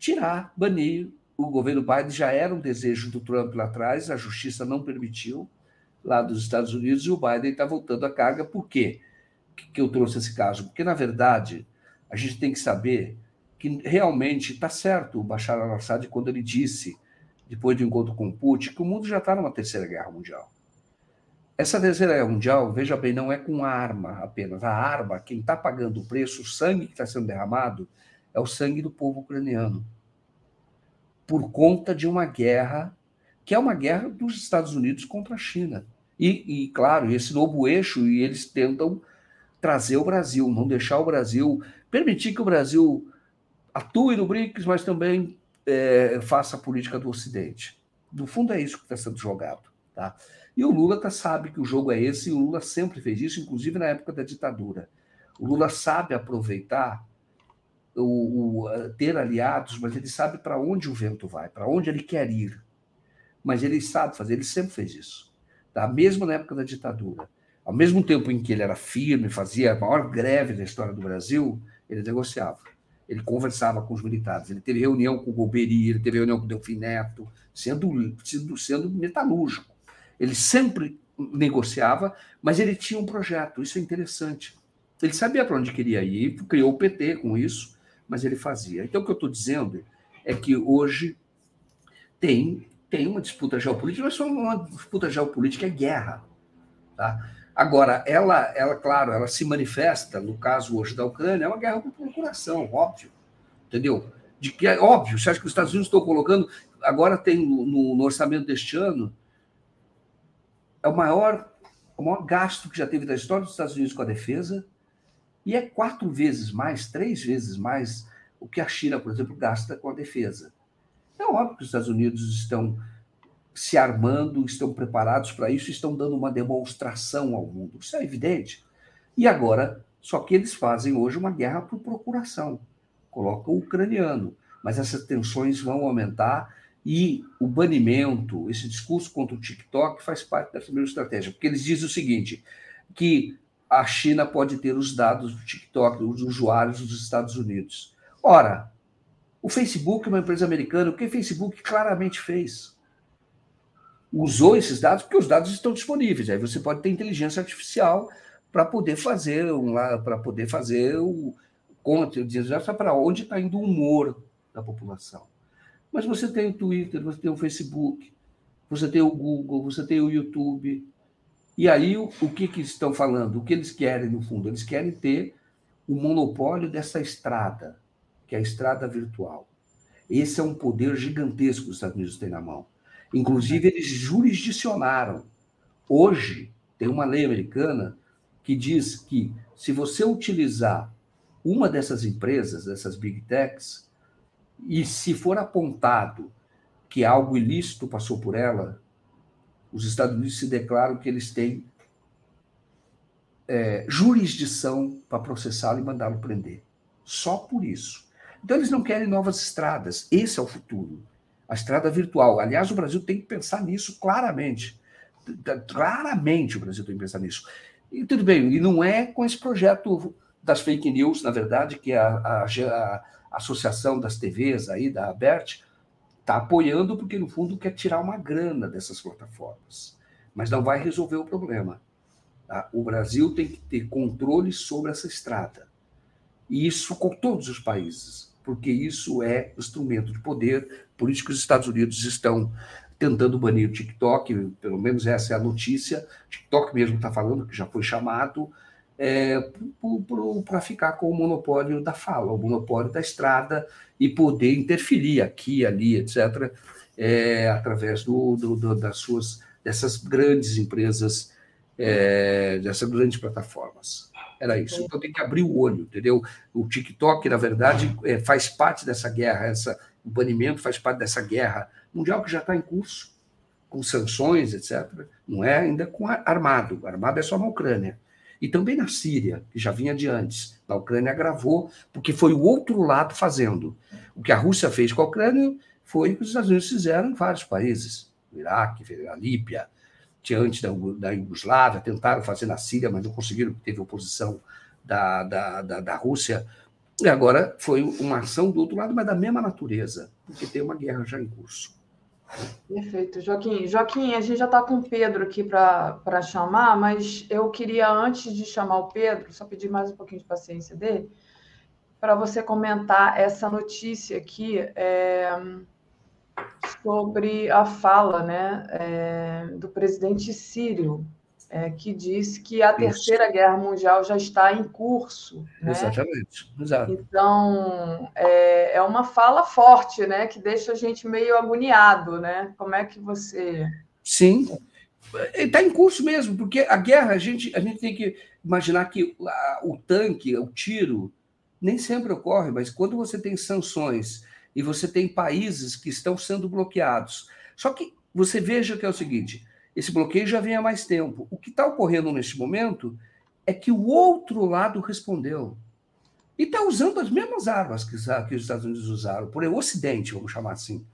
tirar, banir. O governo Biden já era um desejo do Trump lá atrás, a justiça não permitiu lá dos Estados Unidos e o Biden está voltando à carga. Por quê que eu trouxe esse caso? Porque, na verdade, a gente tem que saber que realmente está certo o Bashar al-Assad quando ele disse, depois do encontro com Putin, que o mundo já está numa terceira guerra mundial. Essa terceira guerra mundial, veja bem, não é com arma apenas. A arma, quem está pagando o preço, o sangue que está sendo derramado, é o sangue do povo ucraniano. Por conta de uma guerra, que é uma guerra dos Estados Unidos contra a China. E, e claro, esse novo eixo, e eles tentam trazer o Brasil, não deixar o Brasil, permitir que o Brasil atue no BRICS, mas também é, faça a política do Ocidente. No fundo, é isso que está sendo jogado. Tá? E o Lula tá, sabe que o jogo é esse, e o Lula sempre fez isso, inclusive na época da ditadura. O Lula sabe aproveitar, o, o ter aliados, mas ele sabe para onde o vento vai, para onde ele quer ir. Mas ele sabe fazer, ele sempre fez isso. Tá? Mesmo na época da ditadura. Ao mesmo tempo em que ele era firme, fazia a maior greve da história do Brasil, ele negociava. Ele conversava com os militares. Ele teve reunião com o Golbery, ele teve reunião com o Delfim Neto, sendo, sendo, sendo metalúrgico. Ele sempre negociava, mas ele tinha um projeto. Isso é interessante. Ele sabia para onde queria ir, criou o PT com isso, mas ele fazia. Então, o que eu estou dizendo é que hoje tem, tem uma disputa geopolítica, mas só uma disputa geopolítica é guerra. Tá? Agora, ela, ela, claro, ela se manifesta, no caso hoje da Ucrânia, é uma guerra por procuração, óbvio. Entendeu? De que é óbvio, você acha que os Estados Unidos estão colocando, agora tem no, no orçamento deste ano, é o maior, o maior gasto que já teve da história dos Estados Unidos com a defesa, E é quatro vezes mais, três vezes mais o que a China, por exemplo, gasta com a defesa. É óbvio que os Estados Unidos estão se armando, estão preparados para isso, estão dando uma demonstração ao mundo. Isso é evidente. E agora, só que eles fazem hoje uma guerra por procuração. Colocam o ucraniano. Mas essas tensões vão aumentar e o banimento, esse discurso contra o TikTok faz parte dessa mesma estratégia, porque eles dizem o seguinte, que a China pode ter os dados do TikTok, dos usuários dos Estados Unidos. Ora, o Facebook é uma empresa americana, o que o Facebook claramente fez? Usou esses dados porque os dados estão disponíveis. Aí você pode ter inteligência artificial para poder fazer um para poder fazer o conta, para onde está indo o humor da população. Mas você tem o Twitter, você tem o Facebook, você tem o Google, você tem o YouTube. E aí, o, o que, que estão falando? O que eles querem, no fundo? Eles querem ter o monopólio dessa estrada, que é a estrada virtual. Esse é um poder gigantesco que os Estados Unidos têm na mão. Inclusive, eles jurisdicionaram. Hoje, tem uma lei americana que diz que se você utilizar uma dessas empresas, dessas big techs, e se for apontado que algo ilícito passou por ela, os Estados Unidos se declaram que eles têm é, jurisdição para processá-lo e mandá-lo prender. Só por isso. Então, eles não querem novas estradas. Esse é o futuro. A estrada virtual. Aliás, o Brasil tem que pensar nisso claramente. Claramente o Brasil tem que pensar nisso. E tudo bem, e não é com esse projeto das fake news, na verdade, que a, a, a Associação das TVs aí, da ABERT, está apoiando porque, no fundo, quer tirar uma grana dessas plataformas. Mas não vai resolver o problema. Tá? O Brasil tem que ter controle sobre essa estrada. E isso com todos os países, porque isso é instrumento de poder. Por isso que os Estados Unidos estão tentando banir o TikTok, pelo menos essa é a notícia. O TikTok mesmo está falando que já foi chamado é, para ficar com o monopólio da fala, o monopólio da estrada e poder interferir aqui, ali, etc., é, através do, do, do, das suas dessas grandes empresas, é, dessas grandes plataformas. Era isso. Então tem que abrir o olho, entendeu? O TikTok, na verdade, é, faz parte dessa guerra, essa, o banimento faz parte dessa guerra mundial que já está em curso, com sanções, etc. Não é ainda com armado. Armado é só na Ucrânia e também na Síria, que já vinha de antes. Na Ucrânia agravou, porque foi o outro lado fazendo. O que a Rússia fez com a Ucrânia foi o que os Estados Unidos fizeram em vários países. O Iraque, a Líbia, tinha antes da, da Iugoslávia, tentaram fazer na Síria, mas não conseguiram, teve oposição da, da, da, da Rússia. E agora foi uma ação do outro lado, mas da mesma natureza, porque tem uma guerra já em curso. Perfeito, Joaquim. Joaquim, a gente já está com o Pedro aqui para chamar, mas eu queria, antes de chamar o Pedro, só pedir mais um pouquinho de paciência dele, para você comentar essa notícia aqui é, sobre a fala né, é, do presidente sírio é, que diz que a Terceira Isso. Guerra Mundial já está em curso. Né? Exatamente. Exato. Então, é, é uma fala forte, né? Que deixa a gente meio agoniado, né? Como é que você... Sim, está em curso mesmo, porque a guerra, a gente, a gente tem que imaginar que a, o tanque, o tiro, nem sempre ocorre, mas quando você tem sanções e você tem países que estão sendo bloqueados. Só que você veja que é o seguinte: esse bloqueio já vem há mais tempo. O que está ocorrendo neste momento é que o outro lado respondeu. E está usando as mesmas armas que, que os Estados Unidos usaram, por o Ocidente, vamos chamar assim.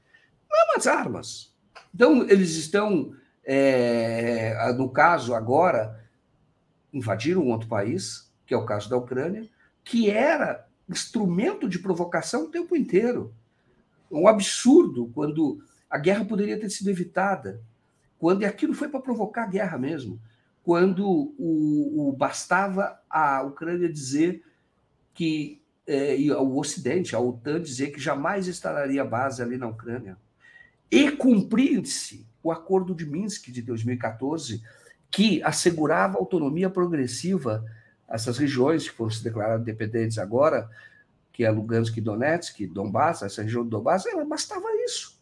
Mesmas armas. Então, eles estão, é, no caso agora, invadiram um outro país, que é o caso da Ucrânia, que era instrumento de provocação o tempo inteiro. Um absurdo quando a guerra poderia ter sido evitada quando e aquilo foi para provocar guerra mesmo, quando o, o, bastava a Ucrânia dizer que é, o Ocidente, a OTAN dizer que jamais instalaria base ali na Ucrânia. E cumprir-se o Acordo de Minsk de 2014 que assegurava autonomia progressiva a essas regiões que foram se declaradas independentes agora, que é Lugansk e Donetsk, Donbass, essa região do Donbass, bastava isso.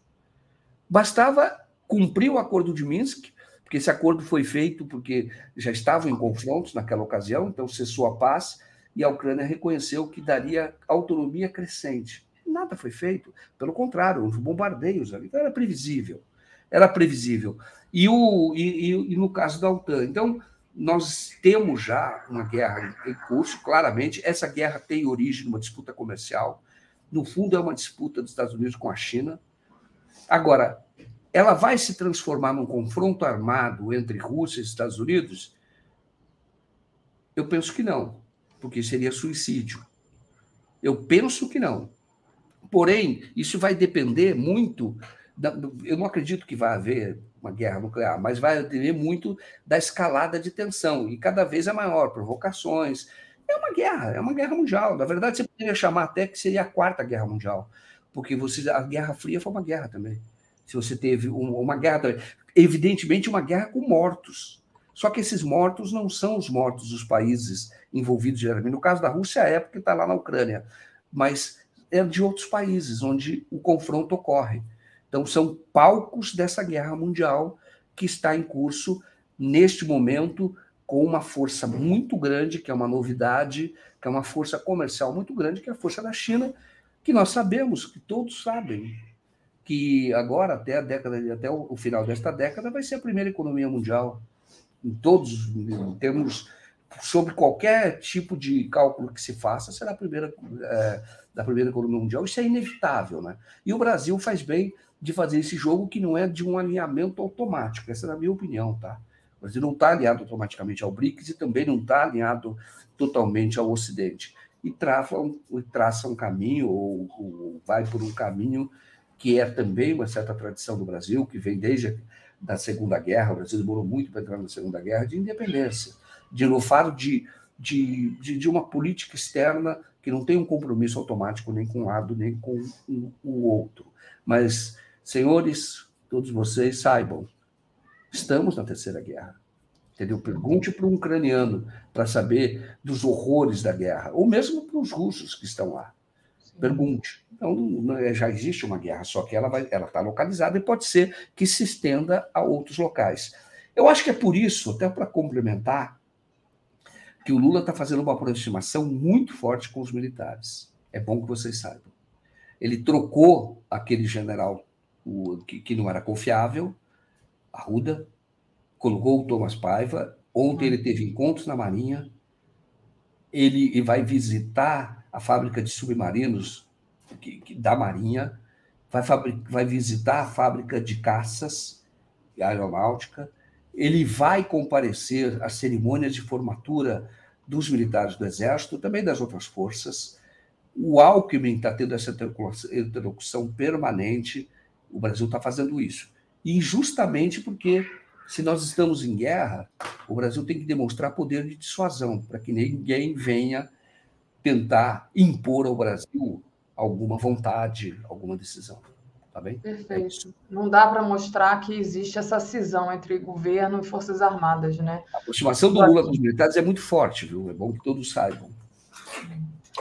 Bastava cumpriu o acordo de Minsk, porque esse acordo foi feito porque já estavam em confrontos naquela ocasião, então cessou a paz, e a Ucrânia reconheceu que daria autonomia crescente. Nada foi feito, pelo contrário, houve bombardeios ali. Então era previsível, era previsível. E, o, e, e, e no caso da OTAN, então nós temos já uma guerra em curso, claramente. Essa guerra tem origem numa disputa comercial. No fundo, é uma disputa dos Estados Unidos com a China. Agora, ela vai se transformar num confronto armado entre Rússia e Estados Unidos? Eu penso que não, porque seria suicídio. Eu penso que não. Porém, isso vai depender muito. Da, eu não acredito que vai haver uma guerra nuclear, mas vai depender muito da escalada de tensão, e cada vez é maior, provocações. É uma guerra, é uma guerra mundial. Na verdade, você poderia chamar até que seria a quarta guerra mundial, porque você, a Guerra Fria foi uma guerra também. Se você teve uma guerra, evidentemente uma guerra com mortos. Só que esses mortos não são os mortos dos países envolvidos diretamente. No caso da Rússia, é porque está lá na Ucrânia, mas é de outros países onde o confronto ocorre. Então, são palcos dessa guerra mundial que está em curso neste momento, com uma força muito grande, que é uma novidade, que é uma força comercial muito grande, que é a força da China, que nós sabemos, que todos sabem, que agora, até a década, até o final desta década, vai ser a primeira economia mundial. Em todos, em termos, sobre qualquer tipo de cálculo que se faça, será a primeira, é, da primeira economia mundial. Isso é inevitável, né? E o Brasil faz bem de fazer esse jogo que não é de um alinhamento automático. Essa é a minha opinião, tá? O Brasil não está alinhado automaticamente ao BRICS e também não está alinhado totalmente ao Ocidente. E traça um, traça um caminho, ou, ou, vai por um caminho que é também uma certa tradição do Brasil, que vem desde da Segunda Guerra, o Brasil demorou muito para entrar na Segunda Guerra, de independência, de no faro de, de, de, de uma política externa que não tem um compromisso automático nem com um lado, nem com o outro. Mas Senhores, todos vocês saibam, estamos na Terceira Guerra. Entendeu? Pergunte para um ucraniano para saber dos horrores da guerra, ou mesmo para os russos que estão lá. Pergunte. Então, é, já existe uma guerra, só que ela está localizada e pode ser que se estenda a outros locais. Eu acho que é por isso, até para complementar, que o Lula está fazendo uma aproximação muito forte com os militares. É bom que vocês saibam. Ele trocou aquele general o, que, que, não era confiável, Arruda, colocou o Thomas Paiva. Ontem ele teve encontros na Marinha. Ele, vai visitar a fábrica de submarinos que, que, da Marinha, vai, vai visitar a fábrica de caças aeronáutica. Ele vai comparecer às cerimônias de formatura dos militares do Exército, também das outras forças. O Alckmin está tendo essa interlocução permanente o Brasil está fazendo isso. E justamente porque, se nós estamos em guerra, o Brasil tem que demonstrar poder de dissuasão, para que ninguém venha tentar impor ao Brasil alguma vontade, alguma decisão. Tá bem? Perfeito. Não dá para mostrar que existe essa cisão entre governo e Forças Armadas, né? A aproximação do Lula com os militares é muito forte, viu? É bom que todos saibam.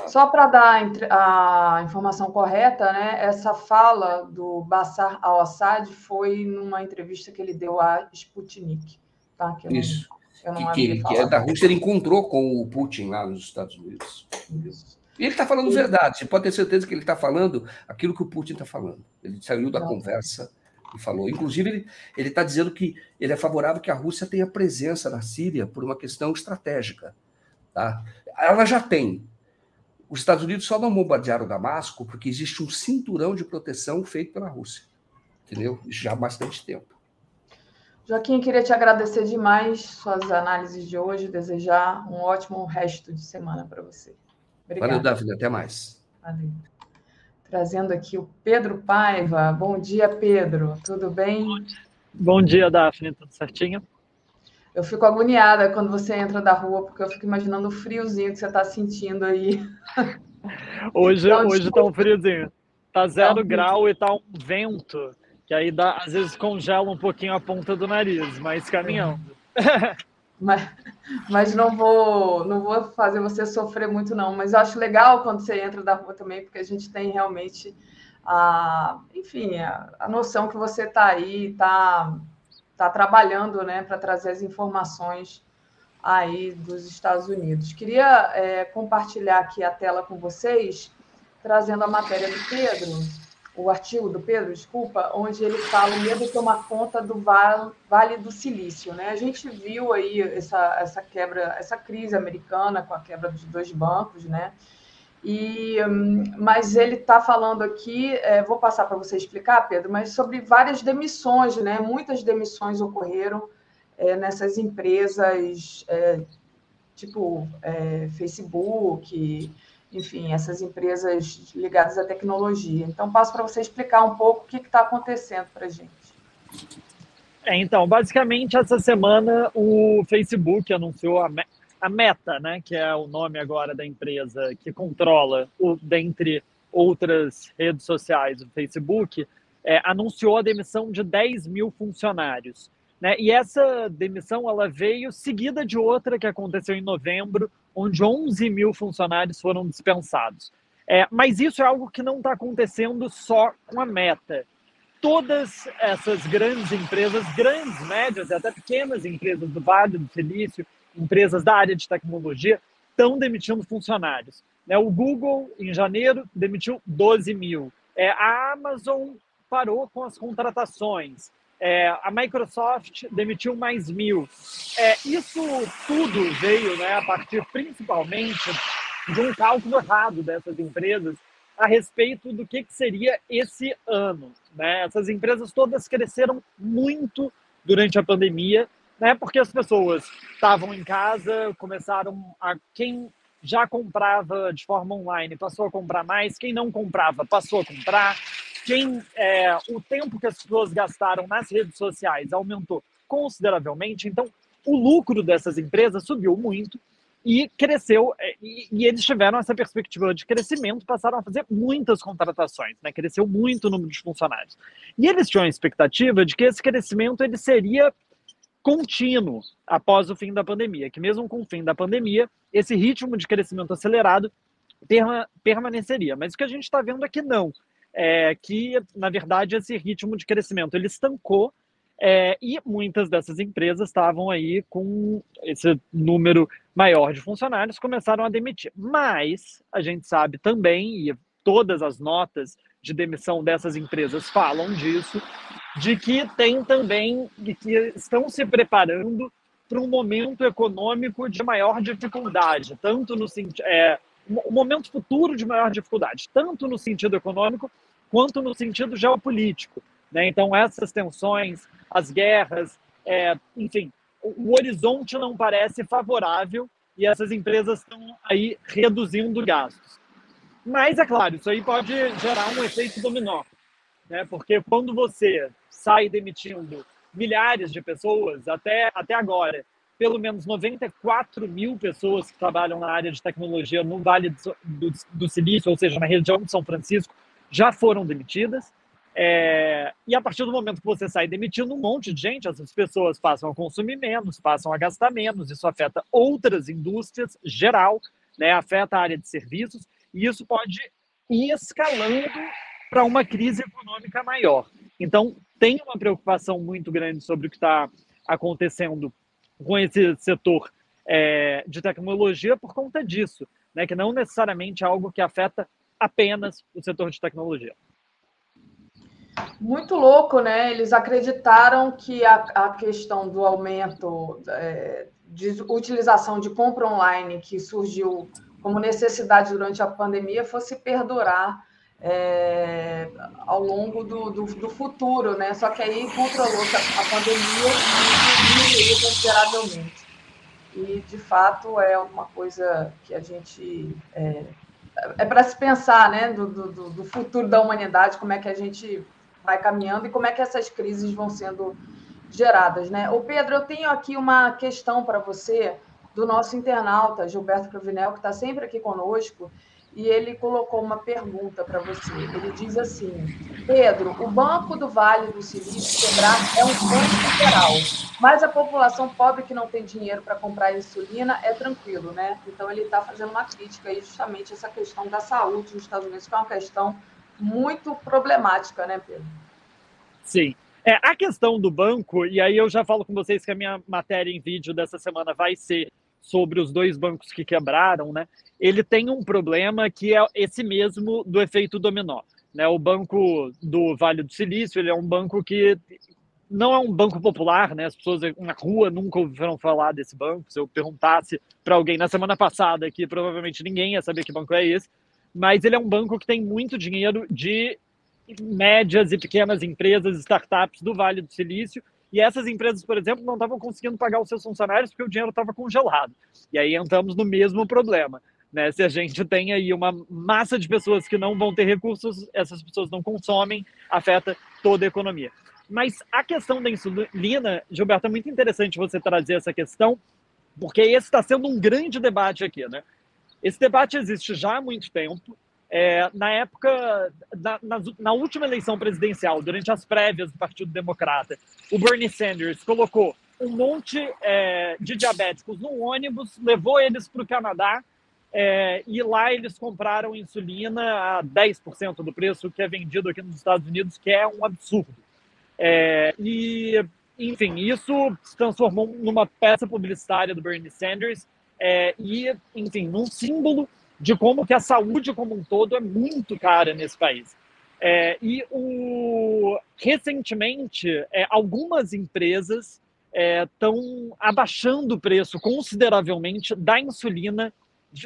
Só para dar a informação correta, né, essa fala do Bashar al-Assad foi numa entrevista que ele deu à Sputnik. Tá? Que Isso. Não, que, que, que é da Rússia, ele encontrou com o Putin lá nos Estados Unidos. Isso. E ele está falando verdade. Você pode ter certeza que ele está falando aquilo que o Putin está falando. Ele saiu da não. conversa e falou. Inclusive, ele está dizendo que ele é favorável que a Rússia tenha presença na Síria por uma questão estratégica. Tá? Ela já tem, os Estados Unidos só não bombardearam Damasco porque existe um cinturão de proteção feito pela Rússia. Entendeu? Já há bastante tempo. Joaquim, queria te agradecer demais suas análises de hoje, desejar um ótimo resto de semana para você. Obrigada. Valeu, Davi, até mais. Valeu. Trazendo aqui o Pedro Paiva. Bom dia, Pedro. Tudo bem? Bom dia, Daphne. Tudo certinho? Eu fico agoniada quando você entra da rua, porque eu fico imaginando o friozinho que você está sentindo aí. Hoje então, hoje tá um friozinho. Tá zero tá grau e tá um vento, que aí dá, às vezes congela um pouquinho a ponta do nariz, mas caminhando. Mas, mas não vou não vou fazer você sofrer muito, não. Mas eu acho legal quando você entra da rua também, porque a gente tem realmente a, enfim, a, a noção que você está aí, está está trabalhando né, para trazer as informações aí dos Estados Unidos. Queria é, compartilhar aqui a tela com vocês, trazendo a matéria do Pedro, o artigo do Pedro, desculpa, onde ele fala o medo de tomar conta do Vale do Silício. Né? A gente viu aí essa, essa quebra, essa crise americana com a quebra dos dois bancos, né? E, mas ele está falando aqui, é, vou passar para você explicar, Pedro, mas sobre várias demissões, né? Muitas demissões ocorreram é, nessas empresas, é, tipo é, Facebook, enfim, essas empresas ligadas à tecnologia. Então, passo para você explicar um pouco o que está acontecendo para a gente. É, então, basicamente, essa semana o Facebook anunciou a, a Meta, né, que é o nome agora da empresa que controla, o, dentre outras redes sociais, o Facebook, é, anunciou a demissão de 10 mil funcionários. Né? E essa demissão ela veio seguida de outra que aconteceu em novembro, onde 11 mil funcionários foram dispensados. É, mas isso é algo que não está acontecendo só com a Meta. Todas essas grandes empresas, grandes, médias e até pequenas empresas do Vale do Silício, empresas da área de tecnologia, estão demitindo funcionários. Né? O Google, em janeiro, demitiu 12 mil. É, a Amazon parou com as contratações. É, a Microsoft demitiu mais mil. É, isso tudo veio né, a partir principalmente de um cálculo errado dessas empresas a respeito do que, seria esse ano. Né? Essas empresas todas cresceram muito durante a pandemia, né? porque as pessoas estavam em casa, começaram a. Quem já comprava de forma online passou a comprar mais, quem não comprava passou a comprar quem é, o tempo que as pessoas gastaram nas redes sociais aumentou consideravelmente, então o lucro dessas empresas subiu muito e cresceu, é, e, e, eles tiveram essa perspectiva de crescimento, passaram a fazer muitas contratações, né? cresceu muito o número de funcionários. E eles tinham a expectativa de que esse crescimento ele seria contínuo após o fim da pandemia, que mesmo com o fim da pandemia, esse ritmo de crescimento acelerado permaneceria. Mas o que a gente está vendo é que não é, que, na verdade, esse ritmo de crescimento ele estancou é, e muitas dessas empresas estavam aí com esse número maior de funcionários, começaram a demitir. Mas a gente sabe também, e todas as notas de demissão dessas empresas falam disso, de que tem também, de que estão se preparando para um momento econômico de maior dificuldade, tanto no sentido. É, um momento futuro de maior dificuldade, tanto no sentido econômico quanto no sentido geopolítico. Né? Então, essas tensões, as guerras, é, enfim, o, o horizonte não parece favorável e essas empresas estão aí reduzindo gastos. Mas, é claro, isso aí pode gerar um efeito dominó, né? porque quando você sai demitindo milhares de pessoas, até, até agora, pelo menos 94 mil pessoas que trabalham na área de tecnologia no Vale do, do, do Silício, ou seja, na região de São Francisco, já foram demitidas. É, e a partir do momento que você sai demitindo um monte de gente, essas pessoas passam a consumir menos, passam a gastar menos, isso afeta outras indústrias, geral, né, afeta a área de serviços, e isso pode ir escalando para uma crise econômica maior. Então, tem uma preocupação muito grande sobre o que está acontecendo com esse setor é, de tecnologia por conta disso, né? que não necessariamente é algo que afeta apenas o setor de tecnologia. Muito louco, né? Eles acreditaram que a, a questão do aumento é, de utilização de compra online que surgiu como necessidade durante a pandemia fosse perdurar é, ao longo do, do, do, futuro, né? Só que aí controlou a, a pandemia diminuiu consideravelmente. E, de fato, é uma coisa que a gente... É, é para se pensar, né? Do, do, do futuro da humanidade, como é que a gente vai caminhando e como é que essas crises vão sendo geradas, né? O Pedro, eu tenho aqui uma questão para você do nosso internauta Gilberto Provinel, que está sempre aqui conosco, e ele colocou uma pergunta para você. Ele diz assim: Pedro, o Banco do Vale do Silício quebrar é um banco geral, mas a população pobre que não tem dinheiro para comprar insulina é tranquilo, né? Então ele está fazendo uma crítica aí justamente essa questão da saúde nos Estados Unidos, que é uma questão muito problemática, né, Pedro? Sim. É, a questão do banco, e aí eu já falo com vocês que a minha matéria em vídeo dessa semana vai ser sobre os dois bancos que quebraram, né? Ele tem um problema que é esse mesmo do efeito dominó. Né? O banco do Vale do Silício ele é um banco que não é um banco popular, né? As pessoas na rua nunca ouviram falar desse banco. Se eu perguntasse para alguém na semana passada aqui, provavelmente ninguém ia saber que banco é esse. Mas ele é um banco que tem muito dinheiro de médias e pequenas empresas, startups do Vale do Silício. E essas empresas, por exemplo, não estavam conseguindo pagar os seus funcionários porque o dinheiro estava congelado. E aí entramos no mesmo problema. Né? Se a gente tem aí uma massa de pessoas que não vão ter recursos, essas pessoas não consomem, afeta toda a economia. Mas a questão da insulina, Gilberto, é muito interessante você trazer essa questão, porque esse está sendo um grande debate aqui. Né? Esse debate existe já há muito tempo. É, na época, na, na, na, última eleição presidencial, durante as prévias do Partido Democrata, o Bernie Sanders colocou um monte é, de diabéticos no ônibus, levou eles para o Canadá é, e lá eles compraram insulina a 10% do preço que é vendido aqui nos Estados Unidos, que é um absurdo. É, e, enfim, isso se transformou numa peça publicitária do Bernie Sanders é, e, enfim, num símbolo de como que a saúde como um todo é muito cara nesse país. É, e o, recentemente, é, algumas empresas estão é, abaixando o preço consideravelmente da insulina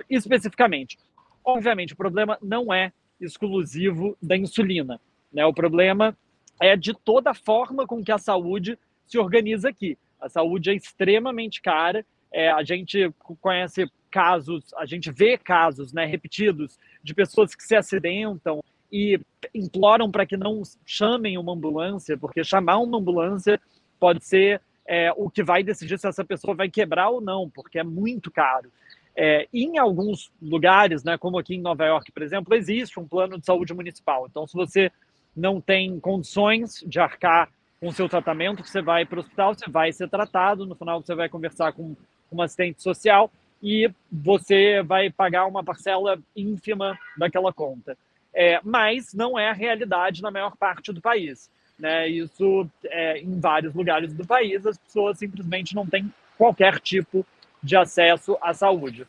especificamente. Obviamente, o problema não é exclusivo da insulina. Né? O problema é de toda a forma com que a saúde se organiza aqui. A saúde é extremamente cara. É, a gente conhece casos, a gente vê casos né, repetidos de pessoas que se acidentam e imploram para que não chamem uma ambulância, porque chamar uma ambulância pode ser é, o que vai decidir se essa pessoa vai quebrar ou não, porque é muito caro. É, em alguns lugares, né, como aqui em Nova York, por exemplo, existe um plano de saúde municipal. Então, se você não tem condições de arcar com o seu tratamento, você vai para o hospital, você vai ser tratado, no final você vai conversar com um assistente social e você vai pagar uma parcela ínfima daquela conta. É, mas não é a realidade na maior parte do país. Né? Isso, é, em vários lugares do país, as pessoas simplesmente não têm qualquer tipo de acesso à saúde.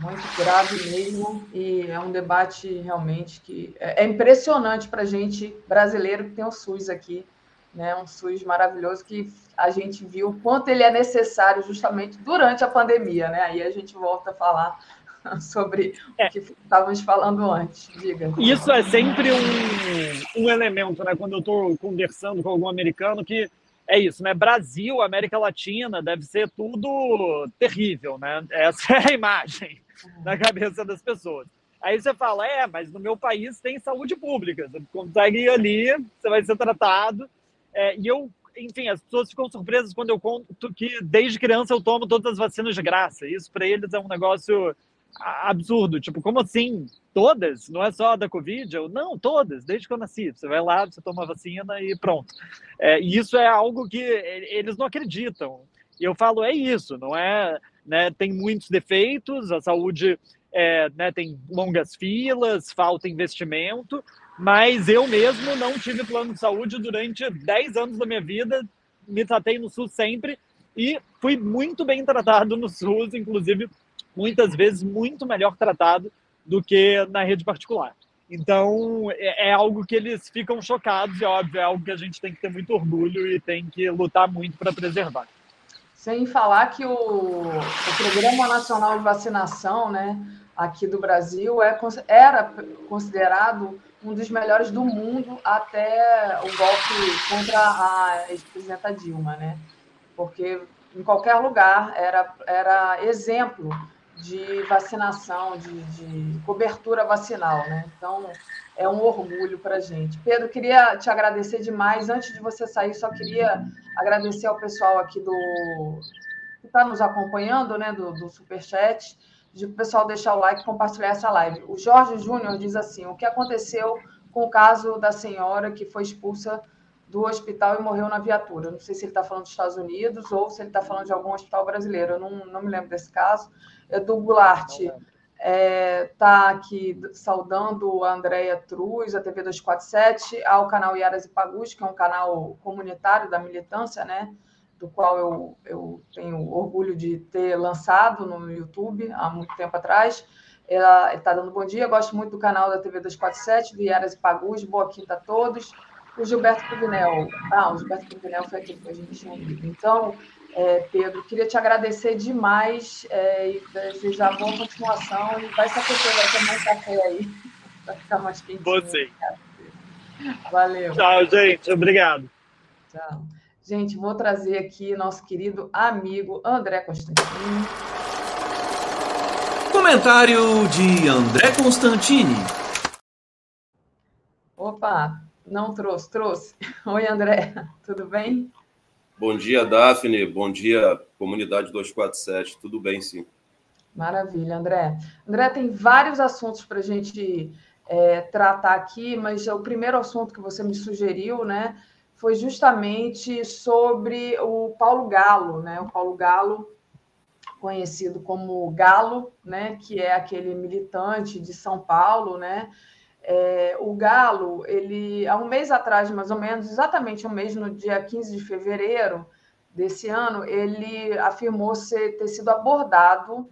Muito grave mesmo, e é um debate realmente que é, é impressionante para a gente brasileiro que tem o SUS aqui né? Um SUS maravilhoso que a gente viu o quanto ele é necessário justamente durante a pandemia, né? Aí a gente volta a falar sobre é. o que estávamos falando antes. Diga. Isso é sempre um, um elemento, né? Quando eu estou conversando com algum americano que é isso, né? Brasil, América Latina, deve ser tudo terrível, né? Essa é a imagem na cabeça das pessoas. Aí você fala, é, mas no meu país tem saúde pública, você consegue ir ali, você vai ser tratado, é, e eu, enfim, as pessoas ficam surpresas quando eu conto que desde criança eu tomo todas as vacinas de graça. Isso para eles é um negócio absurdo. Tipo, como assim? Todas? Não é só da Covid? Eu, não, todas, desde que eu nasci. Você vai lá, você toma vacina e pronto. É, e isso é algo que eles não acreditam. E eu falo, é isso, não é. Né, tem muitos defeitos, a saúde é, né, tem longas filas, falta investimento, mas eu mesmo não tive plano de saúde durante 10 anos da minha vida, me tratei no SUS sempre e fui muito bem tratado no SUS, inclusive muitas vezes muito melhor tratado do que na rede particular. Então, é, é algo que eles ficam chocados e, óbvio, é algo que a gente tem que ter muito orgulho e tem que lutar muito para preservar. Sem falar que o, o Programa Nacional de Vacinação, né, aqui do Brasil, é, era considerado um dos melhores do mundo até o golpe contra a ex-presidenta Dilma, né? Porque em qualquer lugar era, era exemplo de vacinação, de, de cobertura vacinal, né? Então é um orgulho para a gente. Pedro, queria te agradecer demais. Antes de você sair, só queria agradecer ao pessoal aqui do que está nos acompanhando, né? Do, do Superchat de o pessoal deixar o like e compartilhar essa live. O Jorge Júnior diz assim: o que aconteceu com o caso da senhora que foi expulsa do hospital e morreu na viatura? Não sei se ele está falando dos Estados Unidos ou se ele está falando de algum hospital brasileiro. Eu não, não me lembro desse caso. Edu Goulart, está é, tá aqui saudando a Andrea Truz, a TV 247, ao canal Iaras e Pagus, que é um canal comunitário da militância, né? Do qual eu, eu tenho orgulho de ter lançado no YouTube há muito tempo atrás. Ela está dando bom dia, gosto muito do canal da TV 247, do Iaras e Pagus, boa quinta a todos. O Gilberto Cruvinel. Ah, o Gilberto Cruvinel foi aquele que a gente. Então, é, Pedro, queria te agradecer demais é, e desejar boa continuação. E vai se aquecer, vai tomar um café aí. Vai ficar mais quentinho. Você. Valeu. Tchau, gente. Obrigado. Tchau. Gente, vou trazer aqui nosso querido amigo André Constantini. Comentário de André Constantini. Opa, não trouxe, trouxe. Oi, André, tudo bem? Bom dia, Daphne. Bom dia, comunidade 247. Tudo bem, sim. Maravilha, André. André, tem vários assuntos para a gente é, tratar aqui, mas o primeiro assunto que você me sugeriu, né, foi justamente sobre o Paulo Galo, né? O Paulo Galo, conhecido como Galo, né, que é aquele militante de São Paulo, né? É, o Galo, ele há um mês atrás, mais ou menos, exatamente um mês, no dia 15 de fevereiro desse ano, ele afirmou ser, ter sido abordado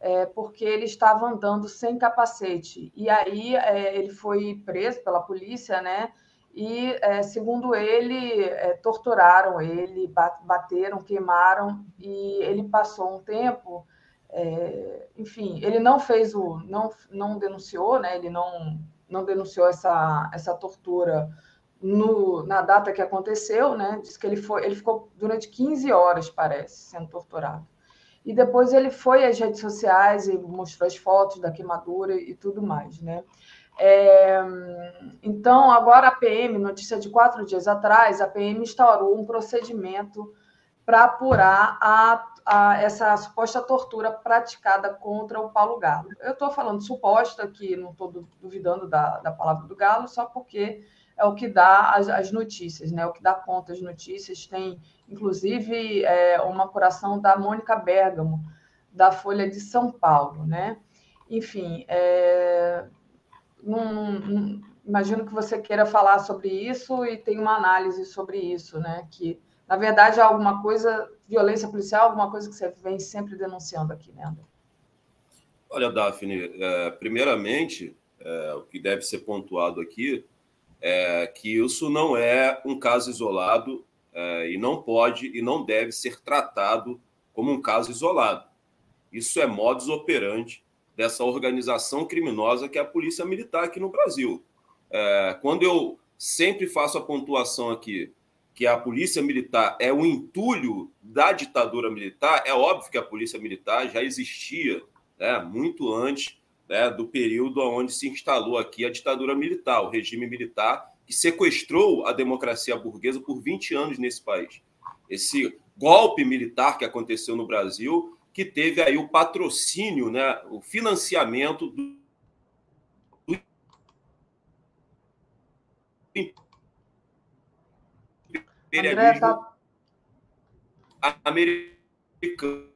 é, porque ele estava andando sem capacete. E aí é, ele foi preso pela polícia, né? E, é, segundo ele, é, torturaram ele, bateram, queimaram, e ele passou um tempo. É, enfim, ele não fez o. não, não denunciou, né? Ele não não denunciou essa, essa tortura no, na data que aconteceu, né? Diz que ele foi, ele ficou durante 15 horas, parece, sendo torturado. E depois ele foi às redes sociais e mostrou as fotos da queimadura e tudo mais, né? É, então, agora a PM, notícia de quatro dias atrás, a PM instaurou um procedimento para apurar a, a, essa suposta tortura praticada contra o Paulo Galo. Eu estou falando suposta, que não estou duvidando da, da palavra do Galo, só porque é o que dá as, as notícias, né? o que dá conta as notícias. Tem, inclusive, é, uma apuração da Mônica Bergamo, da Folha de São Paulo. Né? Enfim, é, imagino que você queira falar sobre isso e tem uma análise sobre isso, né? que na verdade, é alguma coisa, violência policial, alguma coisa que você vem sempre denunciando aqui, né, André? Olha, Daphne, é, primeiramente, é, o que deve ser pontuado aqui é que isso não é um caso isolado é, e não pode e não deve ser tratado como um caso isolado. Isso é modus operandi dessa organização criminosa que é a Polícia Militar aqui no Brasil. É, quando eu sempre faço a pontuação aqui que a polícia militar é o entulho da ditadura militar, é óbvio que a polícia militar já existia né, muito antes né, do período onde se instalou aqui a ditadura militar, o regime militar que sequestrou a democracia burguesa por 20 anos nesse país. Esse golpe militar que aconteceu no Brasil, que teve aí o patrocínio, né, o financiamento do imperialismo tá... americano.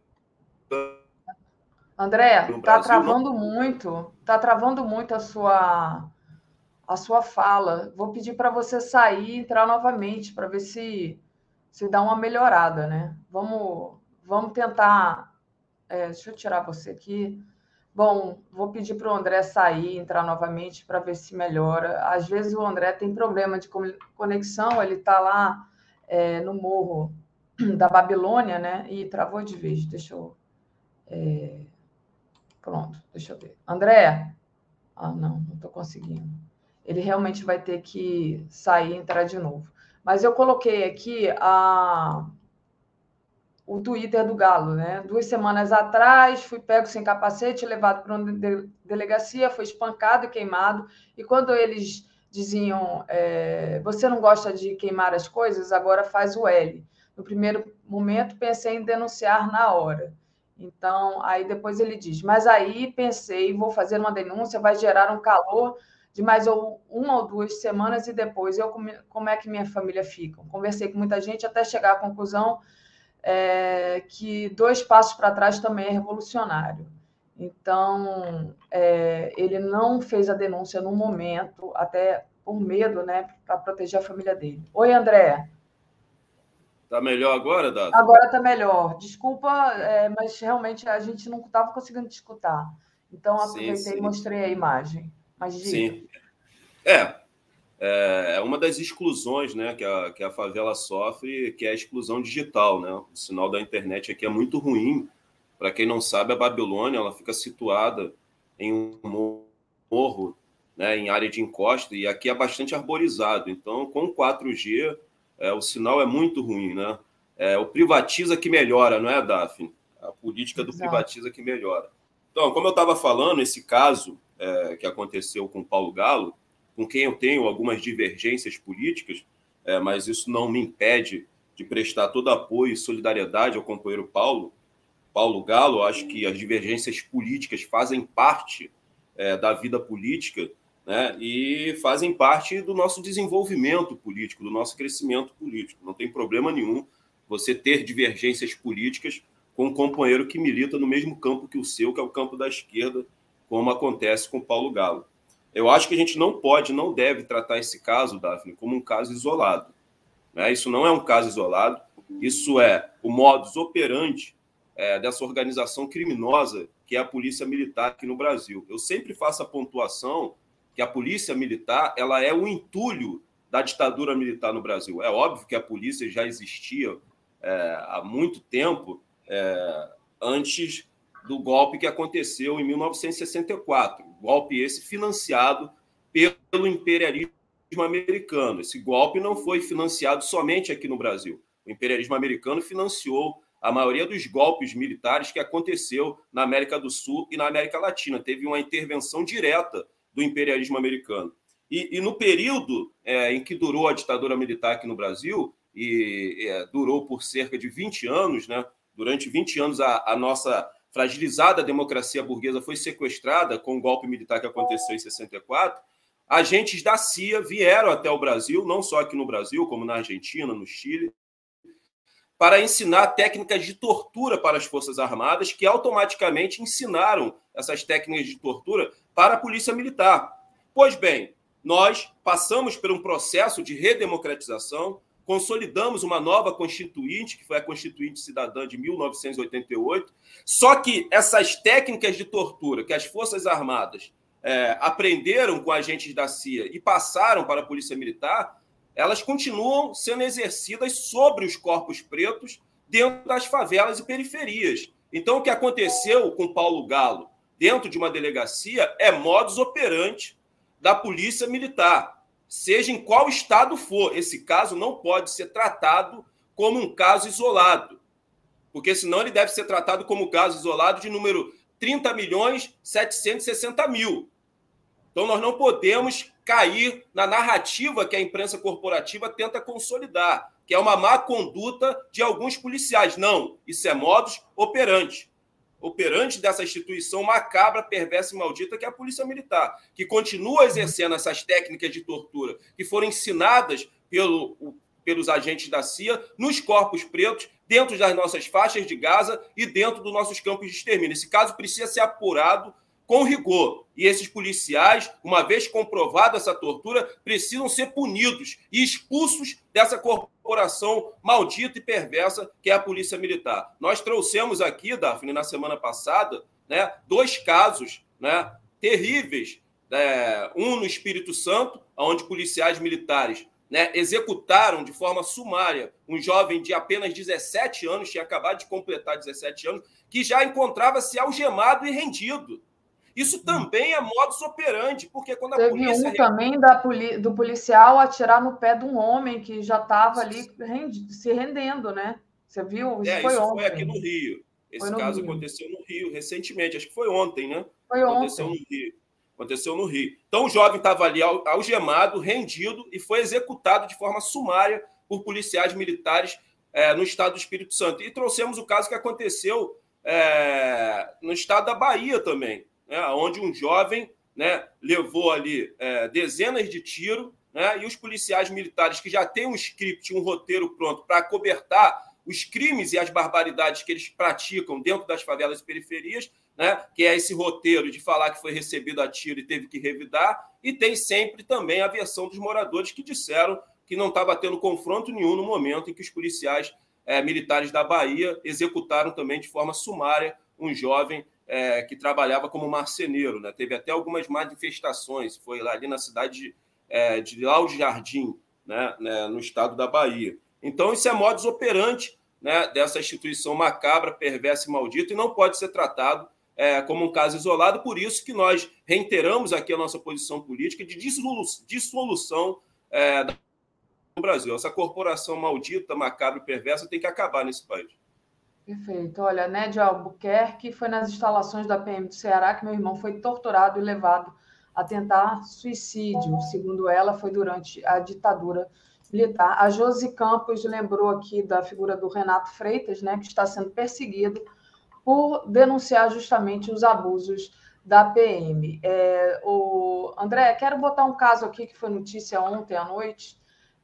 André, está travando muito, está travando muito a sua a sua fala. Vou pedir para você sair e entrar novamente para ver se se dá uma melhorada, né? Vamos vamos tentar. É, deixa eu tirar você aqui. Bom, vou pedir para o André sair, entrar novamente para ver se melhora. Às vezes o André tem problema de conexão, ele está lá é, no morro da Babilônia, né? E travou de vez. Deixa eu. É... Pronto, deixa eu ver. André? Ah, não, não estou conseguindo. Ele realmente vai ter que sair e entrar de novo. Mas eu coloquei aqui a... o Twitter do Galo, né? Duas semanas atrás, fui pego sem capacete, levado para uma delegacia, foi espancado e queimado. E quando eles diziam: é, você não gosta de queimar as coisas, agora faz o L. No primeiro momento, pensei em denunciar na hora. Então, aí depois ele diz: mas aí pensei, vou fazer uma denúncia, vai gerar um calor de mais uma ou duas semanas e depois eu como é que minha família fica? Conversei com muita gente até chegar à conclusão é, que dois passos para trás também é revolucionário. Então, é, ele não fez a denúncia no momento, até por medo, né, para proteger a família dele. Oi, André. Tá melhor agora, Dado? Agora tá melhor. Desculpa, é, mas realmente a gente não estava conseguindo te escutar. Então, aproveitei sim, sim. e mostrei a imagem. Mas sim. É, é uma das exclusões né, que, a, que a favela sofre, que é a exclusão digital. Né? O sinal da internet aqui é muito ruim. Para quem não sabe, a Babilônia ela fica situada em um morro, né, em área de encosta, e aqui é bastante arborizado. Então, com 4G, é, o sinal é muito ruim. Né? É, o privatiza que melhora, não é, Daphne? A política do Exato. privatiza que melhora. Então, como eu estava falando, esse caso é, que aconteceu com Paulo Galo, com quem eu tenho algumas divergências políticas, é, mas isso não me impede de prestar todo apoio e solidariedade ao companheiro Paulo. Paulo Galo, acho que as divergências políticas fazem parte é, da vida política né, e fazem parte do nosso desenvolvimento político, do nosso crescimento político. Não tem problema nenhum você ter divergências políticas com um companheiro que milita no mesmo campo que o seu, que é o campo da esquerda, como acontece com Paulo Galo. Eu acho que a gente não pode, não deve tratar esse caso, Daphne, como um caso isolado. Né? Isso não é um caso isolado, isso é o modus operandi é, dessa organização criminosa que é a Polícia Militar aqui no Brasil. Eu sempre faço a pontuação que a Polícia Militar ela é o entulho da ditadura militar no Brasil. É óbvio que a polícia já existia é, há muito tempo é, antes do golpe que aconteceu em 1964. Golpe esse financiado pelo imperialismo americano. Esse golpe não foi financiado somente aqui no Brasil. O imperialismo americano financiou a maioria dos golpes militares que aconteceu na América do Sul e na América Latina. Teve uma intervenção direta do imperialismo americano. E, e no período é, em que durou a ditadura militar aqui no Brasil, e é, durou por cerca de 20 anos, né? durante 20 anos a, a nossa fragilizada democracia burguesa foi sequestrada com o golpe militar que aconteceu em 64, agentes da CIA vieram até o Brasil, não só aqui no Brasil, como na Argentina, no Chile, para ensinar técnicas de tortura para as Forças Armadas, que automaticamente ensinaram essas técnicas de tortura para a Polícia Militar. Pois bem, nós passamos por um processo de redemocratização, consolidamos uma nova Constituinte, que foi a Constituinte Cidadã de 1988. Só que essas técnicas de tortura que as Forças Armadas é, aprenderam com agentes da CIA e passaram para a Polícia Militar, elas continuam sendo exercidas sobre os corpos pretos dentro das favelas e periferias. Então, o que aconteceu com Paulo Galo dentro de uma delegacia é modus operandi da Polícia Militar seja em qual estado for. Esse caso não pode ser tratado como um caso isolado, porque senão ele deve ser tratado como caso isolado de número 30 milhões 760 mil. Então nós não podemos cair na narrativa que a imprensa corporativa tenta consolidar, que é uma má conduta de alguns policiais. Não, isso é modus operandi operante dessa instituição macabra, perversa e maldita que é a Polícia Militar, que continua exercendo essas técnicas de tortura que foram ensinadas pelo, pelos agentes da CIA nos corpos pretos, dentro das nossas faixas de Gaza e dentro dos nossos campos de extermínio. Esse caso precisa ser apurado com rigor. E esses policiais, uma vez comprovada essa tortura, precisam ser punidos e expulsos dessa corporação maldita e perversa que é a Polícia Militar. Nós trouxemos aqui, Daphne, na semana passada, né, dois casos né, terríveis. É, um no Espírito Santo, onde policiais militares né, executaram de forma sumária um jovem de apenas 17 anos, tinha acabado de completar 17 anos, que já encontrava-se algemado e rendido. Isso também é modus operandi, porque quando a Teve polícia. um também da poli... do policial atirar no pé de um homem que já estava ali rendi... se rendendo, né? Você viu? Isso, é, foi, isso ontem. foi aqui no Rio. Esse no caso Rio. aconteceu no Rio recentemente, acho que foi ontem, né? Foi aconteceu ontem. No Rio. Aconteceu no Rio. Então o jovem estava ali algemado, rendido e foi executado de forma sumária por policiais militares é, no estado do Espírito Santo. E trouxemos o caso que aconteceu é, no estado da Bahia também né, onde um jovem né, levou ali é, dezenas de tiros, né, e os policiais militares que já têm um script, um roteiro pronto para cobertar os crimes e as barbaridades que eles praticam dentro das favelas e periferias, né, que é esse roteiro de falar que foi recebido a tiro e teve que revidar, e tem sempre também a versão dos moradores que disseram que não estava tendo confronto nenhum no momento em que os policiais é, militares da Bahia executaram também de forma sumária um jovem é, que trabalhava como marceneiro. Né? Teve até algumas manifestações, foi lá ali na cidade de, é, de Lauro Jardim, né, né, no estado da Bahia. Então, isso é modus operandi né, dessa instituição macabra, perversa e maldita, e não pode ser tratado é, como um caso isolado. Por isso que nós reiteramos aqui a nossa posição política de dissolução é, do Brasil. Essa corporação maldita, macabra e perversa tem que acabar nesse país. Perfeito. Olha, Nédia Albuquerque foi nas instalações da PM do Ceará que meu irmão foi torturado e levado a tentar suicídio. Segundo ela, foi durante a ditadura militar. A Josi Campos lembrou aqui da figura do Renato Freitas, né, que está sendo perseguido por denunciar justamente os abusos da PM. É, o André, quero botar um caso aqui que foi notícia ontem à noite,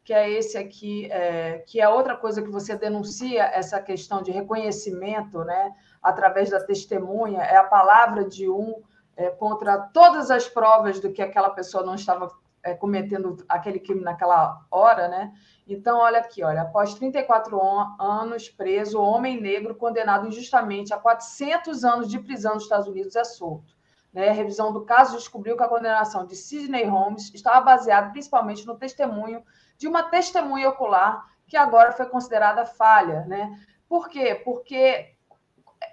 que é esse aqui, é, que é outra coisa que você denuncia, essa questão de reconhecimento, né, através da testemunha, é a palavra de um é, contra todas as provas do que aquela pessoa não estava é, cometendo aquele crime naquela hora, né? Então, olha aqui, olha, após 34 anos preso, homem negro condenado injustamente a 400 anos de prisão nos Estados Unidos é solto. Né? A revisão do caso descobriu que a condenação de Sidney Holmes estava baseada principalmente no testemunho de uma testemunha ocular que agora foi considerada falha, né? Por quê? Porque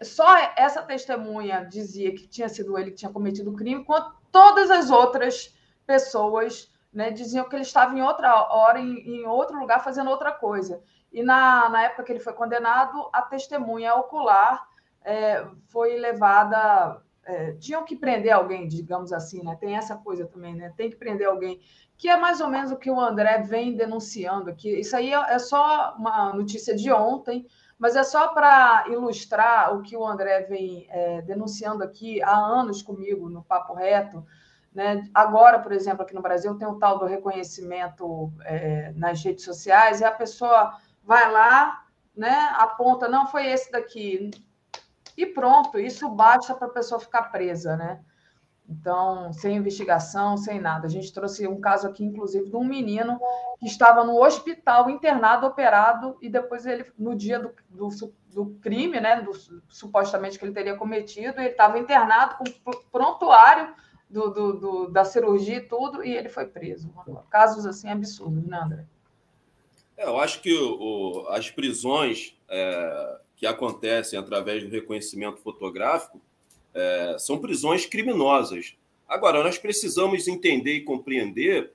só essa testemunha dizia que tinha sido ele que tinha cometido o crime, enquanto todas as outras pessoas né, diziam que ele estava em outra hora, em, em, outro lugar, fazendo outra coisa. E na, na época que ele foi condenado, a testemunha ocular é, foi levada. É, tinham que prender alguém, digamos assim, né? Tem essa coisa também, né? Tem que prender alguém, que é mais ou menos o que o André vem denunciando aqui. Isso aí é, é só uma notícia de ontem, mas é só para ilustrar o que o André vem é, denunciando aqui há anos comigo no Papo Reto, né? Agora, por exemplo, aqui no Brasil, tem o tal do reconhecimento é, nas redes sociais, e a pessoa vai lá, né, aponta, não foi esse daqui, e pronto, isso basta para a pessoa ficar presa, né? Então, sem investigação, sem nada. A gente trouxe um caso aqui, inclusive, de um menino que estava no hospital, internado, operado, e depois ele, no dia do, do, do crime, né, do, supostamente que ele teria cometido, ele estava internado com prontuário do, do, do, da cirurgia e tudo, e ele foi preso. Casos assim absurdos, né, André? É, eu acho que o, as prisões é, que acontecem através do reconhecimento fotográfico é, são prisões criminosas. Agora, nós precisamos entender e compreender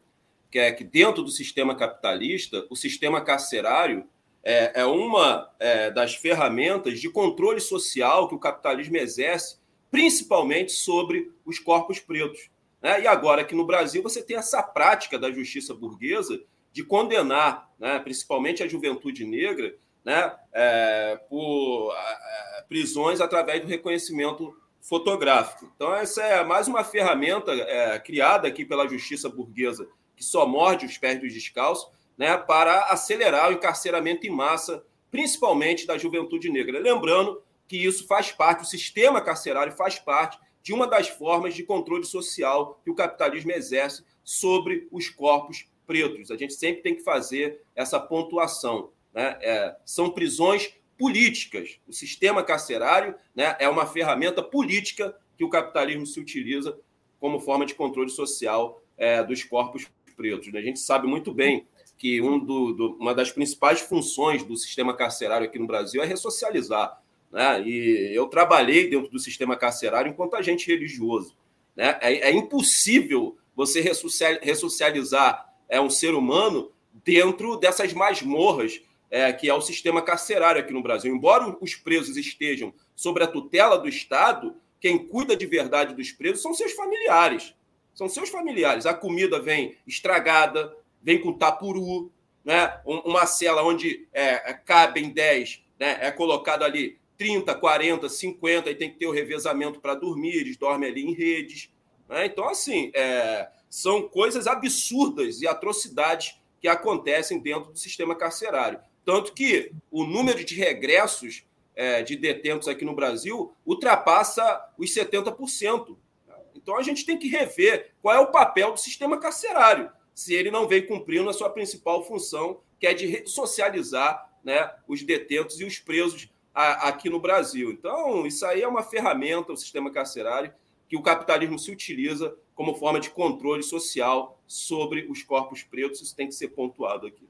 que, é, que dentro do sistema capitalista, o sistema carcerário é, é uma é, das ferramentas de controle social que o capitalismo exerce principalmente sobre os corpos pretos. Né? E agora aqui no Brasil você tem essa prática da justiça burguesa de condenar, né, principalmente a juventude negra, né, é, por é, prisões através do reconhecimento fotográfico. Então, essa é mais uma ferramenta é, criada aqui pela justiça burguesa, que só morde os pés dos descalços, né, para acelerar o encarceramento em massa, principalmente da juventude negra. Lembrando que isso faz parte, o sistema carcerário faz parte de uma das formas de controle social que o capitalismo exerce sobre os corpos pretos. A gente sempre tem que fazer essa pontuação. Né? É, são prisões políticas. O sistema carcerário né, é uma ferramenta política que o capitalismo se utiliza como forma de controle social é, dos corpos pretos. Né? A gente sabe muito bem que um do, do, uma das principais funções do sistema carcerário aqui no Brasil é ressocializar. Né? E eu trabalhei dentro do sistema carcerário enquanto agente religioso. Né? É, é impossível você ressocializar é, um ser humano dentro dessas masmorras é, que é o sistema carcerário aqui no Brasil. Embora os presos estejam sob a tutela do Estado, quem cuida de verdade dos presos são seus familiares. São seus familiares. A comida vem estragada, vem com tapuru, né? uma cela onde é, cabem 10, né? é colocado ali 30, 40, 50, e tem que ter o revezamento para dormir, eles dormem ali em redes. Né? Então, assim, é, são coisas absurdas e atrocidades que acontecem dentro do sistema carcerário. Tanto que o número de regressos é, de detentos aqui no Brasil ultrapassa os 70%. Então a gente tem que rever qual é o papel do sistema carcerário, se ele não vem cumprindo a sua principal função, que é de socializar né, os detentos e os presos a, aqui no Brasil. Então, isso aí é uma ferramenta, o sistema carcerário, que o capitalismo se utiliza como forma de controle social sobre os corpos pretos. Isso tem que ser pontuado aqui.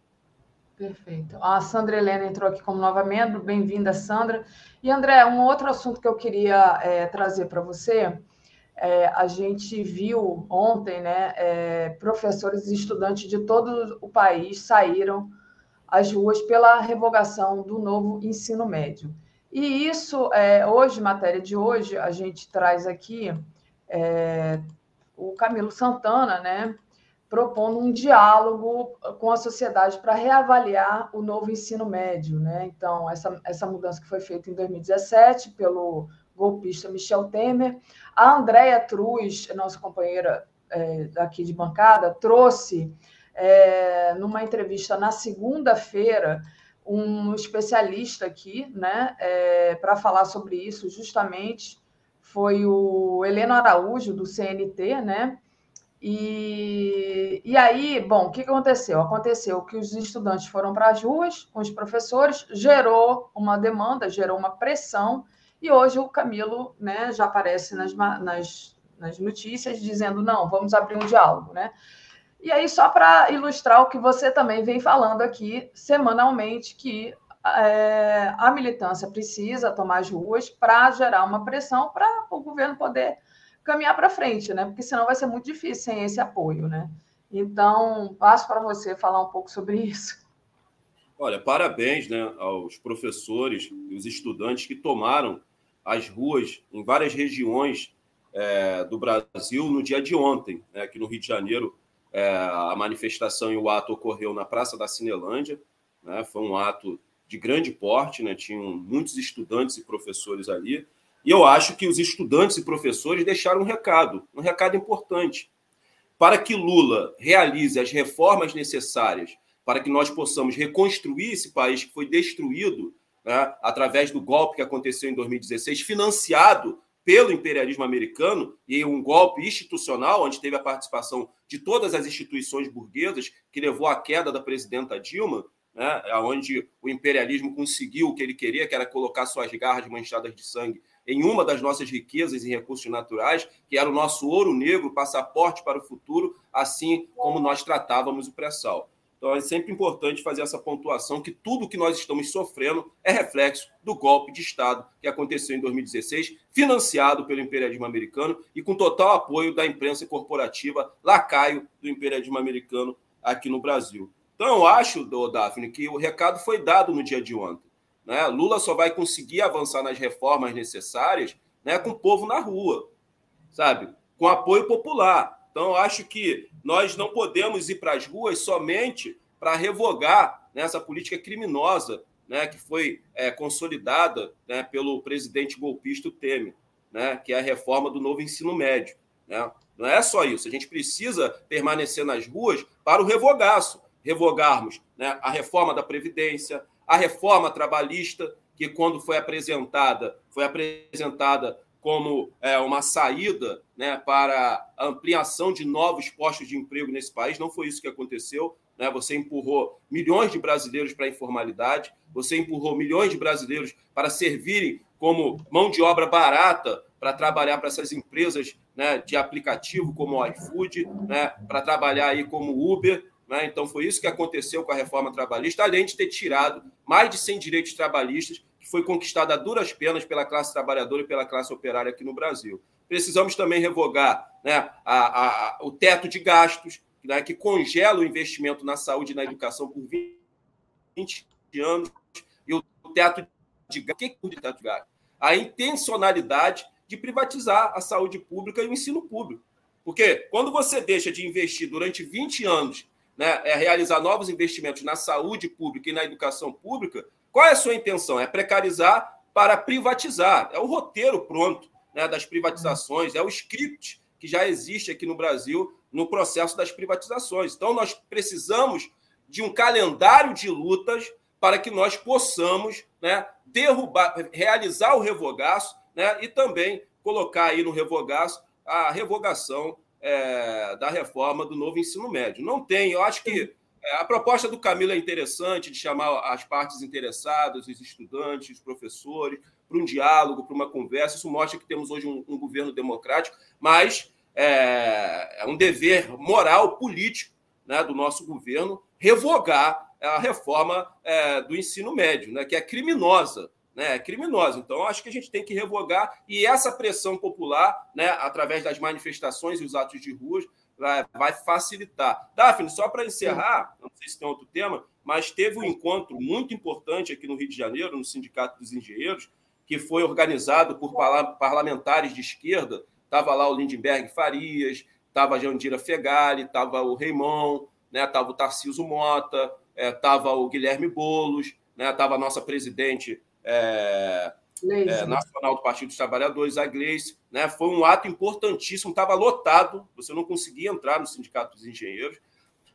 Perfeito. A Sandra Helena entrou aqui como nova membro. Bem-vinda, Sandra. E, André, um outro assunto que eu queria é, trazer para você. É, a gente viu ontem, né, é, professores e estudantes de todo o país saíram às ruas pela revogação do novo ensino médio. E isso, é, hoje, matéria de hoje, a gente traz aqui é, o Camilo Santana, né, propondo um diálogo com a sociedade para reavaliar o novo ensino médio. Né? Então, essa, essa mudança que foi feita em 2017 pelo golpista Michel Temer. A Andréia Truz, nossa companheira é, aqui de bancada, trouxe, é, numa entrevista na segunda-feira, um especialista aqui, né, é, para falar sobre isso, justamente foi o Heleno Araújo, do CNT, né, e, e aí, bom, o que aconteceu? Aconteceu que os estudantes foram para as ruas com os professores, gerou uma demanda, gerou uma pressão, e hoje o Camilo né, já aparece nas, nas, nas notícias dizendo: não, vamos abrir um diálogo. Né? E aí, só para ilustrar o que você também vem falando aqui semanalmente, que é, a militância precisa tomar as ruas para gerar uma pressão para o governo poder caminhar para frente, né? Porque senão vai ser muito difícil sem esse apoio, né? Então, passo para você falar um pouco sobre isso. Olha, parabéns né, aos professores e os estudantes que tomaram as ruas em várias regiões é, do Brasil no dia de ontem. Né, aqui no Rio de Janeiro, é, a manifestação e o ato ocorreu na Praça da Cinelândia. Né, foi um ato de grande porte, né, tinham muitos estudantes e professores ali. E eu acho que os estudantes e professores deixaram um recado, um recado importante. Para que Lula realize as reformas necessárias para que nós possamos reconstruir esse país que foi destruído né, através do golpe que aconteceu em 2016, financiado pelo imperialismo americano e um golpe institucional, onde teve a participação de todas as instituições burguesas, que levou à queda da presidenta Dilma, né, onde o imperialismo conseguiu o que ele queria, que era colocar suas garras manchadas de sangue em uma das nossas riquezas e recursos naturais, que era o nosso ouro negro, passaporte para o futuro, assim como nós tratávamos o pré-sal. Então é sempre importante fazer essa pontuação que tudo que nós estamos sofrendo é reflexo do golpe de Estado que aconteceu em 2016, financiado pelo imperialismo americano e com total apoio da imprensa corporativa lacaio do imperialismo americano aqui no Brasil. Então eu acho, Daphne, que o recado foi dado no dia de ontem. Né? Lula só vai conseguir avançar nas reformas necessárias né, com o povo na rua, sabe? Com apoio popular. Então, acho que nós não podemos ir para as ruas somente para revogar né, essa política criminosa né, que foi é, consolidada né, pelo presidente golpista Temer, né, que é a reforma do novo ensino médio. Né? Não é só isso. A gente precisa permanecer nas ruas para o revogaço. Revogarmos né, a reforma da Previdência, a reforma trabalhista, que quando foi apresentada, foi apresentada como é, uma saída né, para a ampliação de novos postos de emprego nesse país. Não foi isso que aconteceu. Né? Você empurrou milhões de brasileiros para a informalidade, você empurrou milhões de brasileiros para servirem como mão de obra barata para trabalhar para essas empresas né, de aplicativo como o iFood, né, para trabalhar aí como Uber. Né? Então, foi isso que aconteceu com a reforma trabalhista, além de ter tirado mais de 100 direitos trabalhistas, que foi conquistada a duras penas pela classe trabalhadora e pela classe operária aqui no Brasil. Precisamos também revogar né, a, a, o teto de gastos, né, que congela o investimento na saúde e na educação por 20 anos, e o teto de gastos. O que é o teto de gastos? A intencionalidade de privatizar a saúde pública e o ensino público. Porque quando você deixa de investir durante 20 anos né, é realizar novos investimentos na saúde pública e na educação pública, qual é a sua intenção? É precarizar para privatizar. É o roteiro pronto né, das privatizações, é o script que já existe aqui no Brasil no processo das privatizações. Então, nós precisamos de um calendário de lutas para que nós possamos né, derrubar, realizar o revogaço né, e também colocar aí no revogaço a revogação é, da reforma do novo ensino médio. Não tem, eu acho que é, a proposta do Camilo é interessante, de chamar as partes interessadas, os estudantes, os professores, para um diálogo, para uma conversa. Isso mostra que temos hoje um, um governo democrático, mas é, é, um dever moral, político né, do nosso governo revogar a reforma é, do ensino médio, né, que é criminosa. Né, é criminosa. Então, acho que a gente tem que revogar e essa pressão popular, né, através das manifestações e os atos de ruas, vai, vai facilitar. Daphne, só para encerrar, não sei se tem outro tema, mas teve um encontro muito importante aqui no Rio de Janeiro, no Sindicato dos Engenheiros, que foi organizado por parlamentares de esquerda. Estava lá o Lindenberg Farias, estava a Jandira Fegali, estava o Reimão, né, estava o Tarciso Mota, estava é, o Guilherme Bolos, estava né, a nossa presidente é, é, nacional do Partido dos Trabalhadores, a Gleice. Né, foi um ato importantíssimo, estava lotado, você não conseguia entrar no Sindicato dos Engenheiros.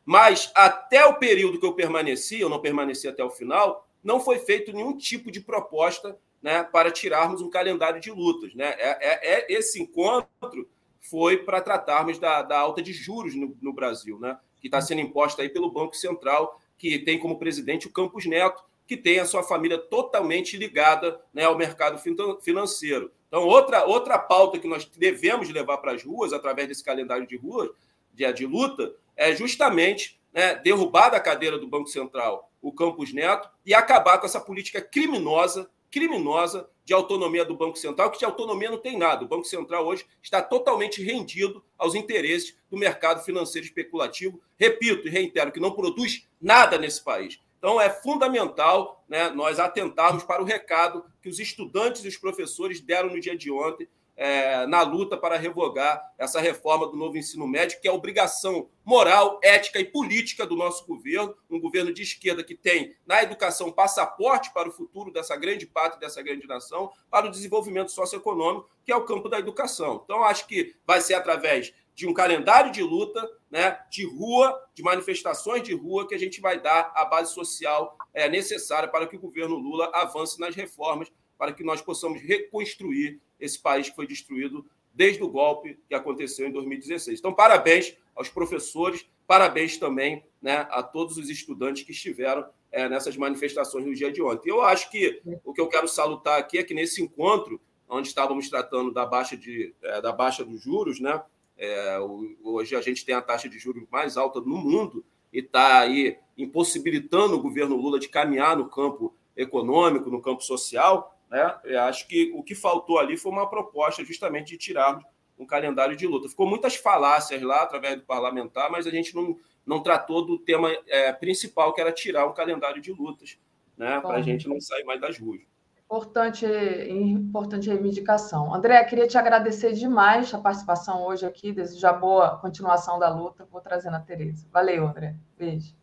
Mas até o período que eu permaneci, eu não permaneci até o final, não foi feito nenhum tipo de proposta né, para tirarmos um calendário de lutas. Né? É, é, é esse encontro foi para tratarmos da, da, alta de juros no, no Brasil, né? que está sendo imposta aí pelo Banco Central, que tem como presidente o Campos Neto, que tem a sua família totalmente ligada né, ao mercado financeiro. Então, outra, outra pauta que nós devemos levar para as ruas, através desse calendário de ruas, de, de luta, é justamente né, derrubar da cadeira do Banco Central o Campos Neto e acabar com essa política criminosa criminosa de autonomia do Banco Central, que de autonomia não tem nada. O Banco Central hoje está totalmente rendido aos interesses do mercado financeiro especulativo. Repito e reitero que não produz nada nesse país. Então, é fundamental né, nós atentarmos para o recado que os estudantes e os professores deram no dia de ontem é, na luta para revogar essa reforma do novo ensino médio, que é obrigação moral, ética e política do nosso governo, um governo de esquerda que tem na educação passaporte para o futuro dessa grande pátria, dessa grande nação, para o desenvolvimento socioeconômico, que é o campo da educação. Então, acho que vai ser através de um calendário de luta, né, de rua, de manifestações de rua, que a gente vai dar a base social é, necessária para que o governo Lula avance nas reformas, para que nós possamos reconstruir esse país que foi destruído desde o golpe que aconteceu em 2016. Então, parabéns aos professores, parabéns também né, a todos os estudantes que estiveram é, nessas manifestações no dia de ontem. Eu acho que o que eu quero salutar aqui é que nesse encontro, onde estávamos tratando da baixa, de, é, da baixa dos juros, né, é, hoje a gente tem a taxa de juros mais alta no mundo e está aí impossibilitando o governo Lula de caminhar no campo econômico, no campo social. Né? Eu acho que o que faltou ali foi uma proposta justamente de tirarmos um calendário de luta. Ficou muitas falácias lá através do parlamentar, mas a gente não, não tratou do tema é, principal, que era tirar um calendário de lutas, né? para a gente não sair mais das ruas. Importante, importante reivindicação. André, queria te agradecer demais a participação hoje aqui, desejar boa continuação da luta. Vou trazer na Tereza. Valeu, André. Beijo.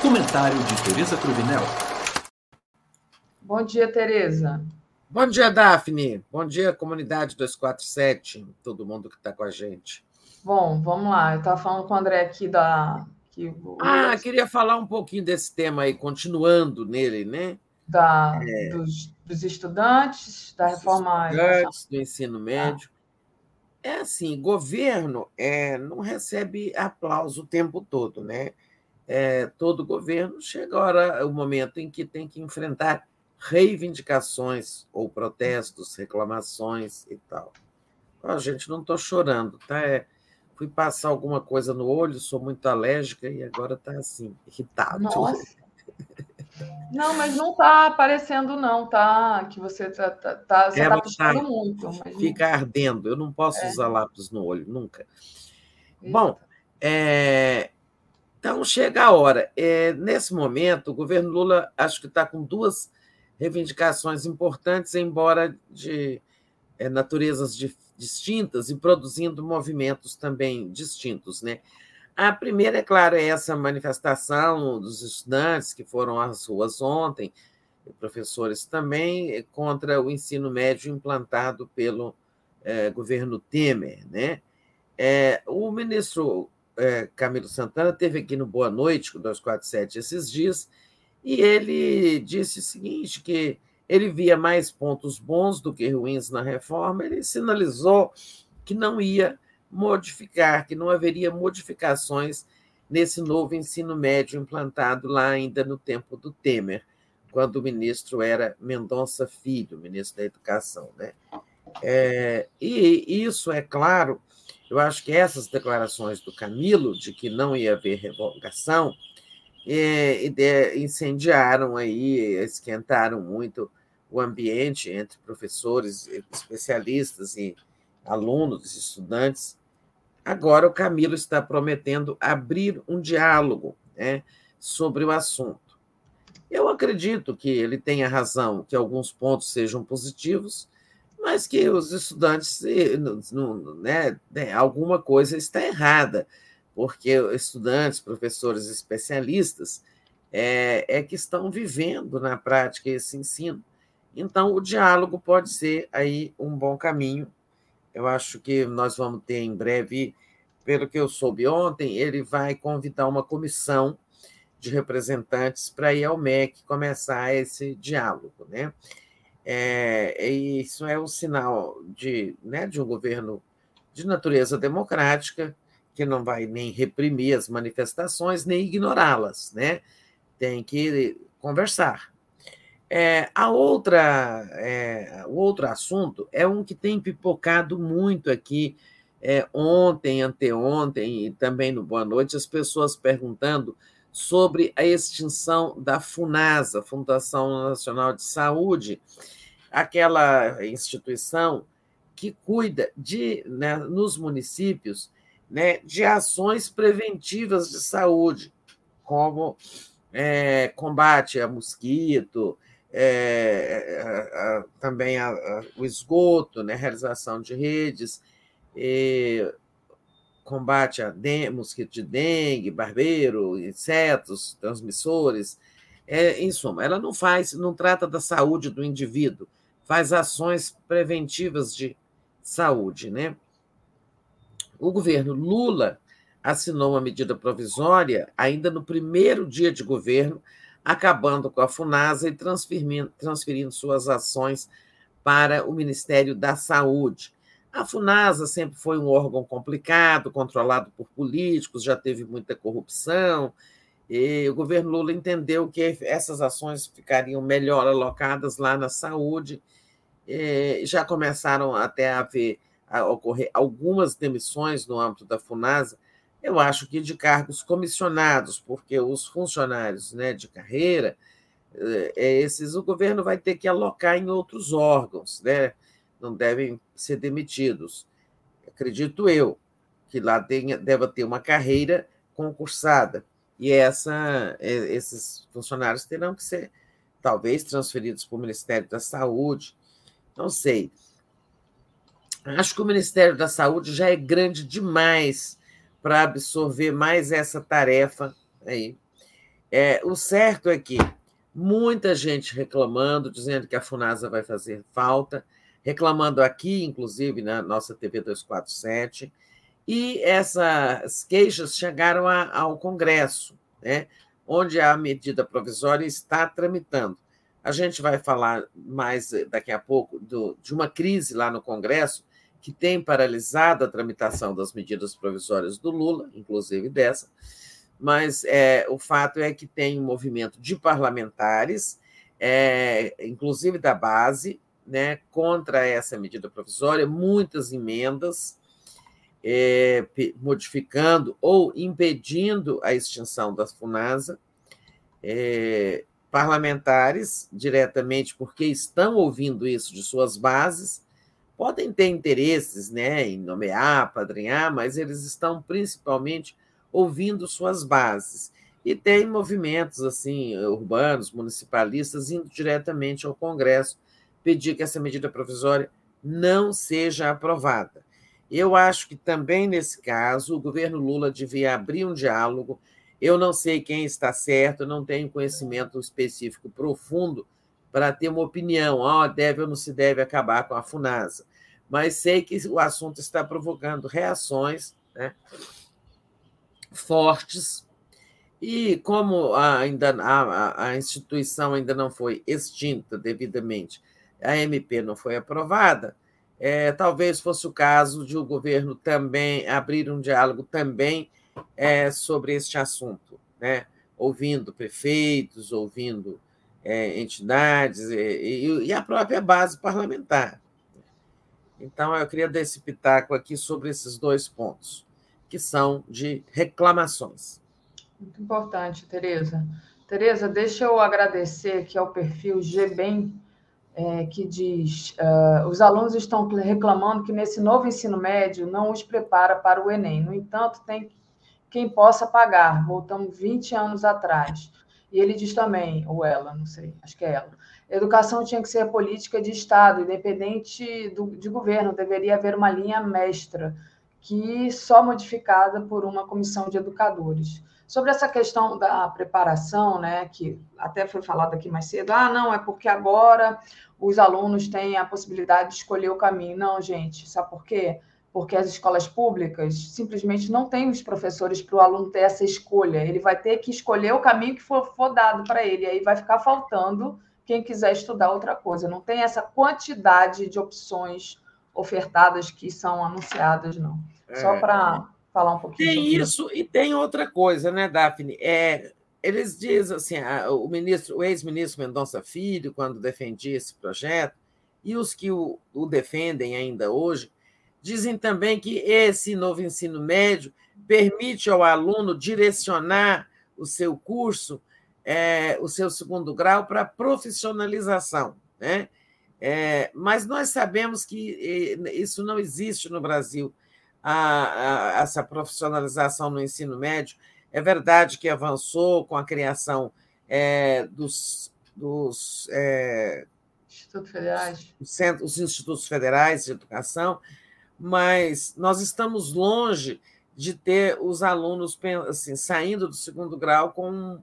Comentário de Tereza Cruvinel. Bom dia, Tereza. Bom dia, Daphne. Bom dia, comunidade 247, todo mundo que está com a gente. Bom, vamos lá. Eu estava falando com o André aqui da. Que... Ah, queria falar um pouquinho desse tema aí, continuando nele, né? Da, é... dos, dos, estudantes, da reforma. Estudantes, do ensino médio. Ah. É assim, governo é, não recebe aplauso o tempo todo, né? é, todo governo, chega a hora, o momento em que tem que enfrentar reivindicações ou protestos, reclamações e tal. Oh, gente, não estou chorando, tá? É, fui passar alguma coisa no olho, sou muito alérgica e agora está assim, irritado. Nossa. Não, mas não está aparecendo, não, tá? Que você está tá, tá, você é, tá piscando tá, muito. Mas... Fica ardendo, eu não posso é. usar lápis no olho, nunca. Eita. Bom, é, então, chega a hora. É, nesse momento, o governo Lula acho que está com duas reivindicações importantes, embora de é, naturezas de, distintas e produzindo movimentos também distintos. Né? A primeira, é claro, é essa manifestação dos estudantes que foram às ruas ontem, professores também, contra o ensino médio implantado pelo é, governo Temer. Né? É, o ministro é, Camilo Santana teve aqui no Boa Noite, com 247, esses dias, e ele disse o seguinte, que ele via mais pontos bons do que ruins na reforma, ele sinalizou que não ia modificar, que não haveria modificações nesse novo ensino médio implantado lá ainda no tempo do Temer, quando o ministro era Mendonça Filho, ministro da Educação. Né? É, e isso, é claro, eu acho que essas declarações do Camilo, de que não ia haver revogação, é, incendiaram aí, esquentaram muito o ambiente entre professores, especialistas e alunos, estudantes. Agora o Camilo está prometendo abrir um diálogo né, sobre o assunto. Eu acredito que ele tenha razão, que alguns pontos sejam positivos, mas que os estudantes, né, né, alguma coisa está errada, porque estudantes, professores especialistas é, é que estão vivendo na prática esse ensino. Então, o diálogo pode ser aí um bom caminho. Eu acho que nós vamos ter em breve, pelo que eu soube ontem, ele vai convidar uma comissão de representantes para ir ao MEC começar esse diálogo, né? É, isso é um sinal de, né, de um governo de natureza democrática, que não vai nem reprimir as manifestações, nem ignorá-las, né? Tem que conversar. É, a outra, é, o outro assunto é um que tem pipocado muito aqui é, ontem, anteontem e também no Boa Noite, as pessoas perguntando sobre a extinção da FUNASA, Fundação Nacional de Saúde, aquela instituição que cuida de, né, nos municípios né, de ações preventivas de saúde, como é, combate a mosquito, é, a, a, também a, o esgoto, né, realização de redes, combate a mosquito de dengue, barbeiro, insetos, transmissores. É, em suma, ela não faz, não trata da saúde do indivíduo, faz ações preventivas de saúde. Né? O governo Lula assinou uma medida provisória ainda no primeiro dia de governo, acabando com a FUNASA e transferindo, transferindo suas ações para o Ministério da Saúde. A FUNASA sempre foi um órgão complicado, controlado por políticos, já teve muita corrupção, e o governo Lula entendeu que essas ações ficariam melhor alocadas lá na saúde. Já começaram até a, haver, a ocorrer algumas demissões no âmbito da FUNASA, eu acho que de cargos comissionados, porque os funcionários né, de carreira, é, esses o governo vai ter que alocar em outros órgãos, né? não devem ser demitidos. Acredito eu que lá tenha, deva ter uma carreira concursada e essa, esses funcionários terão que ser talvez transferidos para o Ministério da Saúde, não sei. Acho que o Ministério da Saúde já é grande demais para absorver mais essa tarefa aí. É, o certo é que muita gente reclamando, dizendo que a FUNASA vai fazer falta, reclamando aqui, inclusive, na nossa TV 247, e essas queixas chegaram a, ao Congresso, né, onde a medida provisória está tramitando. A gente vai falar mais daqui a pouco do, de uma crise lá no Congresso que tem paralisado a tramitação das medidas provisórias do Lula, inclusive dessa, mas é, o fato é que tem um movimento de parlamentares, é, inclusive da base, né, contra essa medida provisória, muitas emendas é, modificando ou impedindo a extinção da FUNASA, é, parlamentares, diretamente porque estão ouvindo isso de suas bases, podem ter interesses né, em nomear, padrinhar, mas eles estão principalmente ouvindo suas bases. E tem movimentos assim urbanos, municipalistas, indo diretamente ao Congresso pedir que essa medida provisória não seja aprovada. Eu acho que também nesse caso o governo Lula devia abrir um diálogo. Eu não sei quem está certo, não tenho conhecimento específico profundo para ter uma opinião, oh, deve ou não se deve acabar com a FUNASA. Mas sei que o assunto está provocando reações né, fortes, e como ainda a, a instituição ainda não foi extinta devidamente, a MP não foi aprovada, é, talvez fosse o caso de o governo também abrir um diálogo também é, sobre este assunto, né? ouvindo prefeitos, ouvindo é, entidades e, e, a própria base parlamentar. Então, eu queria dar esse pitaco aqui sobre esses dois pontos, que são de reclamações. Muito importante, Tereza. Tereza, deixa eu agradecer aqui ao perfil GBEM, é, que diz: uh, os alunos estão reclamando que nesse novo ensino médio não os prepara para o Enem. No entanto, tem quem possa pagar. Voltamos 20 anos atrás. E ele diz também, ou ela, não sei, acho que é ela. Educação tinha que ser política de Estado, independente do, de governo, deveria haver uma linha mestra, que só modificada por uma comissão de educadores. Sobre essa questão da preparação, né, que até foi falado aqui mais cedo, ah, não, é porque agora os alunos têm a possibilidade de escolher o caminho. Não, gente, sabe por quê? Porque as escolas públicas simplesmente não têm os professores para o aluno ter essa escolha. Ele vai ter que escolher o caminho que for, for dado para ele, aí vai ficar faltando quem quiser estudar outra coisa. Não tem essa quantidade de opções ofertadas que são anunciadas, não. Só é. para falar um pouquinho. Tem isso e tem outra coisa, né, Daphne? É, eles dizem assim, o ministro, o ex-ministro Mendonça Filho, quando defendia esse projeto, e os que o, o defendem ainda hoje, dizem também que esse novo ensino médio permite ao aluno direcionar o seu curso, é, o seu segundo grau, para profissionalização. Né? É, mas nós sabemos que isso não existe no Brasil a, a, essa profissionalização no ensino médio. É verdade que avançou com a criação é, dos, dos é, Institutos Federais. Centros, os institutos federais de educação, mas nós estamos longe de ter os alunos assim, saindo do segundo grau com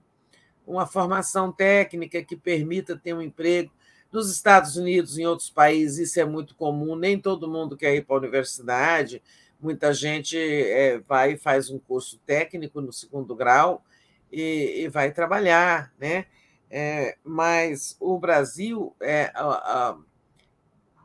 uma formação técnica que permita ter um emprego. Nos Estados Unidos, em outros países, isso é muito comum, nem todo mundo quer ir para a universidade, Muita gente é, vai e faz um curso técnico no segundo grau e, vai trabalhar, né? É, mas o Brasil, é,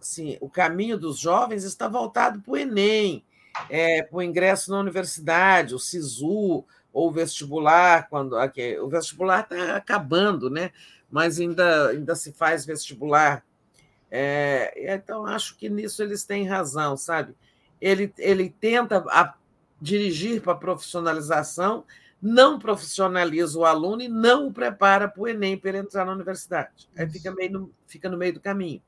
assim, o caminho dos jovens está voltado para o Enem, é, para o ingresso na universidade, o SISU, ou o vestibular, quando aqui, o vestibular está acabando, né? mas ainda, ainda se faz vestibular. É, então, acho que nisso eles têm razão, sabe? ele, ele tenta a, dirigir para a profissionalização, não profissionaliza o aluno e não o prepara para o Enem para ele entrar na universidade. Aí fica, meio no, fica no meio do caminho.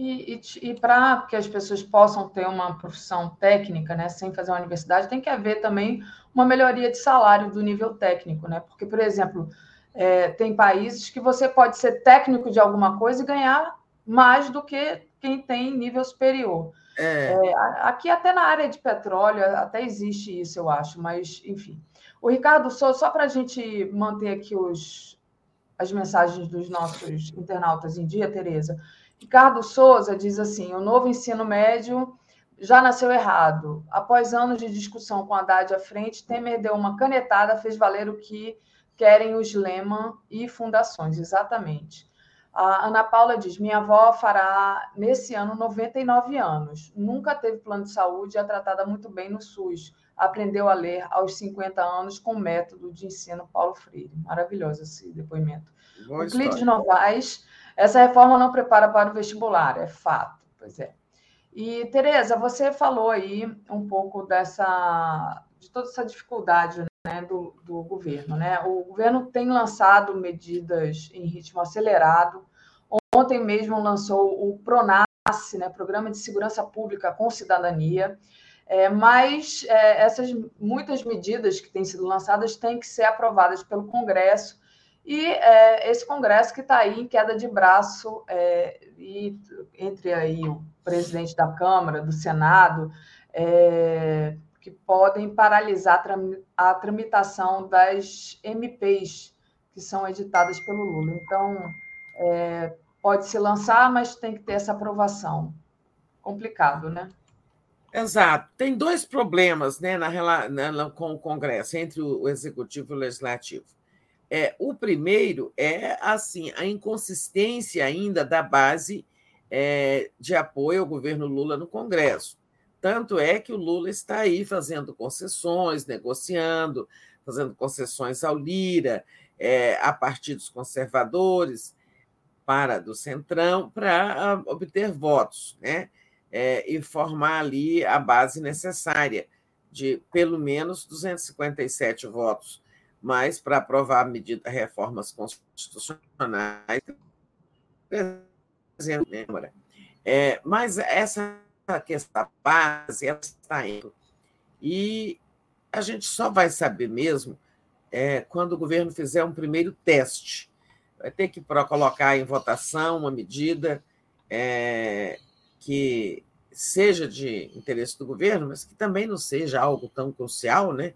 E, e, e para que as pessoas possam ter uma profissão técnica, né, sem fazer uma universidade, tem que haver também uma melhoria de salário do nível técnico, né? Porque, por exemplo, é, tem países que você pode ser técnico de alguma coisa e ganhar mais do que quem tem nível superior. É. É, aqui, até na área de petróleo, até existe isso, eu acho, mas, enfim. O Ricardo Souza, só para a gente manter aqui os, as mensagens dos nossos internautas em dia, Tereza. Ricardo Souza diz assim: o novo ensino médio já nasceu errado. Após anos de discussão com a Haddad à frente, Temer deu uma canetada, fez valer o que querem os Lehman e fundações. Exatamente. A Ana Paula diz: minha avó fará nesse ano 99 anos. Nunca teve plano de saúde, é tratada muito bem no SUS. Aprendeu a ler aos 50 anos com o método de ensino Paulo Freire. Maravilhoso esse depoimento. Euclides Novaes, essa reforma não prepara para o vestibular, é fato. Pois é. E, Tereza, você falou aí um pouco dessa de toda essa dificuldade né, do, do governo. Né? O governo tem lançado medidas em ritmo acelerado. Ontem mesmo lançou o PRONASSE, né, Programa de Segurança Pública com Cidadania. É, mas é, essas muitas medidas que têm sido lançadas têm que ser aprovadas pelo Congresso e é, esse Congresso que está aí em queda de braço é, e entre aí o presidente da Câmara, do Senado, é, que podem paralisar a tramitação das MPs que são editadas pelo Lula. Então, é, pode se lançar, mas tem que ter essa aprovação. Complicado, né? Exato. Tem dois problemas né, na, na, com o Congresso, entre o Executivo e o Legislativo. É, o primeiro é assim a inconsistência ainda da base é, de apoio ao governo Lula no Congresso. Tanto é que o Lula está aí fazendo concessões, negociando, fazendo concessões ao Lira, é, a partidos conservadores, para do Centrão, para ah, obter votos. Né? é, e formar ali a base necessária de pelo menos 257 votos, mas para aprovar medida, reformas constitucionais. É, mas essa questão base está indo. E a gente só vai saber mesmo é, quando o governo fizer um primeiro teste. Vai ter que colocar em votação uma medida é, que seja de interesse do governo, mas que também não seja algo tão crucial, né?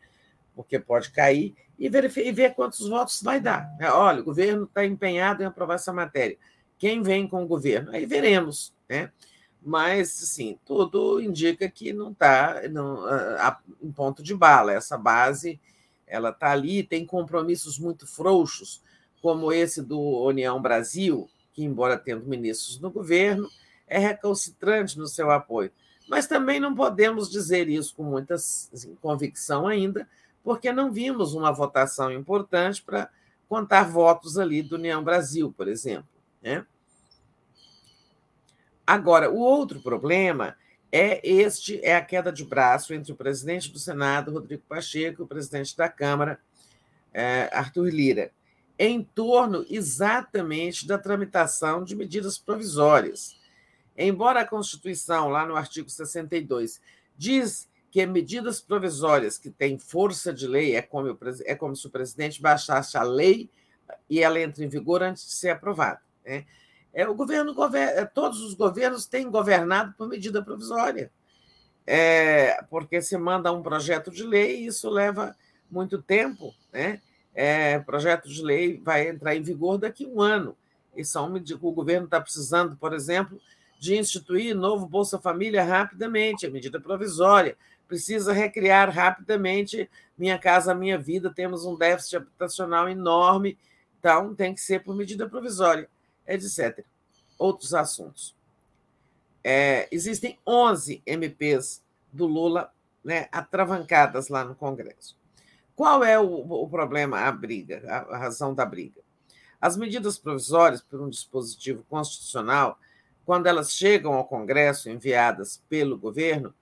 Porque pode cair, e ver, e ver quantos votos vai dar. É, olha, o governo está empenhado em aprovar essa matéria. Quem vem com o governo? Aí veremos. Né? Mas, assim, tudo indica que não está em ponto de bala. Essa base ela está ali, tem compromissos muito frouxos, como esse do União Brasil, que, embora tendo ministros no governo, é recalcitrante no seu apoio. Mas também não podemos dizer isso com muita assim, convicção ainda, porque não vimos uma votação importante para contar votos ali do União Brasil, por exemplo. Né? Agora, o outro problema é este é a queda de braço entre o presidente do Senado, Rodrigo Pacheco, e o presidente da Câmara, é, Arthur Lira, em torno exatamente da tramitação de medidas provisórias Embora a Constituição, lá no artigo 62, diz que medidas provisórias que têm força de lei é como, é como se o presidente baixasse a lei e ela entra em vigor antes de ser aprovada. Né? É, o governo, é, todos os governos têm governado por medida provisória, é, porque se manda um projeto de lei e isso leva muito tempo. Né? É, projeto de lei vai entrar em vigor daqui a um ano. E são, o governo está precisando, por exemplo, de instituir novo Bolsa Família rapidamente, a medida provisória. Precisa recriar rapidamente Minha Casa Minha Vida. Temos um déficit habitacional enorme, então tem que ser por medida provisória, etc. Outros assuntos. É, existem 11 MPs do Lula né, atravancadas lá no Congresso. Qual é o, o problema, a briga, a, a razão da briga? As medidas provisórias, por um dispositivo constitucional, quando elas chegam ao Congresso, enviadas pelo governo,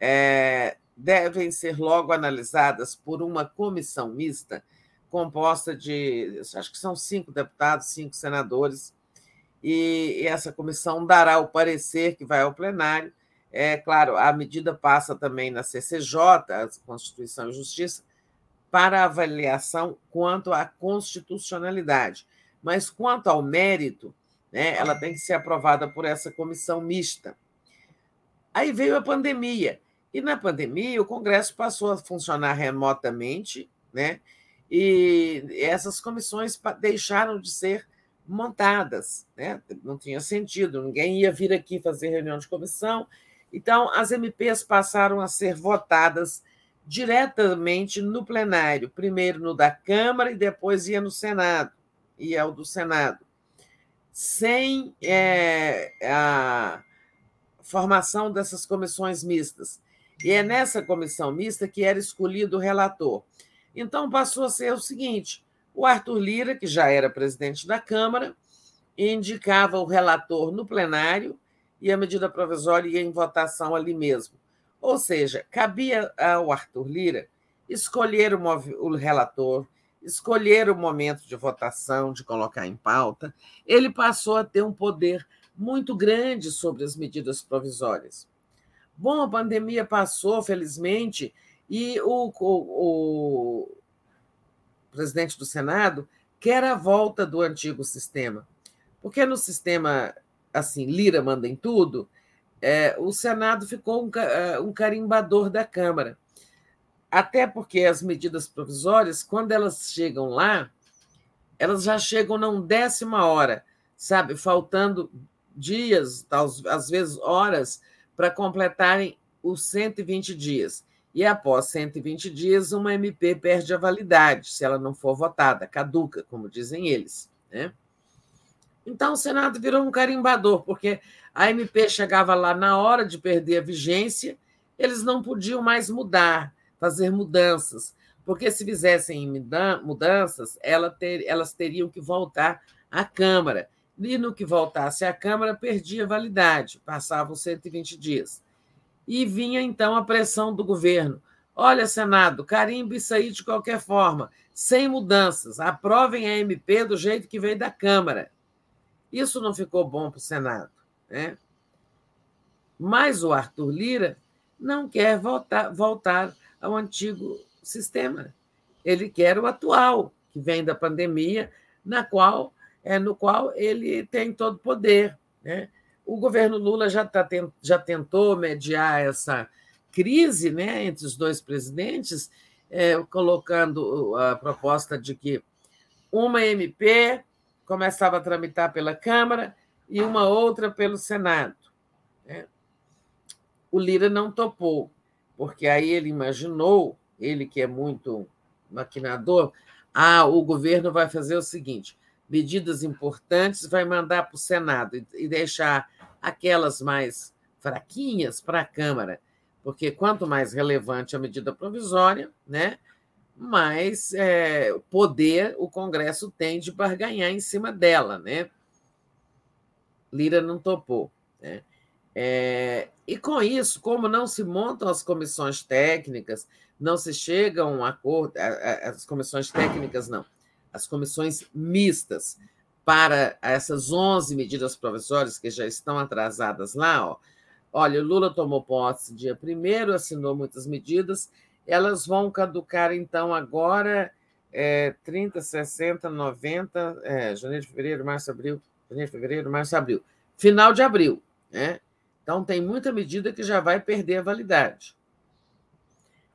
é, devem ser logo analisadas por uma comissão mista composta de, acho que são cinco deputados, cinco senadores, e essa comissão dará o parecer que vai ao plenário. É claro, a medida passa também na CCJ, a Constituição e Justiça, para avaliação quanto à constitucionalidade. Mas quanto ao mérito, né? ela tem que ser aprovada por essa comissão mista. Aí veio a pandemia, e na pandemia o Congresso passou a funcionar remotamente, né? e essas comissões deixaram de ser montadas, né? não tinha sentido, ninguém ia vir aqui fazer reunião de comissão, então as MPs passaram a ser votadas diretamente no plenário, primeiro no da Câmara e depois ia no Senado, ia ao do Senado sem é, a formação dessas comissões mistas. E é nessa comissão mista que era escolhido o relator. Então, passou a ser o seguinte: o Arthur Lira, que já era presidente da Câmara, indicava o relator no plenário e a medida provisória ia em votação ali mesmo. Ou seja, cabia ao Arthur Lira escolher o relator, escolher o momento de votação, de colocar em pauta, ele passou a ter um poder muito grande sobre as medidas provisórias. Bom, a pandemia passou, felizmente, e o, o, o presidente do Senado quer a volta do antigo sistema. Porque no sistema, assim, Lira manda em tudo, é, o Senado ficou um, é, um carimbador da Câmara. Até porque as medidas provisórias, quando elas chegam lá, elas já chegam na décima hora, sabe? Faltando dias, às vezes horas, para completarem os 120 dias. E após 120 dias, uma MP perde a validade, se ela não for votada, caduca, como dizem eles. Né? Então, o Senado virou um carimbador, porque a MP chegava lá na hora de perder a vigência, eles não podiam mais mudar, fazer mudanças, porque se fizessem mudanças, elas teriam que voltar à Câmara. E no que voltasse à Câmara, perdia validade, passavam 120 dias. E vinha então a pressão do governo. Olha, Senado, carimbo isso aí de qualquer forma, sem mudanças, aprovem a MP do jeito que veio da Câmara. Isso não ficou bom para o Senado. Né? Mas o Arthur Lira não quer voltar, voltar ao antigo sistema. Ele quer o atual, que vem da pandemia, na qual é no qual ele tem todo o poder. Né? O governo Lula já, tá, já tentou mediar essa crise né, entre os dois presidentes, é, colocando a proposta de que uma MP começava a tramitar pela Câmara e uma outra pelo Senado. Né? O Lira não topou, porque aí ele imaginou, ele que é muito maquinador, ah, o governo vai fazer o seguinte: medidas importantes vai mandar para o Senado e deixar aquelas mais fraquinhas para a Câmara, porque quanto mais relevante a medida provisória, né, mais é, poder o Congresso tem de barganhar em cima dela, né? Lira não topou. Né? É, e com isso, como não se montam as comissões técnicas, não se chega a um acordo, as comissões técnicas não, as comissões mistas para essas 11 medidas provisórias que já estão atrasadas lá. Ó. Olha, o Lula tomou posse dia 1 assinou muitas medidas, elas vão caducar, então, agora é, 30, 60, 90, é, janeiro, fevereiro, março, abril, janeiro, fevereiro, março, abril. Final de abril. Né? Então, tem muita medida que já vai perder a validade.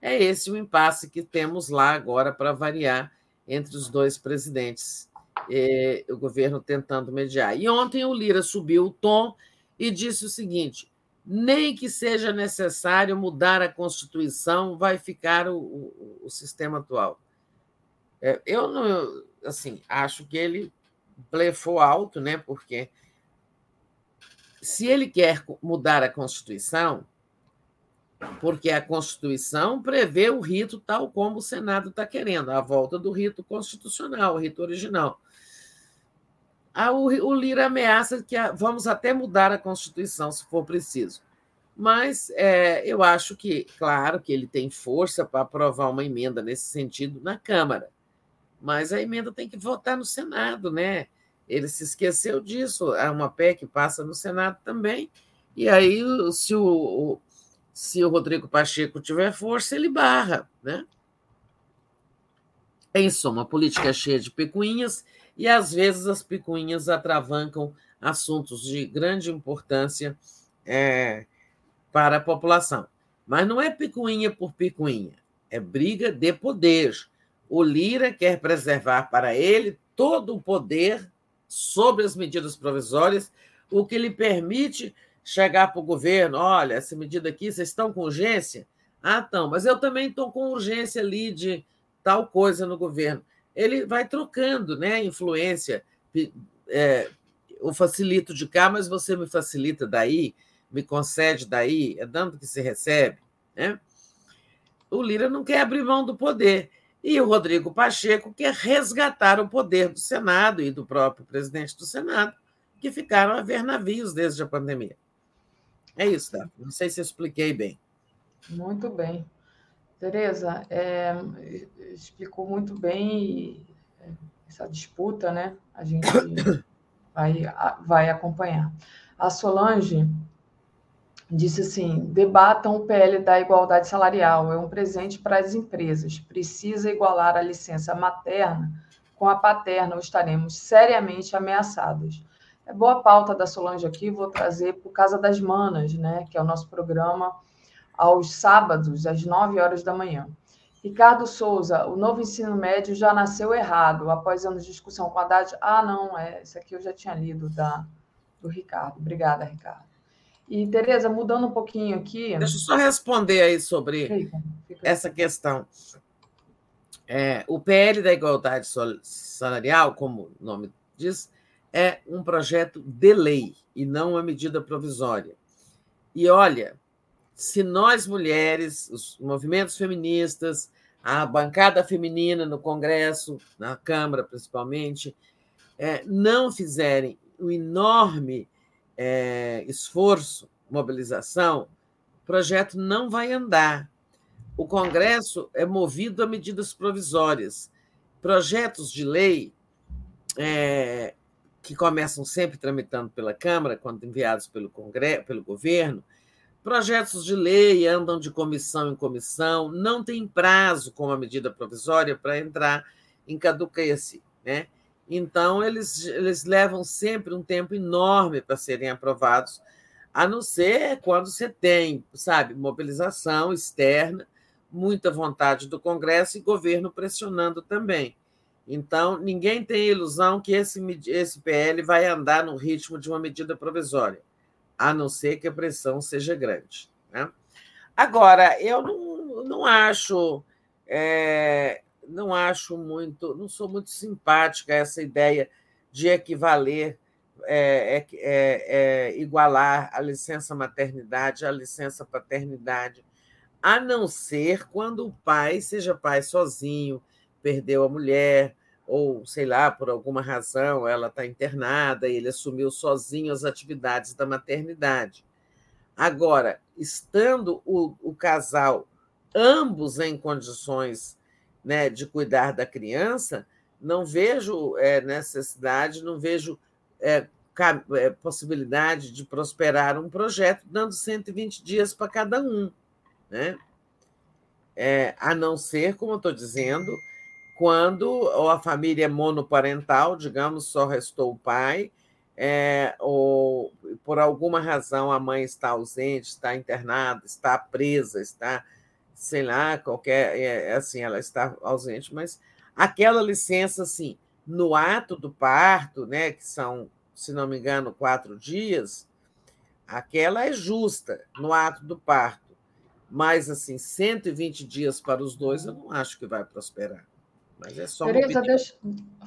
É esse o impasse que temos lá agora para variar entre os dois presidentes, eh, o governo tentando mediar. E ontem o Lira subiu o tom e disse o seguinte: nem que seja necessário mudar a Constituição, vai ficar o, o, o sistema atual. É, eu não, assim, acho que ele blefou alto, né? Porque se ele quer mudar a Constituição, porque a Constituição prevê o rito tal como o Senado está querendo, a volta do rito constitucional, o rito original. O Lira ameaça que vamos até mudar a Constituição, se for preciso. Mas é, eu acho que, claro, que ele tem força para aprovar uma emenda nesse sentido na Câmara. Mas a emenda tem que votar no Senado, né? Ele se esqueceu disso. Há uma PEC passa no Senado também. E aí, se o, se o Rodrigo Pacheco tiver força, ele barra, né? Em suma, a política é cheia de picuinhas e às vezes as picuinhas atravancam assuntos de grande importância é, para a população. Mas não é picuinha por picuinha, é briga de poder. O Lira quer preservar para ele todo o poder sobre as medidas provisórias, o que lhe permite chegar para o governo: olha, essa medida aqui, vocês estão com urgência? Ah, estão, mas eu também estou com urgência ali de tal coisa no governo. Ele vai trocando né, influência. É, eu facilito de cá, mas você me facilita daí, me concede daí, é dando que se recebe. Né? O Lira não quer abrir mão do poder. E o Rodrigo Pacheco quer resgatar o poder do Senado e do próprio presidente do Senado, que ficaram a ver navios desde a pandemia. É isso, tá? Não sei se eu expliquei bem. Muito bem. Tereza, é, explicou muito bem essa disputa, né? A gente vai, vai acompanhar. A Solange disse assim: debatam o PL da igualdade salarial, é um presente para as empresas. Precisa igualar a licença materna com a paterna, ou estaremos seriamente ameaçados. É boa pauta da Solange aqui, vou trazer por Casa das Manas, né, que é o nosso programa aos sábados, às 9 horas da manhã. Ricardo Souza, o novo ensino médio já nasceu errado. Após anos de discussão com a Haddad. Ah, não, é, esse aqui eu já tinha lido da, do Ricardo. Obrigada, Ricardo. E, Tereza, mudando um pouquinho aqui. Deixa eu só responder aí sobre fica, fica. essa questão. É, o PL da Igualdade Salarial, como o nome diz, é um projeto de lei e não uma medida provisória. E olha, se nós mulheres, os movimentos feministas, a bancada feminina no Congresso, na Câmara principalmente, é, não fizerem o enorme é, esforço, mobilização, o projeto não vai andar. O Congresso é movido a medidas provisórias. Projetos de lei é, que começam sempre tramitando pela Câmara, quando enviados pelo, Congresso, pelo governo, projetos de lei andam de comissão em comissão, não tem prazo como a medida provisória para entrar em caduquece. Né? Então, eles, eles levam sempre um tempo enorme para serem aprovados, a não ser quando você tem, sabe, mobilização externa, muita vontade do Congresso e governo pressionando também. Então, ninguém tem ilusão que esse, esse PL vai andar no ritmo de uma medida provisória, a não ser que a pressão seja grande. Né? Agora, eu não, não acho. É, não acho muito, não sou muito simpática a essa ideia de equivaler, é, é, é, é, igualar a licença maternidade à licença paternidade, a não ser quando o pai seja pai sozinho, perdeu a mulher, ou sei lá, por alguma razão ela está internada e ele assumiu sozinho as atividades da maternidade. Agora, estando o, o casal ambos em condições né, de cuidar da criança, não vejo é, necessidade, não vejo é, é, possibilidade de prosperar um projeto dando 120 dias para cada um. Né? É, a não ser, como eu estou dizendo, quando a família é monoparental, digamos, só restou o pai, é, ou por alguma razão a mãe está ausente, está internada, está presa, está sei lá, qualquer. É, assim, ela está ausente, mas aquela licença, assim, no ato do parto, né, que são, se não me engano, quatro dias, aquela é justa no ato do parto. Mas, assim, 120 dias para os dois, eu não acho que vai prosperar. Mas é só Tereza, deixa...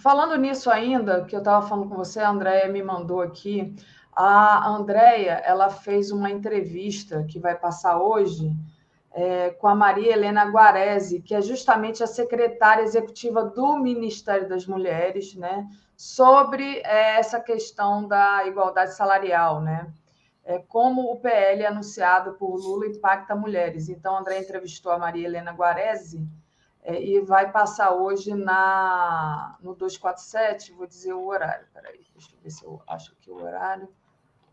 falando nisso ainda, que eu estava falando com você, a Andréia me mandou aqui. A Andréia, ela fez uma entrevista que vai passar hoje é, com a Maria Helena Guarese, que é justamente a secretária executiva do Ministério das Mulheres, né, sobre é, essa questão da igualdade salarial, né? É, como o PL anunciado por Lula impacta mulheres. Então, André entrevistou a Maria Helena Guarese é, e vai passar hoje na no 247, vou dizer o horário. Peraí, deixa eu ver se eu acho aqui o horário.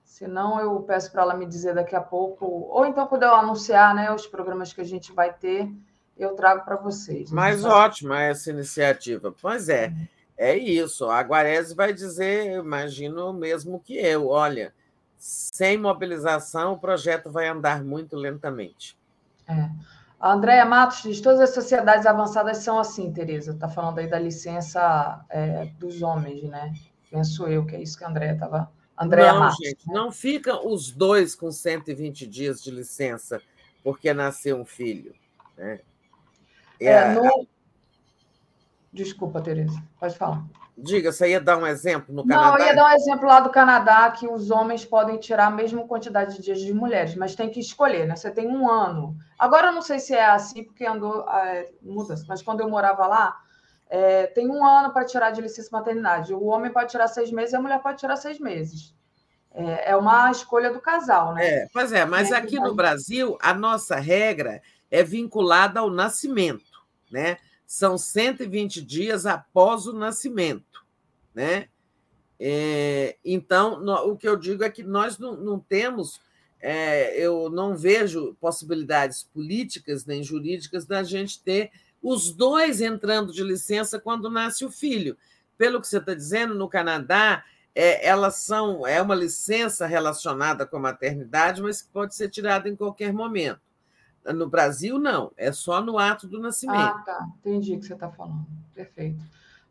Se não, eu peço para ela me dizer daqui a pouco, ou então quando eu anunciar né, os programas que a gente vai ter, eu trago para vocês. Né? Mas ótima essa iniciativa. Pois é, é isso. A Guarese vai dizer, imagino mesmo que eu, olha, sem mobilização o projeto vai andar muito lentamente. É. A Andréia Matos diz: todas as sociedades avançadas são assim, Tereza. Está falando aí da licença é, dos homens, né? Penso eu que é isso que a Andréia estava Andréa não, Matos. Gente, né? não ficam os dois com 120 dias de licença porque nasceu um filho. Né? É, é, no... Desculpa, Tereza, pode falar. Diga, você ia dar um exemplo no Canadá? Não, eu ia dar um exemplo lá do Canadá, que os homens podem tirar a mesma quantidade de dias de mulheres, mas tem que escolher, né? Você tem um ano. Agora eu não sei se é assim, porque andou é, muda mas quando eu morava lá, é, tem um ano para tirar de licença maternidade. O homem pode tirar seis meses e a mulher pode tirar seis meses. É, é uma escolha do casal, né? É, pois é, mas aqui no Brasil, a nossa regra é vinculada ao nascimento, né? São 120 dias após o nascimento, né? É, então, no, o que eu digo é que nós não, não temos, é, eu não vejo possibilidades políticas nem jurídicas da gente ter os dois entrando de licença quando nasce o filho. Pelo que você está dizendo, no Canadá, é, elas são é uma licença relacionada com a maternidade, mas que pode ser tirada em qualquer momento. No Brasil, não, é só no ato do nascimento. Ah, tá. Entendi o que você está falando. Perfeito.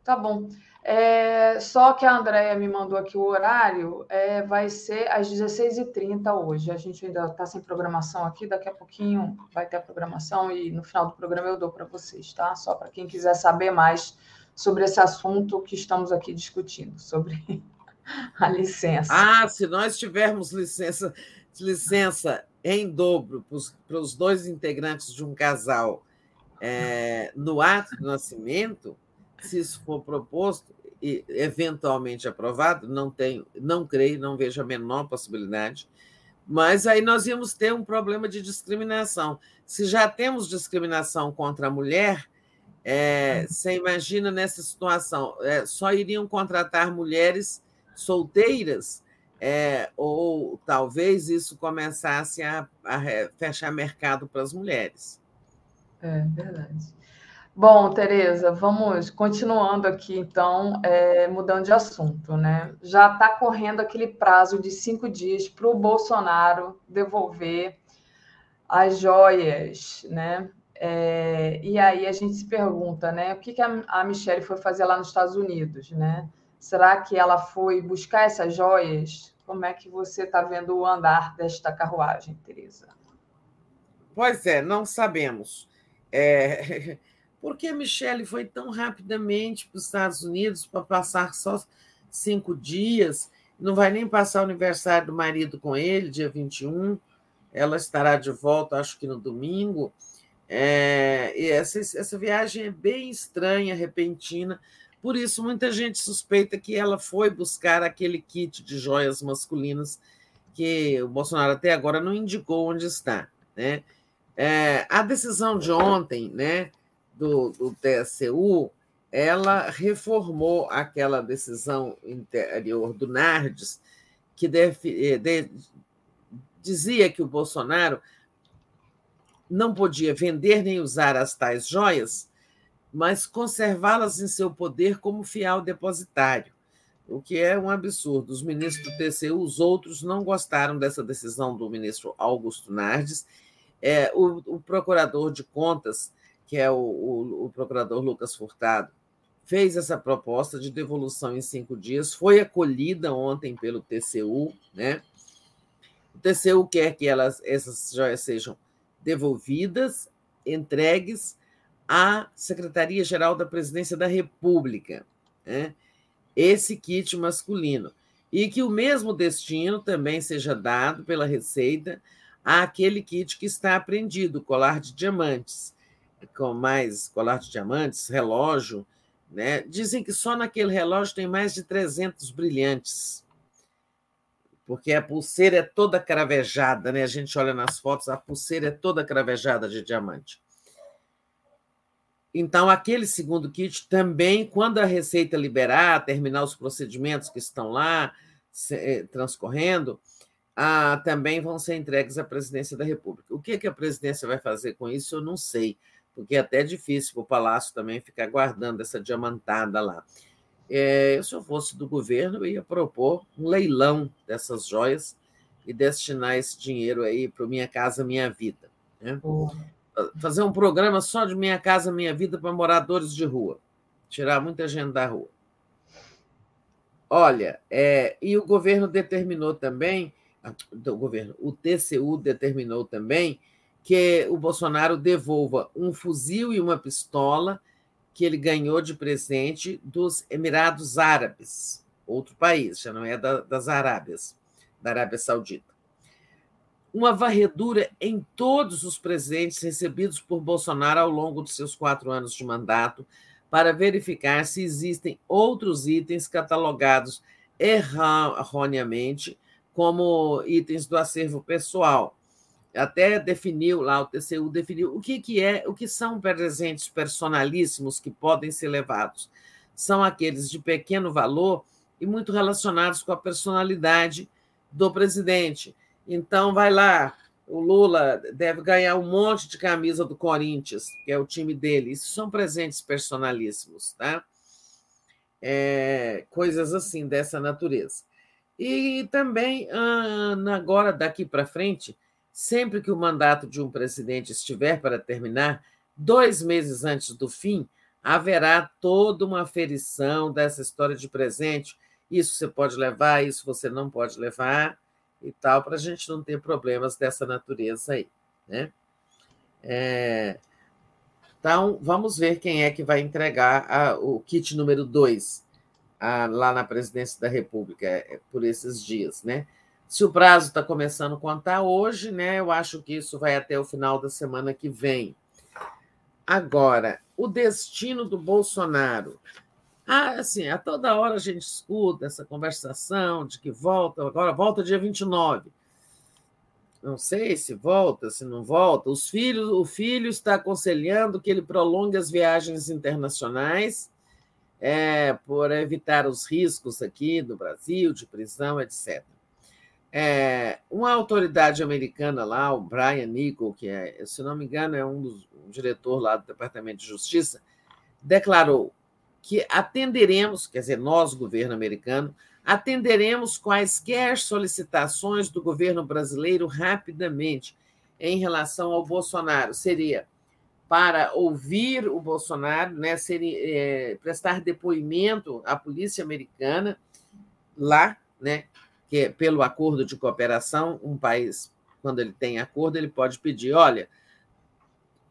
Tá bom. É, só que a Andrea me mandou aqui o horário, é, vai ser às 16h30 hoje. A gente ainda está sem programação aqui, daqui a pouquinho vai ter a programação e no final do programa eu dou para vocês, tá? Só para quem quiser saber mais sobre esse assunto que estamos aqui discutindo, sobre a licença. Ah, se nós tivermos licença, licença em dobro para os dois integrantes de um casal é, no ato do nascimento se isso for proposto e eventualmente aprovado, não tenho, não creio, não vejo a menor possibilidade. Mas aí nós íamos ter um problema de discriminação. Se já temos discriminação contra a mulher, é, você imagina nessa situação, é, só iriam contratar mulheres solteiras, é, ou talvez isso começasse a, a fechar mercado para as mulheres. É verdade. Bom, Tereza, vamos continuando aqui, então, é, mudando de assunto, né? Já está correndo aquele prazo de cinco dias para o Bolsonaro devolver as joias, né? É, e aí a gente se pergunta, né? O que, que a, a Michelle foi fazer lá nos Estados Unidos, né? Será que ela foi buscar essas joias? Como é que você está vendo o andar desta carruagem, Tereza? Pois é, não sabemos. É, por que a Michelle foi tão rapidamente para os Estados Unidos para passar só cinco dias? Não vai nem passar o aniversário do marido com ele, dia 21. Ela estará de volta, acho que no domingo. É, e essa, essa viagem é bem estranha, repentina. Por isso, muita gente suspeita que ela foi buscar aquele kit de joias masculinas que o Bolsonaro até agora não indicou onde está. Né? É, a decisão de ontem, né, do, do TSU, ela reformou aquela decisão interior do Nardes, que eh, de, dizia que o Bolsonaro não podia vender nem usar as tais joias, mas conservá-las em seu poder como fiel depositário, o que é um absurdo. Os ministros do TCU, os outros, não gostaram dessa decisão do ministro Augusto Nardes. É, o, o procurador de contas que é o, o, o procurador Lucas Furtado, fez essa proposta de devolução em cinco dias, foi acolhida ontem pelo TCU, né? O TCU quer que elas, essas joias sejam devolvidas, entregues à Secretaria-Geral da Presidência da República, né? esse kit masculino. E que o mesmo destino também seja dado pela Receita àquele kit que está apreendido, colar de diamantes com mais colar de diamantes, relógio, né? Dizem que só naquele relógio tem mais de 300 brilhantes. Porque a pulseira é toda cravejada, né? A gente olha nas fotos, a pulseira é toda cravejada de diamante. Então, aquele segundo kit também, quando a Receita liberar, terminar os procedimentos que estão lá eh, transcorrendo, ah, também vão ser entregues à presidência da República. O que, que a presidência vai fazer com isso, eu não sei porque é até difícil para o Palácio também ficar guardando essa diamantada lá. É, se eu fosse do governo, eu ia propor um leilão dessas joias e destinar esse dinheiro aí para Minha Casa Minha Vida. Né? Fazer um programa só de Minha Casa Minha Vida para moradores de rua. Tirar muita gente da rua. Olha, é, e o governo determinou também, o governo, o TCU determinou também que o Bolsonaro devolva um fuzil e uma pistola que ele ganhou de presente dos Emirados Árabes, outro país, já não é da, das Arábias, da Arábia Saudita. Uma varredura em todos os presentes recebidos por Bolsonaro ao longo dos seus quatro anos de mandato, para verificar se existem outros itens catalogados erroneamente como itens do acervo pessoal até definiu lá, o TCU definiu o que, que é, o que são presentes personalíssimos que podem ser levados. São aqueles de pequeno valor e muito relacionados com a personalidade do presidente. Então, vai lá, o Lula deve ganhar um monte de camisa do Corinthians, que é o time dele. Isso são presentes personalíssimos, tá? É, coisas assim, dessa natureza. E também, ah, agora, daqui para frente, sempre que o mandato de um presidente estiver para terminar, dois meses antes do fim, haverá toda uma aferição dessa história de presente. Isso você pode levar, isso você não pode levar e tal, para a gente não ter problemas dessa natureza aí. Né? É, então, vamos ver quem é que vai entregar a, o kit número 2 lá na presidência da República é, por esses dias. Né? Se o prazo está começando a contar hoje, né, eu acho que isso vai até o final da semana que vem. Agora, o destino do Bolsonaro. Ah, assim, a toda hora a gente escuta essa conversação de que volta, agora volta dia 29. Não sei se volta, se não volta. Os filhos, o filho está aconselhando que ele prolongue as viagens internacionais é, por evitar os riscos aqui do Brasil, de prisão, etc. É, uma autoridade americana lá, o Brian Nichol, que é, se não me engano, é um dos um diretor lá do Departamento de Justiça, declarou que atenderemos, quer dizer, nós, governo americano, atenderemos quaisquer solicitações do governo brasileiro rapidamente em relação ao Bolsonaro. Seria para ouvir o Bolsonaro, né, seria, é, prestar depoimento à polícia americana lá, né, que é pelo acordo de cooperação, um país, quando ele tem acordo, ele pode pedir, olha,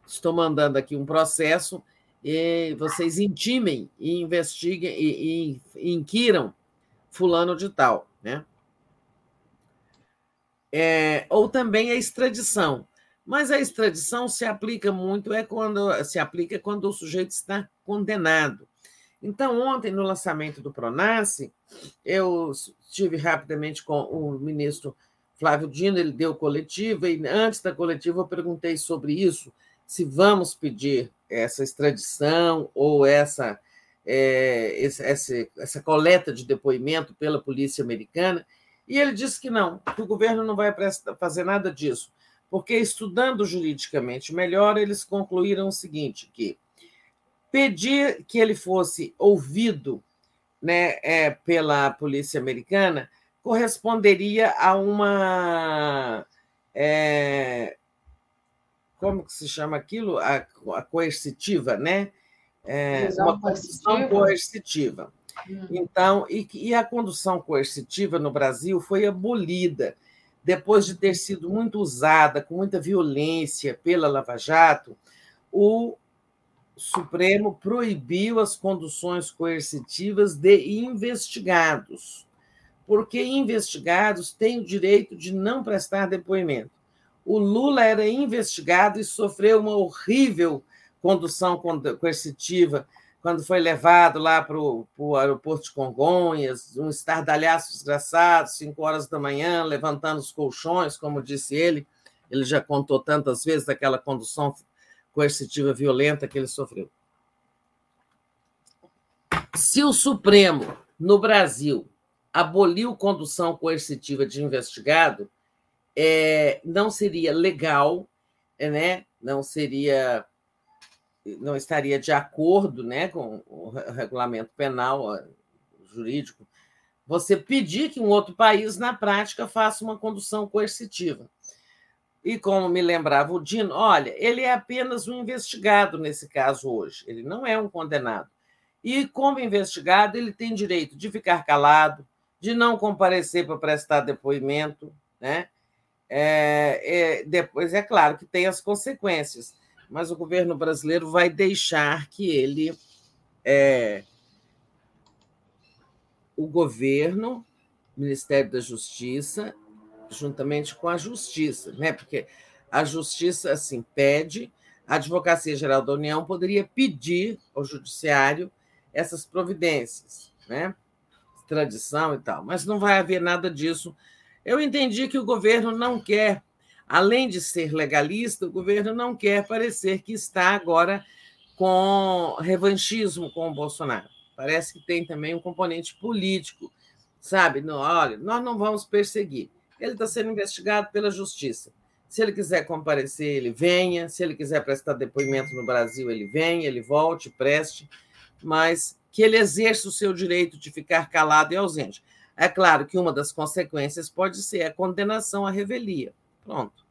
estou mandando aqui um processo e vocês intimem e investiguem e, e, inquiram fulano de tal, né? É, ou também a extradição. Mas a extradição se aplica muito é quando se aplica quando o sujeito está condenado. Então, ontem, no lançamento do Pronace, eu estive rapidamente com o ministro Flávio Dino, ele deu coletiva, e antes da coletiva eu perguntei sobre isso, se vamos pedir essa extradição ou essa, é, essa, essa coleta de depoimento pela polícia americana, e ele disse que não, que o governo não vai fazer nada disso, porque estudando juridicamente melhor, eles concluíram o seguinte, que pedir que ele fosse ouvido né, é, pela polícia americana corresponderia a uma. É, como que se chama aquilo? A, a coercitiva, né? É, uma condução coercitiva. Hum. Então, e, e a condução coercitiva no Brasil foi abolida depois de ter sido muito usada com muita violência pela Lava Jato, o Supremo proibiu as conduções coercitivas de investigados, porque investigados têm o direito de não prestar depoimento. O Lula era investigado e sofreu uma horrível condução coercitiva quando foi levado lá para o aeroporto de Congonhas, um estardalhaço desgraçado, cinco horas da manhã, levantando os colchões, como disse ele. Ele já contou tantas vezes daquela condução coercitiva violenta que ele sofreu. Se o Supremo, no Brasil, aboliu condução coercitiva de investigado, é, não seria legal, né? não seria, não estaria de acordo né, com o regulamento penal jurídico, você pedir que um outro país, na prática, faça uma condução coercitiva. E como me lembrava o Dino, olha, ele é apenas um investigado nesse caso hoje, ele não é um condenado. E, como investigado, ele tem direito de ficar calado, de não comparecer para prestar depoimento, né? É, é, depois, é claro que tem as consequências, mas o governo brasileiro vai deixar que ele. É, o governo, Ministério da Justiça juntamente com a justiça, né? Porque a justiça assim pede, a Advocacia Geral da União poderia pedir ao judiciário essas providências, né? Tradição e tal, mas não vai haver nada disso. Eu entendi que o governo não quer, além de ser legalista, o governo não quer parecer que está agora com revanchismo com o Bolsonaro. Parece que tem também um componente político, sabe? Olha, nós não vamos perseguir ele está sendo investigado pela justiça. Se ele quiser comparecer, ele venha. Se ele quiser prestar depoimento no Brasil, ele venha, ele volte, preste, mas que ele exerça o seu direito de ficar calado e ausente. É claro que uma das consequências pode ser a condenação à revelia. Pronto.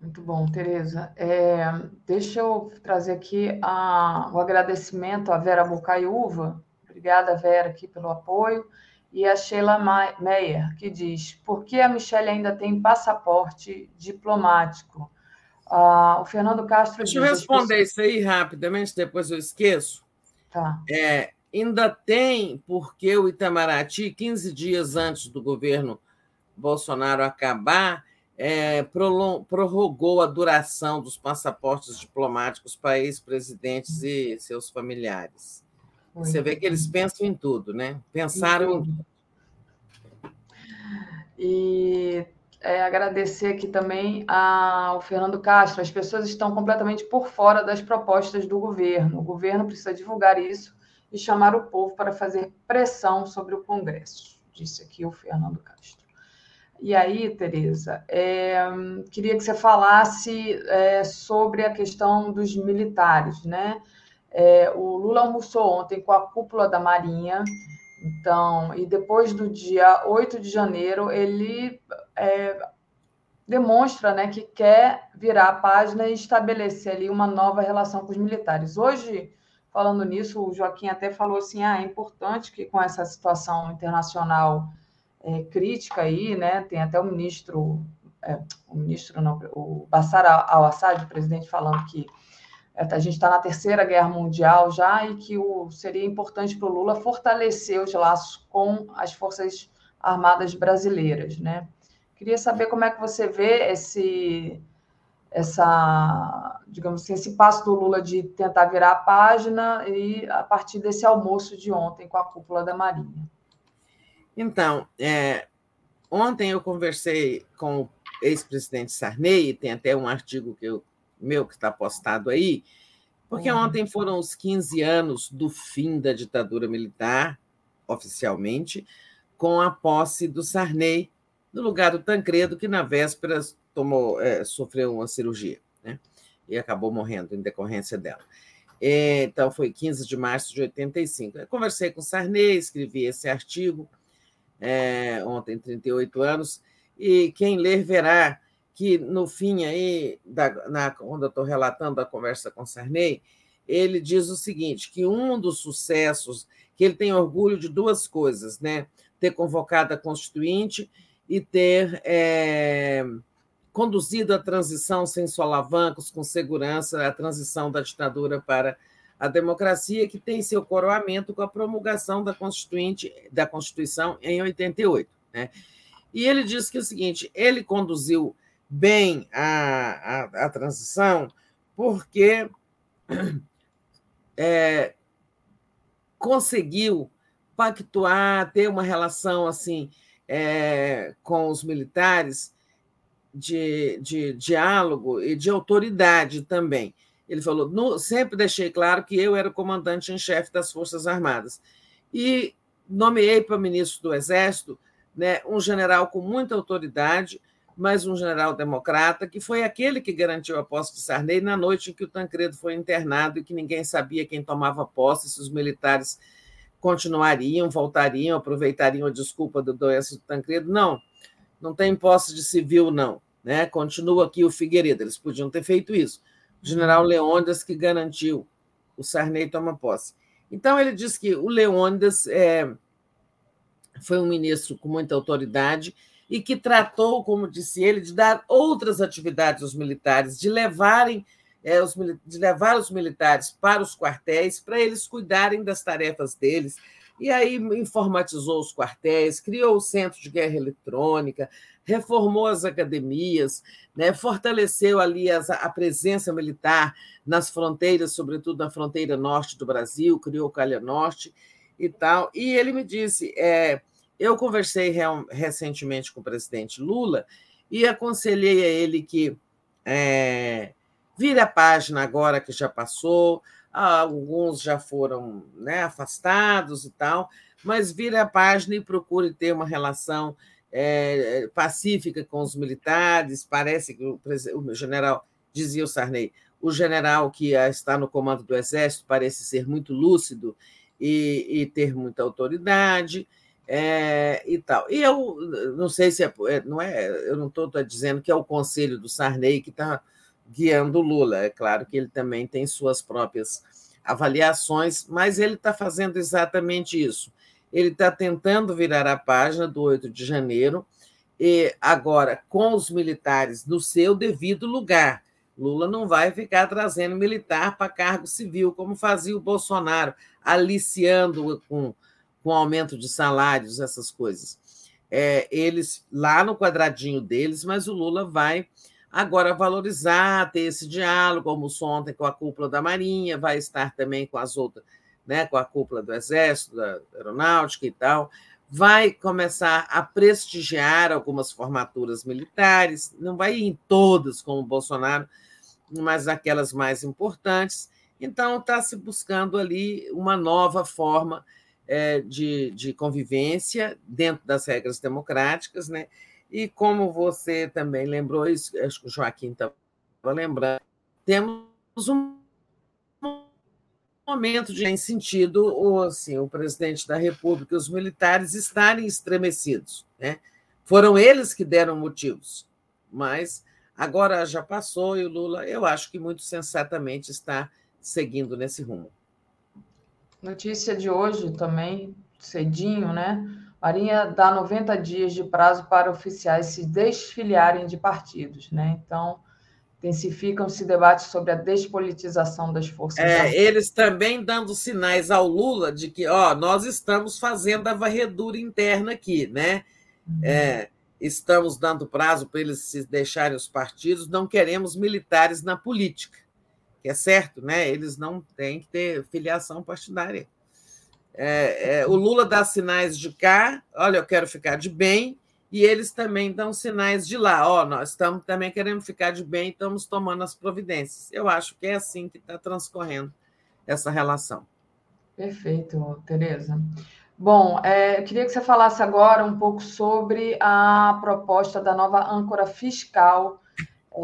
Muito bom, Tereza. É, deixa eu trazer aqui a, o agradecimento à Vera Bocaiúva. Obrigada, Vera, aqui pelo apoio. E a Sheila Meyer, que diz: por que a Michelle ainda tem passaporte diplomático? Ah, o Fernando Castro Deixa diz, eu responder pessoas... isso aí rapidamente, depois eu esqueço. Tá. É, ainda tem, porque o Itamaraty, 15 dias antes do governo Bolsonaro acabar, é, prorrogou a duração dos passaportes diplomáticos para ex-presidentes e seus familiares. Você vê que eles pensam em tudo, né? Pensaram em tudo. E é, agradecer aqui também ao Fernando Castro. As pessoas estão completamente por fora das propostas do governo. O governo precisa divulgar isso e chamar o povo para fazer pressão sobre o Congresso, disse aqui o Fernando Castro. E aí, Tereza, é, queria que você falasse é, sobre a questão dos militares, né? É, o Lula almoçou ontem com a cúpula da Marinha, então, e depois do dia 8 de janeiro, ele é, demonstra né, que quer virar a página e estabelecer ali uma nova relação com os militares. Hoje, falando nisso, o Joaquim até falou assim: ah, é importante que com essa situação internacional é, crítica aí, né, tem até o ministro, é, o ministro não, o Bassar al-Assad, presidente, falando que a gente está na terceira guerra mundial já e que o, seria importante para o Lula fortalecer os laços com as forças armadas brasileiras, né? Queria saber como é que você vê esse, essa, digamos assim, esse passo do Lula de tentar virar a página e a partir desse almoço de ontem com a cúpula da Marinha. Então, é, ontem eu conversei com o ex-presidente Sarney, tem até um artigo que eu meu que está postado aí, porque uhum. ontem foram os 15 anos do fim da ditadura militar, oficialmente, com a posse do Sarney no lugar do Tancredo, que na véspera tomou, é, sofreu uma cirurgia né? e acabou morrendo em decorrência dela. Então, foi 15 de março de 85. Eu conversei com Sarney, escrevi esse artigo é, ontem, 38 anos, e quem ler verá que no fim aí, da, na, quando eu estou relatando a conversa com Sarney, ele diz o seguinte, que um dos sucessos, que ele tem orgulho de duas coisas, né? ter convocado a Constituinte e ter é, conduzido a transição sem solavancos, com segurança, a transição da ditadura para a democracia, que tem seu coroamento com a promulgação da Constituinte, da Constituição em 88. Né? E ele diz que é o seguinte: ele conduziu bem a, a, a transição, porque é, conseguiu pactuar, ter uma relação assim é, com os militares de, de diálogo e de autoridade também. Ele falou: no, sempre deixei claro que eu era o comandante em chefe das Forças Armadas. E nomeei para ministro do Exército né, um general com muita autoridade, mas um general democrata, que foi aquele que garantiu a posse de Sarney na noite em que o Tancredo foi internado e que ninguém sabia quem tomava posse, se os militares continuariam, voltariam, aproveitariam a desculpa do doença do Tancredo. Não, não tem posse de civil, não. Né? Continua aqui o Figueiredo, eles podiam ter feito isso. O general Leônidas que garantiu o Sarney toma posse. Então, ele diz que o Leônidas é, foi um ministro com muita autoridade, e que tratou, como disse ele, de dar outras atividades aos militares, de levarem é, os, de levar os militares para os quartéis para eles cuidarem das tarefas deles. E aí informatizou os quartéis, criou o Centro de Guerra Eletrônica, reformou as academias, né, fortaleceu ali as, a presença militar nas fronteiras, sobretudo na fronteira norte do Brasil, criou o Calha Norte e tal. E ele me disse: é, eu conversei recentemente com o presidente Lula e aconselhei a ele que é, vire a página agora que já passou, alguns já foram né, afastados e tal, mas vire a página e procure ter uma relação é, pacífica com os militares. Parece que o, o general, dizia o Sarney, o general que está no comando do Exército parece ser muito lúcido e, e ter muita autoridade é, e tal. E eu não sei se é, é não é, eu não estou dizendo que é o conselho do Sarney que está guiando Lula. É claro que ele também tem suas próprias avaliações, mas ele está fazendo exatamente isso. Ele está tentando virar a página do 8 de janeiro, e agora com os militares no seu devido lugar. Lula não vai ficar trazendo militar para cargo civil, como fazia o Bolsonaro, aliciando com, com aumento de salários, essas coisas. É, eles lá no quadradinho deles, mas o Lula vai agora valorizar, ter esse diálogo, almoçou ontem com a cúpula da Marinha, vai estar também com as outras, né, com a cúpula do Exército, da Aeronáutica e tal, vai começar a prestigiar algumas formaturas militares, não vai ir em todas como o Bolsonaro, mas aquelas mais importantes. Então, está se buscando ali uma nova forma é, de, de convivência dentro das regras democráticas, né? E como você também lembrou, isso, acho que o Joaquim estava lembrando, temos um momento de em sentido o, assim, o presidente da República e os militares estarem estremecidos. Né? Foram eles que deram motivos, mas agora já passou e o Lula, eu acho que muito sensatamente está seguindo nesse rumo. Notícia de hoje também, cedinho, né? Marinha dá 90 dias de prazo para oficiais se desfiliarem de partidos, né? Então, intensificam-se debates sobre a despolitização das forças é. Eles também dando sinais ao Lula de que, ó, nós estamos fazendo a varredura interna aqui, né? Uhum. É, estamos dando prazo para eles se deixarem os partidos, não queremos militares na política, que é certo, né? Eles não têm que ter filiação partidária. É, é, o Lula dá sinais de cá, olha, eu quero ficar de bem, e eles também dão sinais de lá, ó, nós estamos também querendo ficar de bem, estamos tomando as providências. Eu acho que é assim que está transcorrendo essa relação. Perfeito, Tereza. Bom, é, eu queria que você falasse agora um pouco sobre a proposta da nova âncora fiscal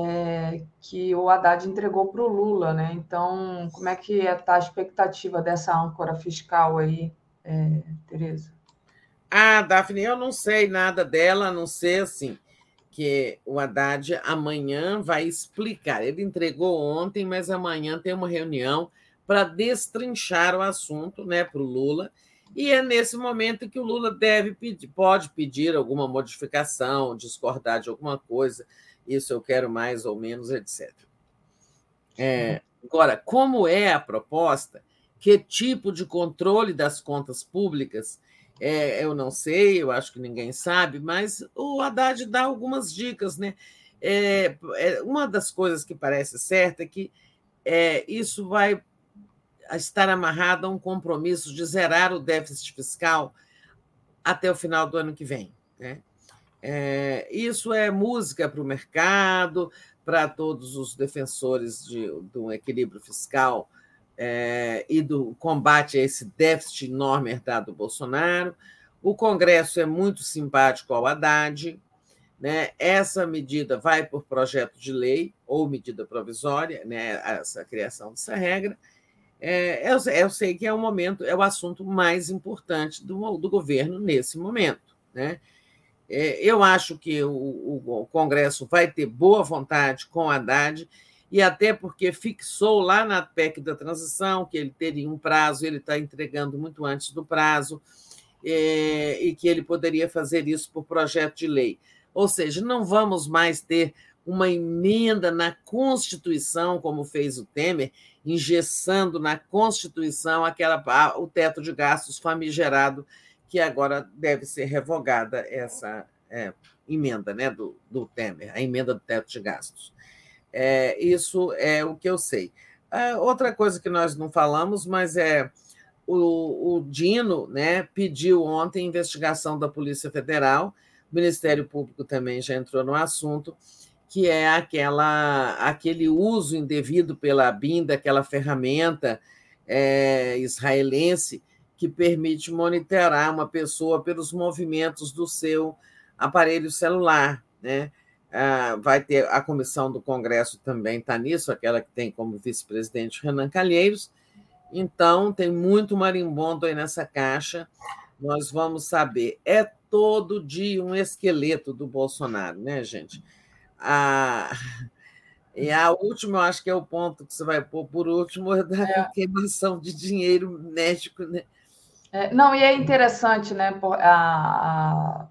é, que o Haddad entregou para o Lula, né? Então, como é que está a expectativa dessa âncora fiscal aí, é, Tereza? Ah, Daphne, eu não sei nada dela, a não ser assim, que o Haddad amanhã vai explicar. Ele entregou ontem, mas amanhã tem uma reunião para destrinchar o assunto né, para o Lula. E é nesse momento que o Lula deve pedir, pode pedir alguma modificação, discordar de alguma coisa isso eu quero mais ou menos, etc. É, agora, como é a proposta? Que tipo de controle das contas públicas? É, eu não sei, eu acho que ninguém sabe, mas o Haddad dá algumas dicas, né? É, é, uma das coisas que parece certa é que é, isso vai estar amarrado a um compromisso de zerar o déficit fiscal até o final do ano que vem. Né? É, isso é música para o mercado, para todos os defensores de, de um equilíbrio fiscal é, e do combate a esse déficit enorme herdado do Bolsonaro. O Congresso é muito simpático ao Haddad. Né? Essa medida vai por projeto de lei ou medida provisória, né? essa criação dessa regra. É, eu, eu, sei que é o momento, é o assunto mais importante do, do governo nesse momento. Né? É, eu acho que o, o, Congresso vai ter boa vontade com Haddad, e até porque fixou lá na PEC da transição que ele teria um prazo, ele está entregando muito antes do prazo, é, e que ele poderia fazer isso por projeto de lei. Ou seja, não vamos mais ter uma emenda na Constituição, como fez o Temer, engessando na Constituição aquela, o teto de gastos famigerado que agora deve ser revogada essa é, emenda né, do, do Temer, a emenda do teto de gastos. É, isso é o que eu sei. É, outra coisa que nós não falamos, mas é o, o Dino né, pediu ontem investigação da Polícia Federal, o Ministério Público também já entrou no assunto, que é aquela, aquele uso indevido pela BIM daquela ferramenta é, israelense que permite monitorar uma pessoa pelos movimentos do seu aparelho celular. Né? Ah, vai ter a comissão do Congresso também está nisso, aquela que tem como vice-presidente Renan Calheiros. Então, tem muito marimbondo aí nessa caixa. nós vamos saber. É todo dia um esqueleto do Bolsonaro, né, gente? A... E a última, eu acho que é o ponto que você vai pôr por último, é da é. queimação de dinheiro médico, né? É, não, e é interessante, né? A, a,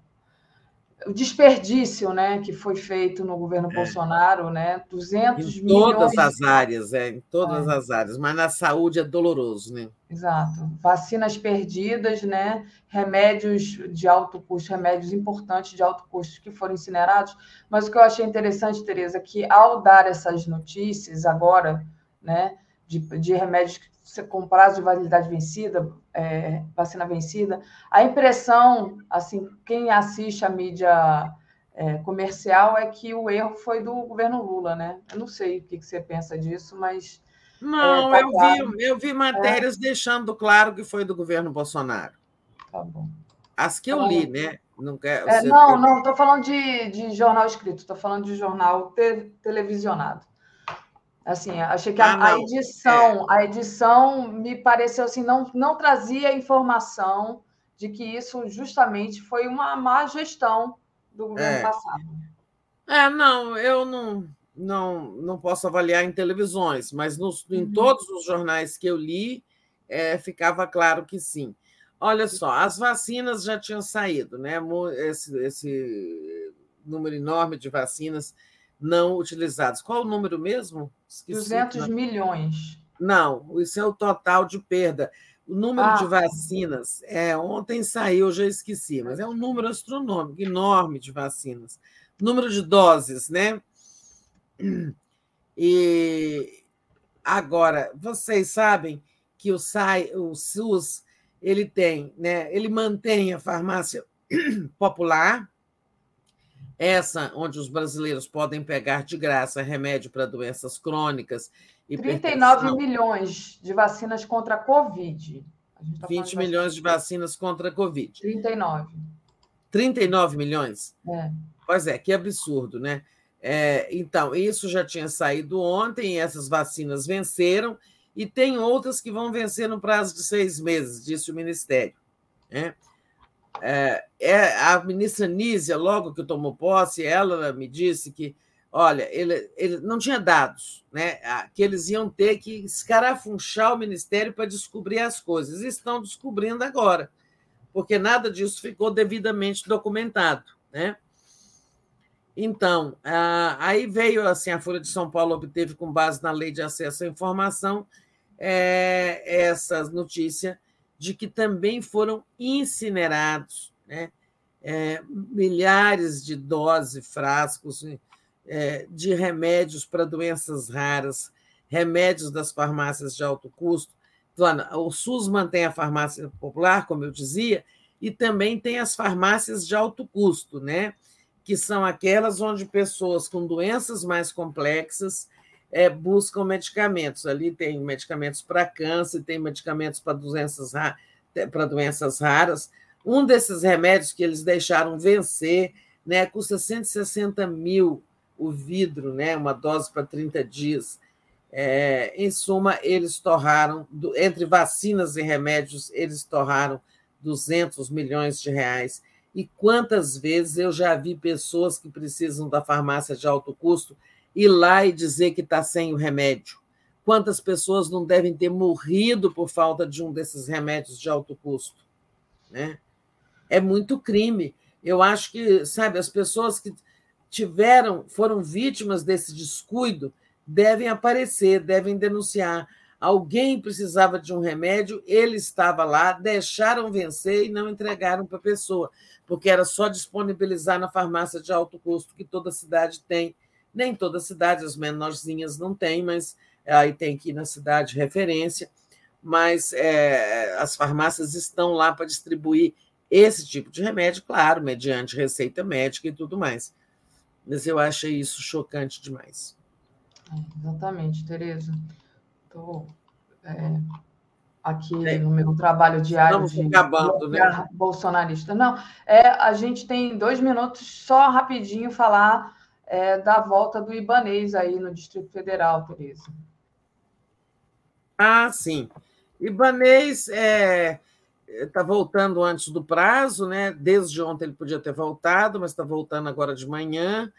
o desperdício né, que foi feito no governo é. Bolsonaro, né? 200 em todas as áreas, é, em todas é. as áreas, mas na saúde é doloroso, né? Exato. Vacinas perdidas, né? Remédios de alto custo, remédios importantes de alto custo que foram incinerados. Mas o que eu achei interessante, Tereza, é que ao dar essas notícias agora, né, de, de remédios com prazo de validade vencida, é, vacina vencida, a impressão, assim, quem assiste a mídia é, comercial é que o erro foi do governo Lula, né? Eu não sei o que, que você pensa disso, mas. Não, é, tá eu, claro. vi, eu vi matérias deixando claro que foi do governo Bolsonaro. Tá bom. As que eu tá li, né? Não, quer, é, não, não, estou falando de, de jornal escrito, estou falando de jornal te, televisionado. Assim, achei que a, ah, a edição, é. a edição me pareceu assim, não, não trazia informação de que isso justamente foi uma má gestão do governo é. passado. É, não, eu não, não, não posso avaliar em televisões, mas nos, uhum. em todos os jornais que eu li, é, ficava claro que sim. Olha só, as vacinas já tinham saído, né? Esse, esse número enorme de vacinas não utilizados. Qual o número mesmo? Esqueci, 200 milhões. Não, isso é o total de perda. O número ah. de vacinas, é, ontem saiu, já esqueci, mas é um número astronômico, enorme de vacinas. Número de doses, né? E agora, vocês sabem que o, SAI, o SUS ele tem, né? Ele mantém a farmácia popular, essa onde os brasileiros podem pegar de graça remédio para doenças crônicas. 39 milhões de vacinas contra a Covid. A 20 tá milhões de vacinas contra a Covid. 39. 39 milhões? É. Pois é, que absurdo, né? É, então, isso já tinha saído ontem, essas vacinas venceram, e tem outras que vão vencer no prazo de seis meses, disse o Ministério. Né? É, é, a ministra Nízia, logo que tomou posse, ela me disse que, olha, ele, ele não tinha dados, né, que eles iam ter que escarafunchar o ministério para descobrir as coisas. Estão descobrindo agora, porque nada disso ficou devidamente documentado. Né? Então, aí veio assim, a Folha de São Paulo obteve, com base na lei de acesso à informação, é, essa notícia de que também foram incinerados né? É, milhares de doses, frascos é, de remédios para doenças raras, remédios das farmácias de alto custo. O SUS mantém a farmácia popular, como eu dizia, e também tem as farmácias de alto custo, né? que são aquelas onde pessoas com doenças mais complexas é, buscam medicamentos. Ali tem medicamentos para câncer, tem medicamentos para doenças, para doenças raras. Um desses remédios que eles deixaram vencer né, custa 160 mil o vidro, né, uma dose para 30 dias. É, em suma, eles torraram, entre vacinas e remédios, eles torraram 200 milhões de reais. E quantas vezes eu já vi pessoas que precisam da farmácia de alto custo ir lá e dizer que está sem o remédio. Quantas pessoas não devem ter morrido por falta de um desses remédios de alto custo? Né? É muito crime. Eu acho que, sabe, as pessoas que tiveram, foram vítimas desse descuido, devem aparecer, devem denunciar. Alguém precisava de um remédio, ele estava lá, deixaram vencer e não entregaram para a pessoa, porque era só disponibilizar na farmácia de alto custo que toda cidade tem nem toda cidade, as menorzinhas não tem, mas aí tem que ir na cidade referência. Mas é, as farmácias estão lá para distribuir esse tipo de remédio, claro, mediante receita médica e tudo mais. Mas eu achei isso chocante demais. É, exatamente, Tereza. Estou é, aqui no meu trabalho diário Estamos de acabando, né? bolsonarista. Não, é, a gente tem dois minutos só rapidinho falar é, da volta do Ibanês aí no Distrito Federal, Tereza. Ah, sim. Ibanês, é, está voltando antes do prazo, né? Desde ontem ele podia ter voltado, mas está voltando agora de manhã.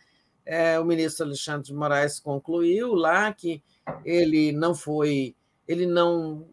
É, o ministro Alexandre de Moraes concluiu lá que ele não foi, ele não,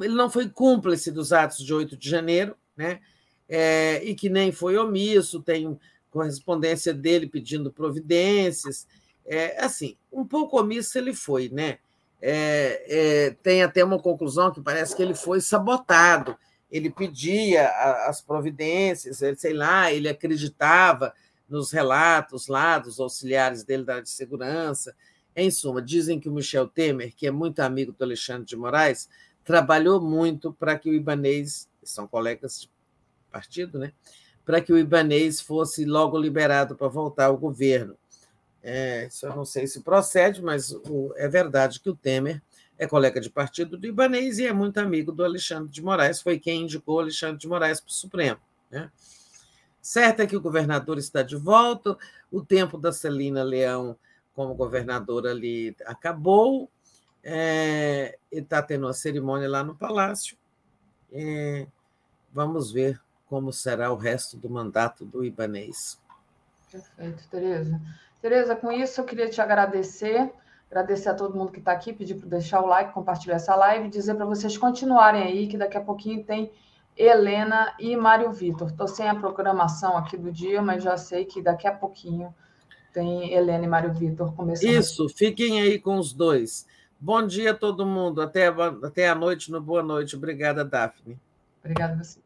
ele não foi cúmplice dos atos de 8 de janeiro, né? É, e que nem foi omisso, tem correspondência dele pedindo providências. É, assim, um pouco omisso ele foi, né? É, é, tem até uma conclusão que parece que ele foi sabotado. Ele pedia as providências, sei lá, ele acreditava nos relatos lá dos auxiliares dele da de segurança. Em suma, dizem que o Michel Temer, que é muito amigo do Alexandre de Moraes, trabalhou muito para que o Ibanês, são colegas de partido, né? Para que o Ibanês fosse logo liberado para voltar ao governo. É, eu não sei se procede, mas o, é verdade que o Temer é colega de partido do Ibanês e é muito amigo do Alexandre de Moraes, foi quem indicou o Alexandre de Moraes para o Supremo. Né? Certo é que o governador está de volta, o tempo da Celina Leão como governadora ali acabou, é, está tendo uma cerimônia lá no Palácio. É, vamos ver como será o resto do mandato do Ibanês. Perfeito, Tereza. Tereza, com isso eu queria te agradecer, agradecer a todo mundo que está aqui, pedir para deixar o like, compartilhar essa live, dizer para vocês continuarem aí, que daqui a pouquinho tem Helena e Mário Vitor. Estou sem a programação aqui do dia, mas já sei que daqui a pouquinho tem Helena e Mário Vitor começando. Isso, fiquem aí com os dois. Bom dia a todo mundo. Até, até a noite no Boa Noite. Obrigada, Daphne. Obrigada a você.